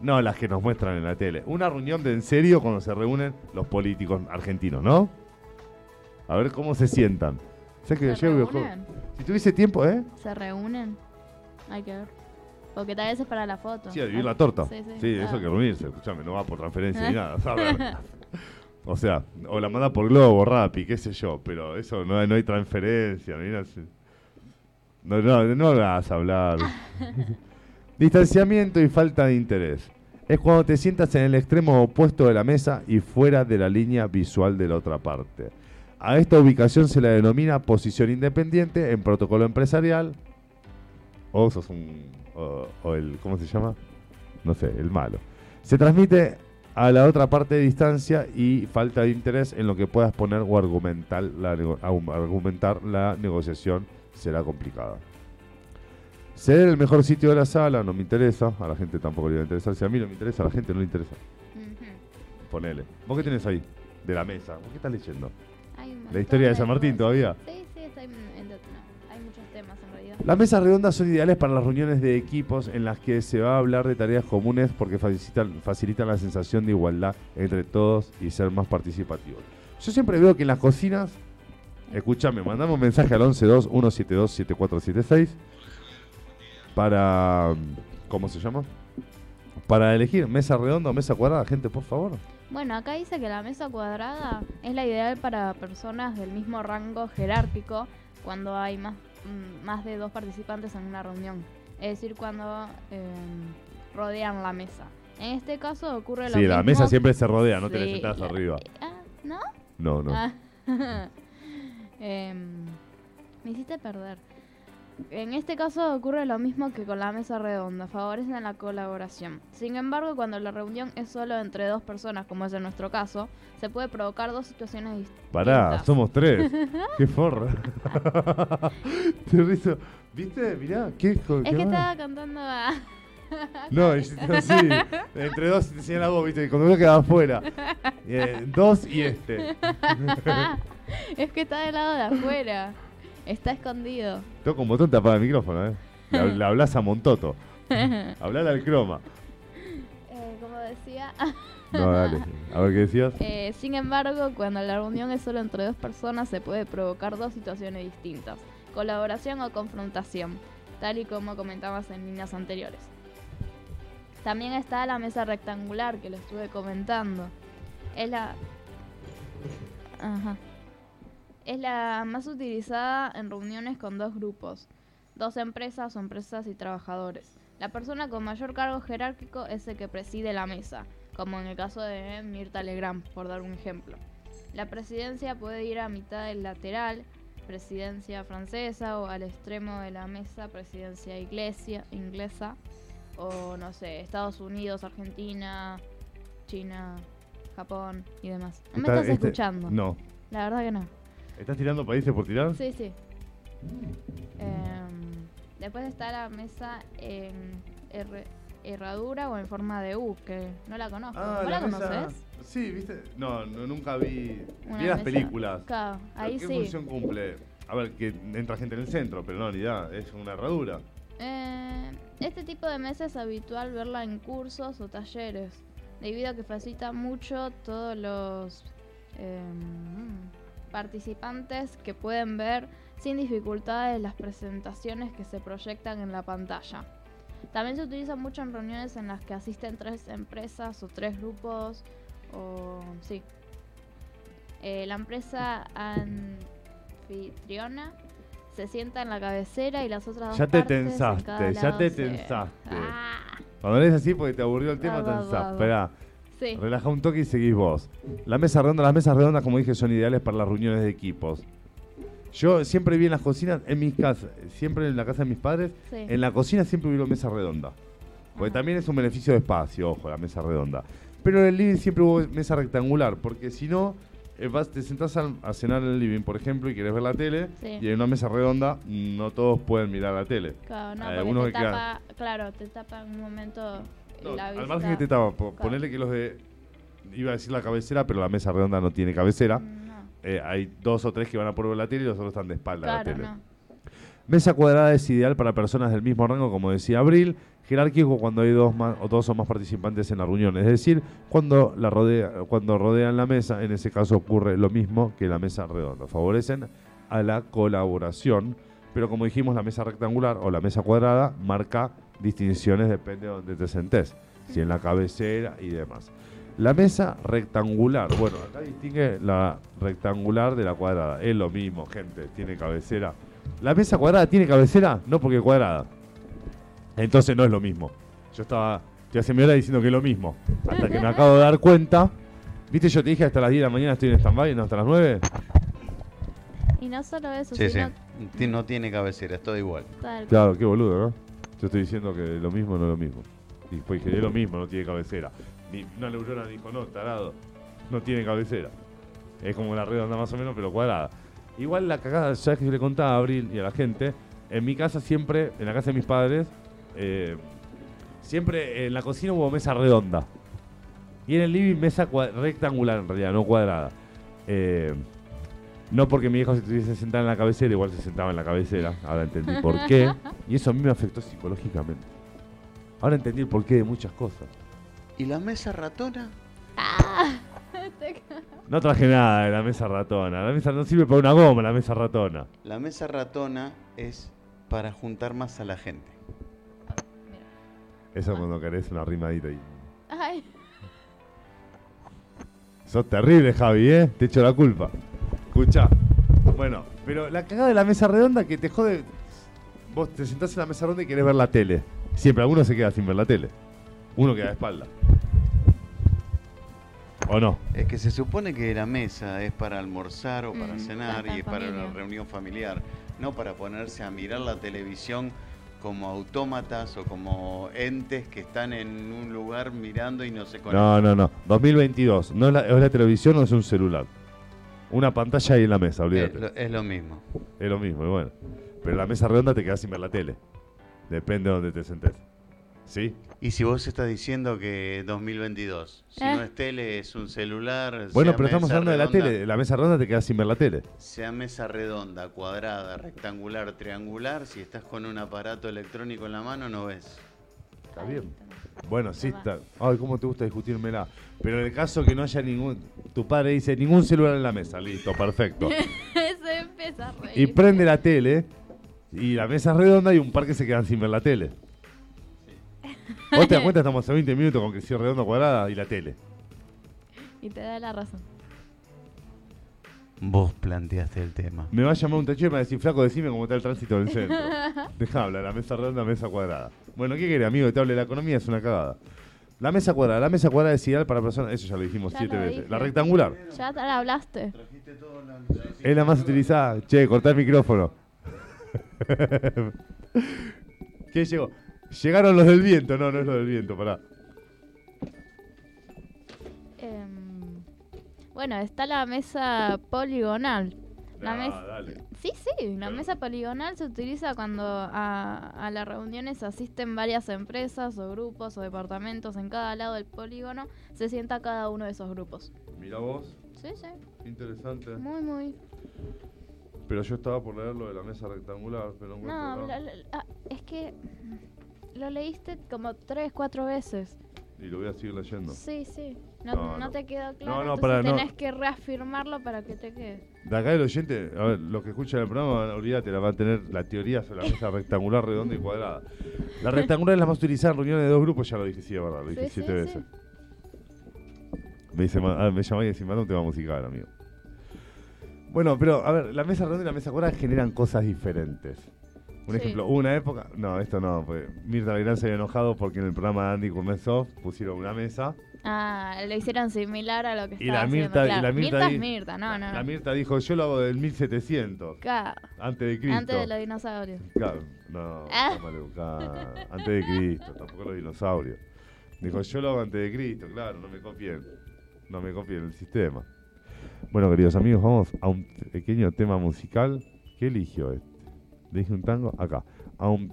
[SPEAKER 1] No las que nos muestran en la tele. Una reunión de en serio cuando se reúnen los políticos argentinos, ¿no? A ver cómo se sientan. Si tuviese tiempo, ¿eh?
[SPEAKER 2] ¿Se reúnen? Hay que ver. Porque tal vez es para la foto.
[SPEAKER 1] Sí, a dividir la torta.
[SPEAKER 2] Sí, sí.
[SPEAKER 1] Sí, eso hay que reunirse. Escuchame, no va por transferencia ni nada. ¿sabes? O sea, o la manda por Globo, Rappi, qué sé yo, pero eso no hay, no hay transferencia, nada. No, no, no hagas hablar. Distanciamiento y falta de interés. Es cuando te sientas en el extremo opuesto de la mesa y fuera de la línea visual de la otra parte. A esta ubicación se la denomina posición independiente en protocolo empresarial. O sos un. O, o el. ¿Cómo se llama? No sé, el malo. Se transmite a la otra parte de distancia y falta de interés en lo que puedas poner o argumentar la, argumentar la negociación será complicada. Ser el mejor sitio de la sala no me interesa, a la gente tampoco le va a interesar. Si a mí no me interesa, a la gente no le interesa. Ponele. ¿Vos qué tenés ahí? De la mesa. ¿Vos qué estás leyendo?
[SPEAKER 2] Hay
[SPEAKER 1] ¿La historia de San Martín todavía?
[SPEAKER 2] Sí, sí, está no, hay muchos temas en realidad.
[SPEAKER 1] Las mesas redondas son ideales para las reuniones de equipos en las que se va a hablar de tareas comunes porque facilitan, facilitan la sensación de igualdad entre todos y ser más participativos. Yo siempre veo que en las cocinas, escúchame, mandame un mensaje al 112-172-7476 para, ¿cómo se llama? Para elegir mesa redonda o mesa cuadrada, gente, por favor.
[SPEAKER 2] Bueno, acá dice que la mesa cuadrada es la ideal para personas del mismo rango jerárquico cuando hay más, mm, más de dos participantes en una reunión. Es decir, cuando eh, rodean la mesa. En este caso ocurre lo
[SPEAKER 1] Sí,
[SPEAKER 2] mismo.
[SPEAKER 1] la mesa siempre se rodea, no te le
[SPEAKER 2] Sí,
[SPEAKER 1] sentás
[SPEAKER 2] la-
[SPEAKER 1] arriba.
[SPEAKER 2] Ah, ¿No?
[SPEAKER 1] No, no.
[SPEAKER 2] Ah. Em, me hiciste perder. En este caso ocurre lo mismo que con la mesa redonda, favorecen la colaboración. Sin embargo, cuando la reunión es solo entre dos personas, como es en nuestro caso, se puede provocar dos situaciones distintas.
[SPEAKER 1] Pará, somos tres. Qué forra. Te rizo. ¿Viste? Mirá, qué
[SPEAKER 2] Es
[SPEAKER 1] qué
[SPEAKER 2] que estaba cantando a...
[SPEAKER 1] No, así. Entre dos te señala vos, viste, cuando uno quedaba afuera. Eh, dos y este.
[SPEAKER 2] es que está del lado de afuera. Está escondido.
[SPEAKER 1] Tengo con botón tapado el micrófono, eh. Le hablas a Montoto. Hablar al croma.
[SPEAKER 2] Eh, como decía...
[SPEAKER 1] No, dale. A ver qué decías.
[SPEAKER 2] Eh, sin embargo, cuando la reunión es solo entre dos personas, se puede provocar dos situaciones distintas, colaboración o confrontación, tal y como comentamos en líneas anteriores. También está la mesa rectangular que lo estuve comentando. Es la... Ajá. Es la más utilizada en reuniones con dos grupos, dos empresas o empresas y trabajadores. La persona con mayor cargo jerárquico es el que preside la mesa, como en el caso de Mirta Legrand, por dar un ejemplo. La presidencia puede ir a mitad del lateral, presidencia francesa, o al extremo de la mesa, presidencia iglesia, inglesa, o no sé, Estados Unidos, Argentina, China, Japón y demás. ¿No me
[SPEAKER 1] Está-
[SPEAKER 2] estás
[SPEAKER 1] este-
[SPEAKER 2] escuchando?
[SPEAKER 1] No.
[SPEAKER 2] La verdad que no.
[SPEAKER 1] ¿Estás tirando países por tirar?
[SPEAKER 2] Sí, sí. Em, después está la mesa en herradura o en forma de U, que no la conozco.
[SPEAKER 1] Ah,
[SPEAKER 2] ¿Vos la, conoces?
[SPEAKER 1] Sí, ¿viste? No, no nunca vi.
[SPEAKER 2] Una
[SPEAKER 1] vi las
[SPEAKER 2] mesa-
[SPEAKER 1] películas.
[SPEAKER 2] Claro, ahí
[SPEAKER 1] ¿Qué
[SPEAKER 2] sí.
[SPEAKER 1] función cumple? A ver, que entra gente en el centro, pero no, ni idea, es una herradura.
[SPEAKER 2] Eh, este tipo de mesa es habitual verla en cursos o talleres, debido a que facilita mucho todos los em, participantes que pueden ver sin dificultades las presentaciones que se proyectan en la pantalla. También se utiliza mucho en reuniones en las que asisten tres empresas o tres grupos o sí. Eh, la empresa anfitriona se sienta en la cabecera y las otras dos
[SPEAKER 1] Ya te tensaste, ya te tensaste.
[SPEAKER 2] Ah,
[SPEAKER 1] Cuando lees así porque te aburrió el tema,
[SPEAKER 2] Va, sí.
[SPEAKER 1] Relaja un toque y seguís vos. La mesa redonda, las mesas redondas, como dije, son ideales para las reuniones de equipos. Yo siempre vi en las cocinas, en mis casas, siempre en la casa de mis padres,
[SPEAKER 2] Sí.
[SPEAKER 1] en la cocina siempre hubo mesa redonda. Porque
[SPEAKER 2] Ajá.
[SPEAKER 1] también es un beneficio de espacio, ojo, la mesa redonda. Pero en el living siempre hubo mesa rectangular, porque si no, eh, vas, te sentás a, cenar en el living, por ejemplo, y querés ver la tele,
[SPEAKER 2] Sí.
[SPEAKER 1] y en una mesa redonda no todos pueden mirar la tele.
[SPEAKER 2] Claro, no,
[SPEAKER 1] Hay
[SPEAKER 2] porque
[SPEAKER 1] algunos
[SPEAKER 2] te
[SPEAKER 1] que quedan-
[SPEAKER 2] tapa, claro, te tapa en un momento
[SPEAKER 1] No,
[SPEAKER 2] la
[SPEAKER 1] al margen que te tapa, po-
[SPEAKER 2] Claro.
[SPEAKER 1] ponele que los de. Iba a decir la cabecera, pero la mesa redonda no tiene cabecera.
[SPEAKER 2] No,
[SPEAKER 1] Eh, hay dos o tres que van a por la tele y los otros están de espalda a la
[SPEAKER 2] claro,
[SPEAKER 1] tele.
[SPEAKER 2] no.
[SPEAKER 1] Mesa cuadrada es ideal para personas del mismo rango, como decía Abril. Jerárquico cuando hay dos más, o dos o más participantes en la reunión. Es decir, cuando, la rodea, cuando rodean la mesa, en ese caso ocurre lo mismo que la mesa redonda. Favorecen a la colaboración, pero como dijimos, la mesa rectangular o la mesa cuadrada marca distinciones, depende de donde te sentés. Si en la cabecera y demás. La mesa rectangular, bueno, acá distingue la rectangular de la cuadrada. Es lo mismo, gente, tiene cabecera. La mesa cuadrada tiene cabecera, no porque cuadrada. Entonces no es lo mismo. Yo estaba, te hace media hora diciendo que es lo mismo. Hasta que me acabo de dar cuenta. ¿Viste? Yo te dije hasta las 10 de la mañana estoy en stand-by, no hasta las 9.
[SPEAKER 2] Y no solo eso,
[SPEAKER 4] Sí, sí.
[SPEAKER 2] sino
[SPEAKER 4] Ti- No tiene cabecera, es todo igual.
[SPEAKER 2] tal-
[SPEAKER 1] Claro, qué boludo, ¿no? Yo estoy diciendo que lo mismo no es lo mismo. Y después dije, es lo mismo, no tiene cabecera. Ni una neurona dijo, no, tarado, no tiene cabecera. Es como la redonda más o menos, pero cuadrada. Igual la cagada, ya que yo le contaba a Abril y a la gente, en mi casa siempre, en la casa de mis padres, eh, siempre en la cocina hubo mesa redonda. Y en el living mesa rectangular en realidad, no cuadrada. Eh, no porque mi hijo se estuviese sentado en la cabecera, igual se sentaba en la cabecera. Ahora entendí por qué. Y eso a mí me afectó psicológicamente. Ahora entendí el porqué de muchas cosas.
[SPEAKER 4] ¿Y la mesa ratona?
[SPEAKER 2] ¡Ah!
[SPEAKER 1] No traje nada de la mesa ratona. La mesa no sirve para una goma, la mesa ratona.
[SPEAKER 4] La mesa ratona es para juntar más a la gente.
[SPEAKER 1] Eso cuando querés una rimadita ahí.
[SPEAKER 2] Ay,
[SPEAKER 1] Sos terrible, Javi, ¿eh? Te echo la culpa. Escucha. Bueno, pero la cagada de la mesa redonda que te jode. Vos te sentás en la mesa redonda y querés ver la tele. Siempre alguno se queda sin ver la tele. Uno queda de espalda. ¿O no?
[SPEAKER 4] Es que se supone que la mesa es para almorzar o para
[SPEAKER 2] Mm,
[SPEAKER 4] cenar
[SPEAKER 2] para
[SPEAKER 4] y es para
[SPEAKER 2] familia.
[SPEAKER 4] una reunión familiar, no para ponerse a mirar la televisión como autómatas o como entes que están en un lugar mirando y no se conectan.
[SPEAKER 1] No, no, no. 2022. No es la, es la televisión o es un celular. Una pantalla ahí en la mesa,
[SPEAKER 4] es,
[SPEAKER 1] olvídate.
[SPEAKER 4] lo, es lo mismo.
[SPEAKER 1] Es lo mismo, y bueno. Pero la mesa redonda te quedás sin ver la tele. Depende de donde te sentes. ¿Sí?
[SPEAKER 4] Y si vos estás diciendo que 2022, si
[SPEAKER 2] Eh.
[SPEAKER 4] no es tele, es un celular.
[SPEAKER 1] Bueno, pero estamos hablando de la tele. La mesa redonda te quedás sin ver la tele.
[SPEAKER 4] Sea mesa redonda, cuadrada, rectangular, triangular, si estás con un aparato electrónico en la mano no ves.
[SPEAKER 1] Está bien. Bueno, sí está. Ay, cómo te gusta discutírmela. Pero en el caso que no haya ningún. Tu padre dice ningún celular en la mesa. Listo, perfecto.
[SPEAKER 2] Se empieza a reír.
[SPEAKER 1] y prende la tele. Y la mesa es redonda y un par que se quedan sin ver la tele. Vos te das cuenta, estamos a 20 minutos con que sea redonda cuadrada y la tele.
[SPEAKER 2] Y te da la razón.
[SPEAKER 4] Vos planteaste el tema.
[SPEAKER 1] Me va a llamar un tacho y me va a decir, flaco, decime cómo está el tránsito del centro. Deja hablar, la mesa redonda, mesa cuadrada. Bueno, ¿qué querés, amigo? Que te hable de la economía, es una cagada. La mesa cuadrada, la mesa cuadrada es ideal para personas, eso ya lo dijimos
[SPEAKER 2] Ya
[SPEAKER 1] siete
[SPEAKER 2] lo
[SPEAKER 1] veces.
[SPEAKER 2] dije.
[SPEAKER 1] La rectangular,
[SPEAKER 2] Ya te la hablaste.
[SPEAKER 1] es la más utilizada. Che, cortá el micrófono. ¿Qué llegó? Llegaron los del viento, no, no es lo del viento, pará.
[SPEAKER 2] Em, bueno, está la mesa poligonal. La mesa...
[SPEAKER 1] dale.
[SPEAKER 2] Sí, sí, la mesa poligonal se utiliza cuando a, a las reuniones asisten varias empresas o grupos o departamentos en cada lado del polígono, se sienta cada uno de esos grupos.
[SPEAKER 1] Mira vos,
[SPEAKER 2] Sí, sí,
[SPEAKER 1] interesante.
[SPEAKER 2] muy, muy.
[SPEAKER 1] Pero yo estaba por leer lo de la mesa rectangular, pero no
[SPEAKER 2] No, la- la- ah, es que lo leíste como tres, cuatro veces.
[SPEAKER 1] Y lo voy a seguir leyendo.
[SPEAKER 2] Sí, sí. No,
[SPEAKER 1] No,
[SPEAKER 2] no te quedó claro.
[SPEAKER 1] no, no.
[SPEAKER 2] tenés que reafirmarlo para que te quede.
[SPEAKER 1] De acá el oyente, a ver, los que escuchan el programa, olvídate, la van a tener la teoría sobre la mesa rectangular, redonda y cuadrada. La rectangular es la más utilizada en reuniones de dos grupos, ya lo dije, sí, es verdad, lo dije
[SPEAKER 2] Sí,
[SPEAKER 1] siete
[SPEAKER 2] sí,
[SPEAKER 1] veces. Me, dice, ah, me llama y dice, manda un tema musical, amigo. Bueno, pero a ver, la mesa redonda y la mesa cuadrada generan cosas diferentes. Un
[SPEAKER 2] Sí.
[SPEAKER 1] ejemplo, hubo una época, no, esto no, pues Mirta Legrand se había enojado porque en el programa de Andy Kurnesov pusieron una mesa
[SPEAKER 2] Ah, lo hicieron similar a lo que
[SPEAKER 1] y
[SPEAKER 2] estaba
[SPEAKER 1] la
[SPEAKER 2] haciendo,
[SPEAKER 1] Mirta, y la Mirta,
[SPEAKER 2] Mirta
[SPEAKER 1] di-
[SPEAKER 2] es Mirta, no, no.
[SPEAKER 1] La
[SPEAKER 2] no.
[SPEAKER 1] Mirta dijo, yo lo hago del 1700,
[SPEAKER 2] Claro,
[SPEAKER 1] antes de Cristo.
[SPEAKER 2] antes de los dinosaurios.
[SPEAKER 1] Claro, no,
[SPEAKER 2] Ah.
[SPEAKER 1] está. Antes de Cristo, tampoco los dinosaurios. Dijo, yo lo hago antes de Cristo, claro, no me copien. No me copien el sistema. Bueno, queridos amigos, vamos a un pequeño tema musical. ¿Qué eligió este? Le dije un tango, acá. A un...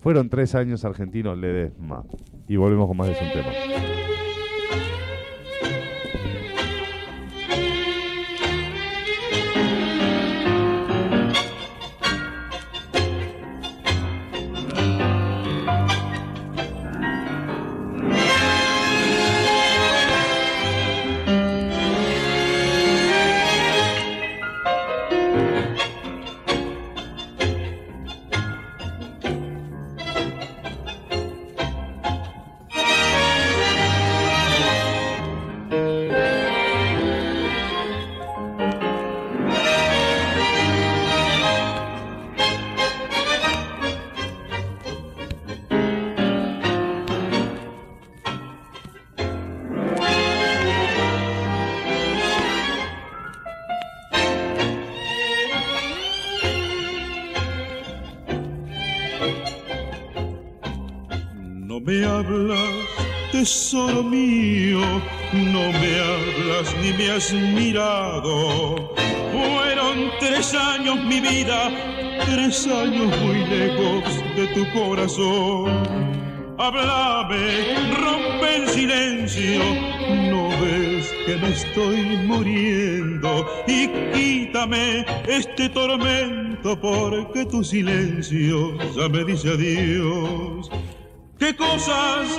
[SPEAKER 1] Fueron tres años argentinos Ledesma. Y volvemos con más de un tema.
[SPEAKER 12] Tesoro mío, no me hablas ni me has mirado. Fueron tres años mi vida, tres años muy lejos de tu corazón. Háblame, rompe el silencio, no ves que me estoy muriendo y quítame este tormento porque tu silencio ya me dice adiós. Qué cosas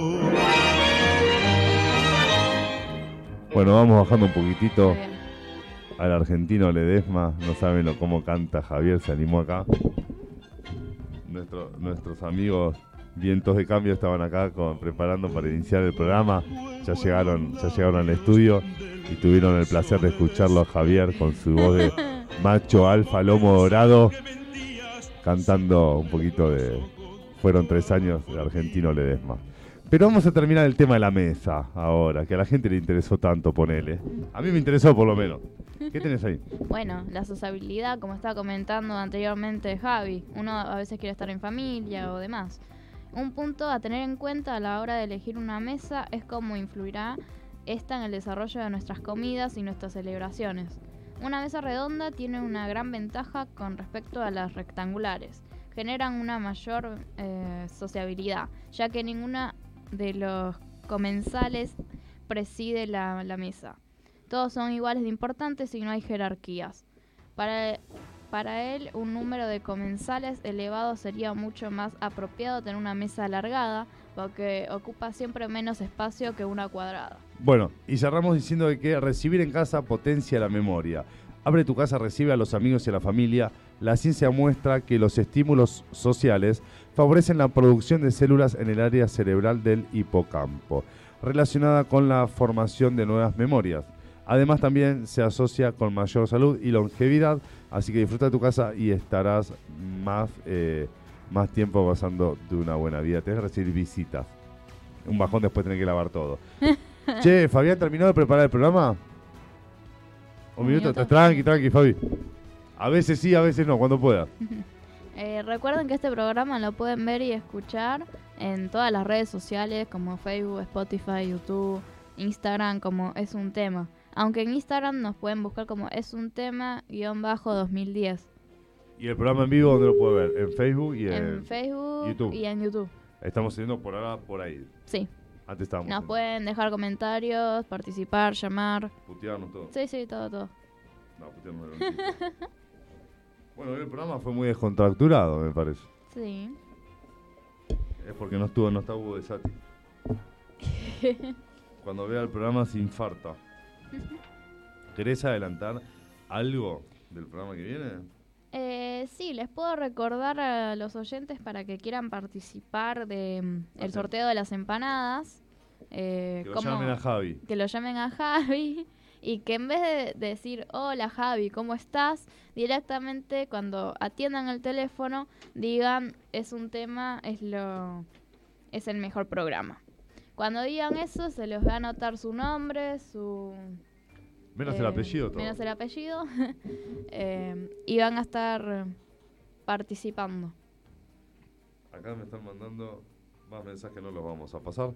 [SPEAKER 1] Bueno, vamos bajando un poquitito al argentino Ledesma. No saben lo cómo canta Javier, se animó acá. Nuestro- nuestros amigos Vientos de Cambio estaban acá con, preparando para iniciar el programa. Ya llegaron, ya llegaron al estudio y tuvieron el placer de escucharlo a Javier con su voz de macho alfa lomo dorado cantando un poquito de fueron tres años de argentino Ledesma. Pero vamos a terminar el tema de la mesa ahora, que a la gente le interesó tanto, ponele. A mí me interesó por lo menos. ¿Qué tenés ahí?
[SPEAKER 2] Bueno, la sociabilidad, como estaba comentando anteriormente Javi, uno a veces quiere estar en familia o demás. Un punto a tener en cuenta a la hora de elegir una mesa es cómo influirá esta en el desarrollo de nuestras comidas y nuestras celebraciones. Una mesa redonda tiene una gran ventaja con respecto a las rectangulares. Generan una mayor eh, sociabilidad, ya que ninguna de los comensales preside la, la mesa. Todos son iguales de importantes y no hay jerarquías. Para, para él, un número de comensales elevado sería mucho más apropiado tener una mesa alargada, porque ocupa siempre menos espacio que una cuadrada.
[SPEAKER 1] Bueno, y cerramos diciendo que recibir en casa potencia la memoria. Abre tu casa, recibe a los amigos y a la familia. La ciencia muestra que los estímulos sociales favorecen la producción de células en el área cerebral del hipocampo, relacionada con la formación de nuevas memorias. Además también se asocia con mayor salud y longevidad, así que disfruta de tu casa y estarás más, eh, más tiempo gozando de una buena vida. Tienes que recibir visitas. Un bajón después tener que lavar todo. Che, Fabián, ¿terminó de preparar el programa? Un, minuto,
[SPEAKER 2] minuto.
[SPEAKER 1] tranqui, tranqui, Fabi. A veces sí, a veces no, cuando pueda.
[SPEAKER 2] Eh, recuerden que este programa lo pueden ver y escuchar en todas las redes sociales como Facebook, Spotify, YouTube, Instagram como Es un tema. Aunque en Instagram nos pueden buscar como Es un tema guion bajo 2010.
[SPEAKER 1] Y el programa en vivo, ¿dónde lo puede ver? En Facebook y en...
[SPEAKER 2] En Facebook
[SPEAKER 1] YouTube.
[SPEAKER 2] y en YouTube.
[SPEAKER 1] Estamos haciendo por ahora por ahí.
[SPEAKER 2] Sí.
[SPEAKER 1] Antes estábamos
[SPEAKER 2] Nos
[SPEAKER 1] en-
[SPEAKER 2] pueden dejar comentarios, participar, llamar.
[SPEAKER 1] putearnos todo.
[SPEAKER 2] Sí, sí, todo, todo.
[SPEAKER 1] No, putearnos era un chiste. Bueno, el programa fue muy descontracturado, me parece.
[SPEAKER 2] Sí.
[SPEAKER 1] Es porque no estuvo, no está Hugo de Sati. Cuando vea el programa se infarta. ¿Querés adelantar algo del programa que viene?
[SPEAKER 2] Eh, sí, les puedo recordar a los oyentes para que quieran participar de mm, el sorteo de las empanadas. Eh,
[SPEAKER 1] Que lo llamen a Javi.
[SPEAKER 2] Que lo llamen a Javi y que en vez de decir hola Javi, ¿cómo estás? Directamente cuando atiendan el teléfono digan es un tema, es lo es el mejor programa. Cuando digan eso se les va a anotar su nombre, su
[SPEAKER 1] Menos el
[SPEAKER 2] eh,
[SPEAKER 1] apellido todo.
[SPEAKER 2] Menos el apellido. eh, y van a estar participando.
[SPEAKER 1] Acá me están mandando más mensajes, no los vamos a pasar.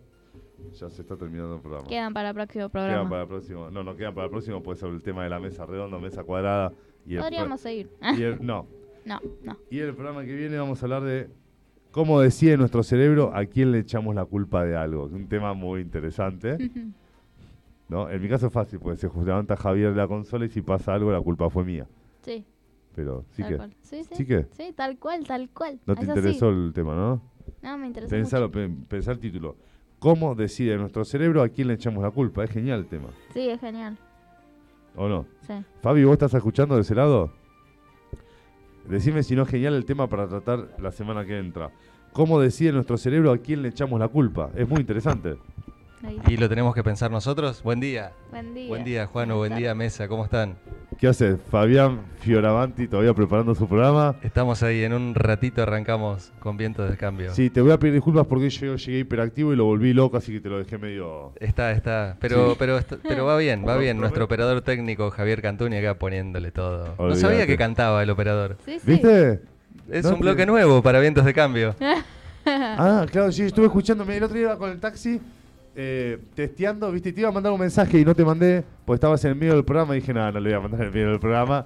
[SPEAKER 1] Ya se está terminando el programa.
[SPEAKER 2] Quedan para el próximo
[SPEAKER 1] Quedan
[SPEAKER 2] programa.
[SPEAKER 1] para el próximo. No, no quedan para el próximo, puede ser el tema de la mesa redonda, mesa cuadrada. Y el
[SPEAKER 2] Podríamos seguir.
[SPEAKER 1] y el- no.
[SPEAKER 2] No, no.
[SPEAKER 1] Y el programa que viene vamos a hablar de cómo decide nuestro cerebro a quién le echamos la culpa de algo. Es un tema muy interesante. ¿no? En mi caso es fácil, porque se levanta Javier de la consola y si pasa algo la culpa fue mía.
[SPEAKER 2] Sí.
[SPEAKER 1] Pero sí
[SPEAKER 2] tal
[SPEAKER 1] que...
[SPEAKER 2] cual. Sí, sí.
[SPEAKER 1] ¿Sí que?
[SPEAKER 2] Sí, tal cual, tal cual.
[SPEAKER 1] No te interesó el tema, ¿no?
[SPEAKER 2] No, me interesó
[SPEAKER 1] Pensalo,
[SPEAKER 2] mucho.
[SPEAKER 1] pe- pensá el título. ¿Cómo decide nuestro cerebro a quién le echamos la culpa? Es genial el tema.
[SPEAKER 2] Sí, es genial.
[SPEAKER 1] ¿O no?
[SPEAKER 2] Sí.
[SPEAKER 1] Fabi, ¿vos estás escuchando de ese lado? Decime si no es genial el tema para tratar la semana que entra. ¿Cómo decide nuestro cerebro a quién le echamos la culpa? Es muy interesante.
[SPEAKER 2] Ahí.
[SPEAKER 13] ¿Y lo tenemos que pensar nosotros? Buen día.
[SPEAKER 2] Buen día.
[SPEAKER 13] Buen día, Juano. Buen día, Mesa. ¿Cómo están?
[SPEAKER 1] ¿Qué hace Fabián Fioravanti todavía preparando su programa?
[SPEAKER 13] Estamos ahí. En un ratito arrancamos con viento de cambio.
[SPEAKER 1] Sí, te voy a pedir disculpas porque yo llegué hiperactivo y lo volví loco, así que te lo dejé medio...
[SPEAKER 13] Está, está. Pero,
[SPEAKER 1] Sí.
[SPEAKER 13] pero, pero va bien, va bien. Nuestro operador técnico, Javier Cantuni, acá poniéndole todo. No sabía que cantaba el operador.
[SPEAKER 2] Sí, sí.
[SPEAKER 1] ¿Viste?
[SPEAKER 13] Es
[SPEAKER 1] No
[SPEAKER 13] un bloque nuevo para vientos de cambio.
[SPEAKER 1] Ah, claro, sí, estuve escuchándome. El otro día iba con el taxi eh, testeando, viste, y te iba a mandar un mensaje y no te mandé, pues estabas en el medio del programa y dije, nada, no le voy a mandar en el medio del programa.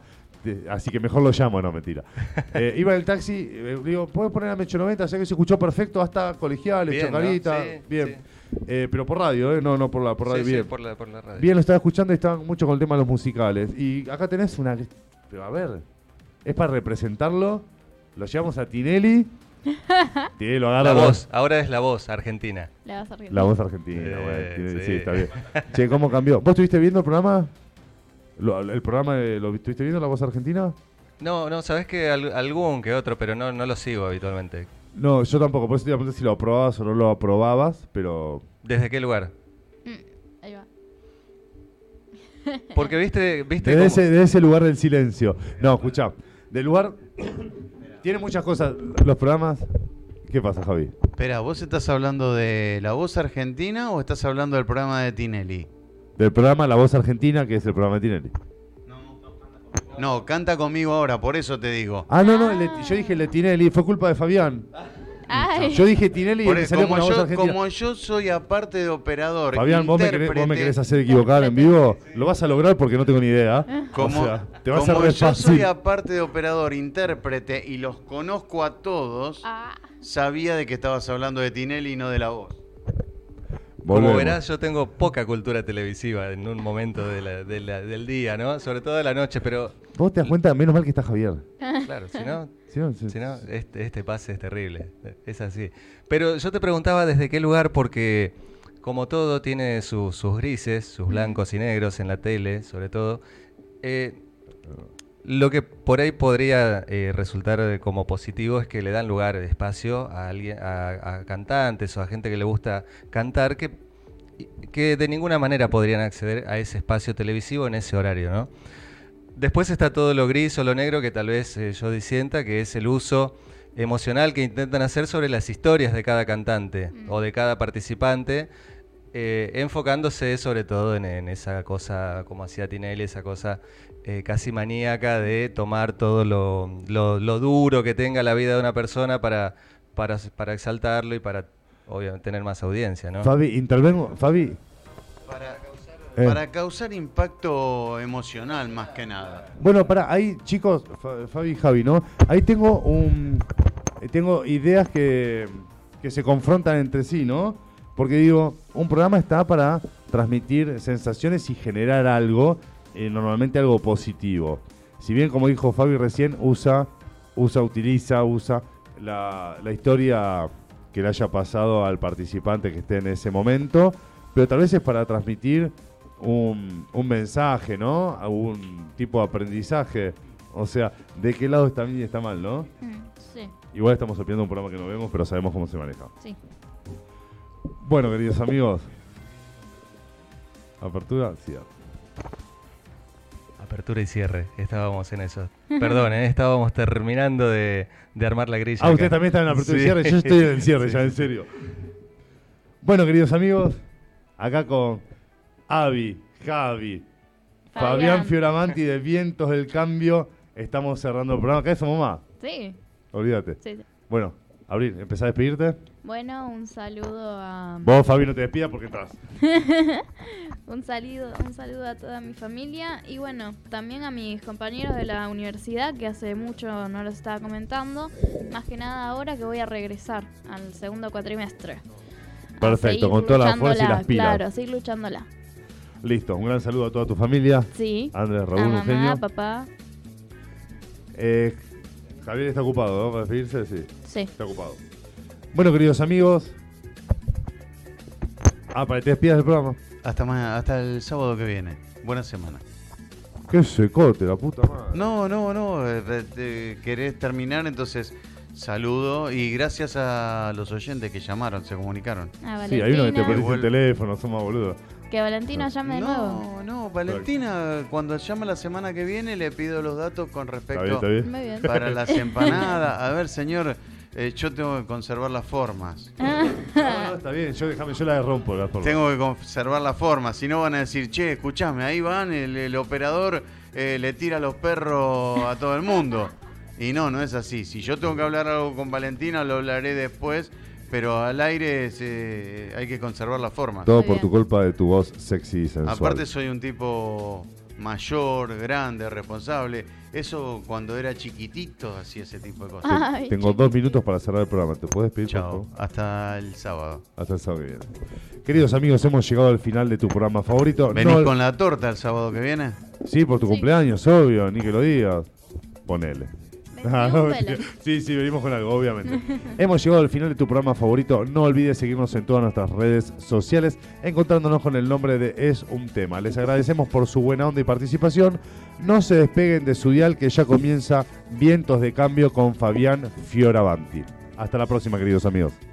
[SPEAKER 1] así que mejor lo llamo, no, mentira. Eh, iba en el taxi, eh, digo, ¿puedes poner a Mecho 90? Ya que se escuchó perfecto, hasta colegiales,
[SPEAKER 13] Bien, ¿no?
[SPEAKER 1] chocarita,
[SPEAKER 13] Sí,
[SPEAKER 1] bien. Eh, pero por radio, ¿eh? No, no por la, por radio,
[SPEAKER 13] Sí, sí,
[SPEAKER 1] bien.
[SPEAKER 13] por la- por la radio.
[SPEAKER 1] Bien, lo estaba escuchando y estaban mucho con el tema de los musicales. Y acá tenés una... Pero a ver, es para representarlo, lo llevamos a Tinelli. Tinelli lo agarra...
[SPEAKER 13] La voz, ahora es la voz argentina.
[SPEAKER 1] La voz argentina,
[SPEAKER 13] Eh,
[SPEAKER 1] bueno, tiene- sí.
[SPEAKER 13] sí.
[SPEAKER 1] está bien. Che, ¿cómo cambió? ¿Vos estuviste viendo el programa? Lo- ¿El programa de- lo estuviste viendo, La Voz Argentina?
[SPEAKER 13] No, no, sabes que al- algún que otro, pero no, no lo sigo habitualmente.
[SPEAKER 1] No, yo tampoco, por eso te iba a preguntar si lo aprobabas o no lo aprobabas, pero...
[SPEAKER 13] ¿Desde qué lugar?
[SPEAKER 2] Mm, Ahí va.
[SPEAKER 13] Porque viste, viste
[SPEAKER 1] Desde
[SPEAKER 13] cómo-
[SPEAKER 1] ese, de ese lugar del silencio. No, escuchá, del lugar... Tiene muchas cosas, los programas... ¿Qué pasa, Javi?
[SPEAKER 4] Espera, ¿vos estás hablando de La Voz Argentina o estás hablando del programa de Tinelli?
[SPEAKER 1] Del programa La Voz Argentina, que es el programa de Tinelli.
[SPEAKER 4] No, canta conmigo ahora, por eso te digo.
[SPEAKER 1] Ah, no, no, el de- yo dije el de Tinelli, fue culpa de Fabián.
[SPEAKER 2] Ay.
[SPEAKER 1] Yo dije Tinelli y
[SPEAKER 4] Por
[SPEAKER 1] me
[SPEAKER 4] eso,
[SPEAKER 1] salió
[SPEAKER 4] como,
[SPEAKER 1] con La Voz
[SPEAKER 4] yo,
[SPEAKER 1] Argentina.
[SPEAKER 4] como yo soy aparte de operador,
[SPEAKER 1] Fabián, ¿vos me, querés, vos me
[SPEAKER 4] intérprete,
[SPEAKER 1] querés hacer equivocar en vivo, lo vas a lograr porque no tengo ni idea.
[SPEAKER 4] Como,
[SPEAKER 1] o sea, te va a
[SPEAKER 4] como yo soy aparte de operador, intérprete y los conozco a todos,
[SPEAKER 2] Ah,
[SPEAKER 4] sabía de que estabas hablando de Tinelli y no de la voz.
[SPEAKER 13] Como verás, yo tengo poca cultura televisiva en un momento de la- de la- del día, ¿no? Sobre todo de la noche, pero
[SPEAKER 1] Vos te das cuenta, menos mal que está Javier.
[SPEAKER 13] claro, si no,
[SPEAKER 1] Sí, no, sí.
[SPEAKER 13] si no este, este pase es terrible, es así. Pero yo te preguntaba desde qué lugar, porque como todo tiene su- sus grises, sus blancos y negros en la tele, sobre todo, eh, lo que por ahí podría eh, resultar como positivo es que le dan lugar, espacio a, alguien, a, a cantantes o a gente que le gusta cantar que, que de ninguna manera podrían acceder a ese espacio televisivo en ese horario, ¿no? Después está todo lo gris o lo negro que tal vez eh, yo disienta, que es el uso emocional que intentan hacer sobre las historias de cada cantante o de cada participante, eh, enfocándose sobre todo en, en esa cosa, como hacía Tinelli, esa cosa eh, casi maníaca de tomar todo lo, lo- lo duro que tenga la vida de una persona para, para, para exaltarlo y para obviamente tener más audiencia, ¿no?
[SPEAKER 1] Fabi, intervengo. Fabi.
[SPEAKER 4] Para,
[SPEAKER 1] Eh.
[SPEAKER 4] para causar impacto emocional más que nada.
[SPEAKER 1] Bueno, para ahí, chicos, Fa- Fabi y Javi, ¿no? Ahí tengo un. Tengo ideas que, que se confrontan entre sí, ¿no? Porque digo, un programa está para transmitir sensaciones y generar algo, eh, normalmente algo positivo. si bien como dijo Fabi recién, usa, usa, utiliza, usa la, la historia que le haya pasado al participante que esté en ese momento, pero tal vez es para transmitir un, un mensaje, ¿no? Un tipo de aprendizaje. O sea, ¿de qué lado está bien y está mal, no?
[SPEAKER 2] Mm, sí,
[SPEAKER 1] Igual estamos opinando un programa que no vemos, pero sabemos cómo se maneja.
[SPEAKER 2] sí.
[SPEAKER 1] Bueno, queridos amigos. Apertura, cierre.
[SPEAKER 13] Apertura y cierre, estábamos en eso. Perdón, ¿eh? estábamos terminando de, de armar la grilla.
[SPEAKER 1] Ah,
[SPEAKER 13] acá.
[SPEAKER 1] ustedes también están en apertura y cierre. Yo estoy en el cierre
[SPEAKER 13] Sí,
[SPEAKER 1] ya, en serio. Bueno, queridos amigos, acá con Avi, Javi, Fabián,
[SPEAKER 2] Fabián.
[SPEAKER 1] Fioramanti de Vientos del Cambio. Estamos cerrando el programa. ¿Acá somos más?
[SPEAKER 2] Sí,
[SPEAKER 1] Olvídate.
[SPEAKER 2] sí, sí.
[SPEAKER 1] Bueno, Abril, empezá a despedirte.
[SPEAKER 2] Bueno, un saludo a...
[SPEAKER 1] Vos, Fabi, no te despidas porque estás.
[SPEAKER 2] un saludo, un saludo a toda mi familia y bueno, también a mis compañeros de la universidad que hace mucho no los estaba comentando, más que nada ahora que voy a regresar al segundo cuatrimestre.
[SPEAKER 1] Perfecto, con toda la fuerza y las pilas.
[SPEAKER 2] Claro, seguir luchándola.
[SPEAKER 1] Listo, un gran saludo a toda tu familia.
[SPEAKER 2] Sí.
[SPEAKER 1] Andrés,
[SPEAKER 2] a
[SPEAKER 1] Raúl,
[SPEAKER 2] mamá,
[SPEAKER 1] Eugenio.
[SPEAKER 2] papá.
[SPEAKER 1] Eh, Javier está ocupado, ¿no? Para despedirse, sí.
[SPEAKER 2] Sí.
[SPEAKER 1] Está ocupado. Bueno, queridos amigos. Ah, para que te despidas del programa.
[SPEAKER 4] Hasta, ma- hasta el sábado que viene. Buena semana.
[SPEAKER 1] Qué secote, la puta madre.
[SPEAKER 4] No, no, no. eh, querés terminar, entonces saludo y gracias a los oyentes que llamaron, se comunicaron.
[SPEAKER 2] A
[SPEAKER 1] Sí, hay uno que te perdiste el teléfono, somos boludos.
[SPEAKER 2] Que Valentina llame de nuevo.
[SPEAKER 4] No, no, Valentina, cuando llama la semana que viene le pido los datos con respecto
[SPEAKER 1] Está bien, está bien.
[SPEAKER 4] Para las empanadas. A ver, señor, eh, yo tengo que conservar las formas.
[SPEAKER 2] Ah.
[SPEAKER 1] No, no, está bien, yo déjame, yo la rompo la forma.
[SPEAKER 4] Tengo que conservar las formas, si no van a decir, che, escuchame, ahí van, el, el operador eh, le tira a los perros a todo el mundo. Y no, no es así. Si yo tengo que hablar algo con Valentina, lo hablaré después, pero al aire se- hay que conservar las formas.
[SPEAKER 1] Todo
[SPEAKER 2] Muy
[SPEAKER 1] por
[SPEAKER 2] bien.
[SPEAKER 1] tu culpa de tu voz sexy y sensual.
[SPEAKER 4] Aparte soy un tipo mayor, grande, responsable. Eso cuando era chiquitito hacía ese tipo de cosas.
[SPEAKER 2] Ay,
[SPEAKER 1] Tengo dos minutos para cerrar el programa. ¿Te puedes despedir, por
[SPEAKER 4] Chao, hasta el sábado.
[SPEAKER 1] Hasta el sábado que viene. Queridos amigos, hemos llegado al final de tu programa favorito.
[SPEAKER 4] ¿Venís
[SPEAKER 1] No-
[SPEAKER 4] con la torta el sábado que viene?
[SPEAKER 1] Sí, por tu
[SPEAKER 2] Sí.
[SPEAKER 1] cumpleaños, obvio, ni que lo digas. Ponele. Ah, sí, sí, venimos con algo, obviamente. Hemos llegado al final de tu programa favorito. No olvides seguirnos en todas nuestras redes sociales, encontrándonos con el nombre de Es un tema. Les agradecemos por su buena onda y participación. No se despeguen de su dial que ya comienza Vientos de Cambio con Fabián Fioravanti. Hasta la próxima, queridos amigos.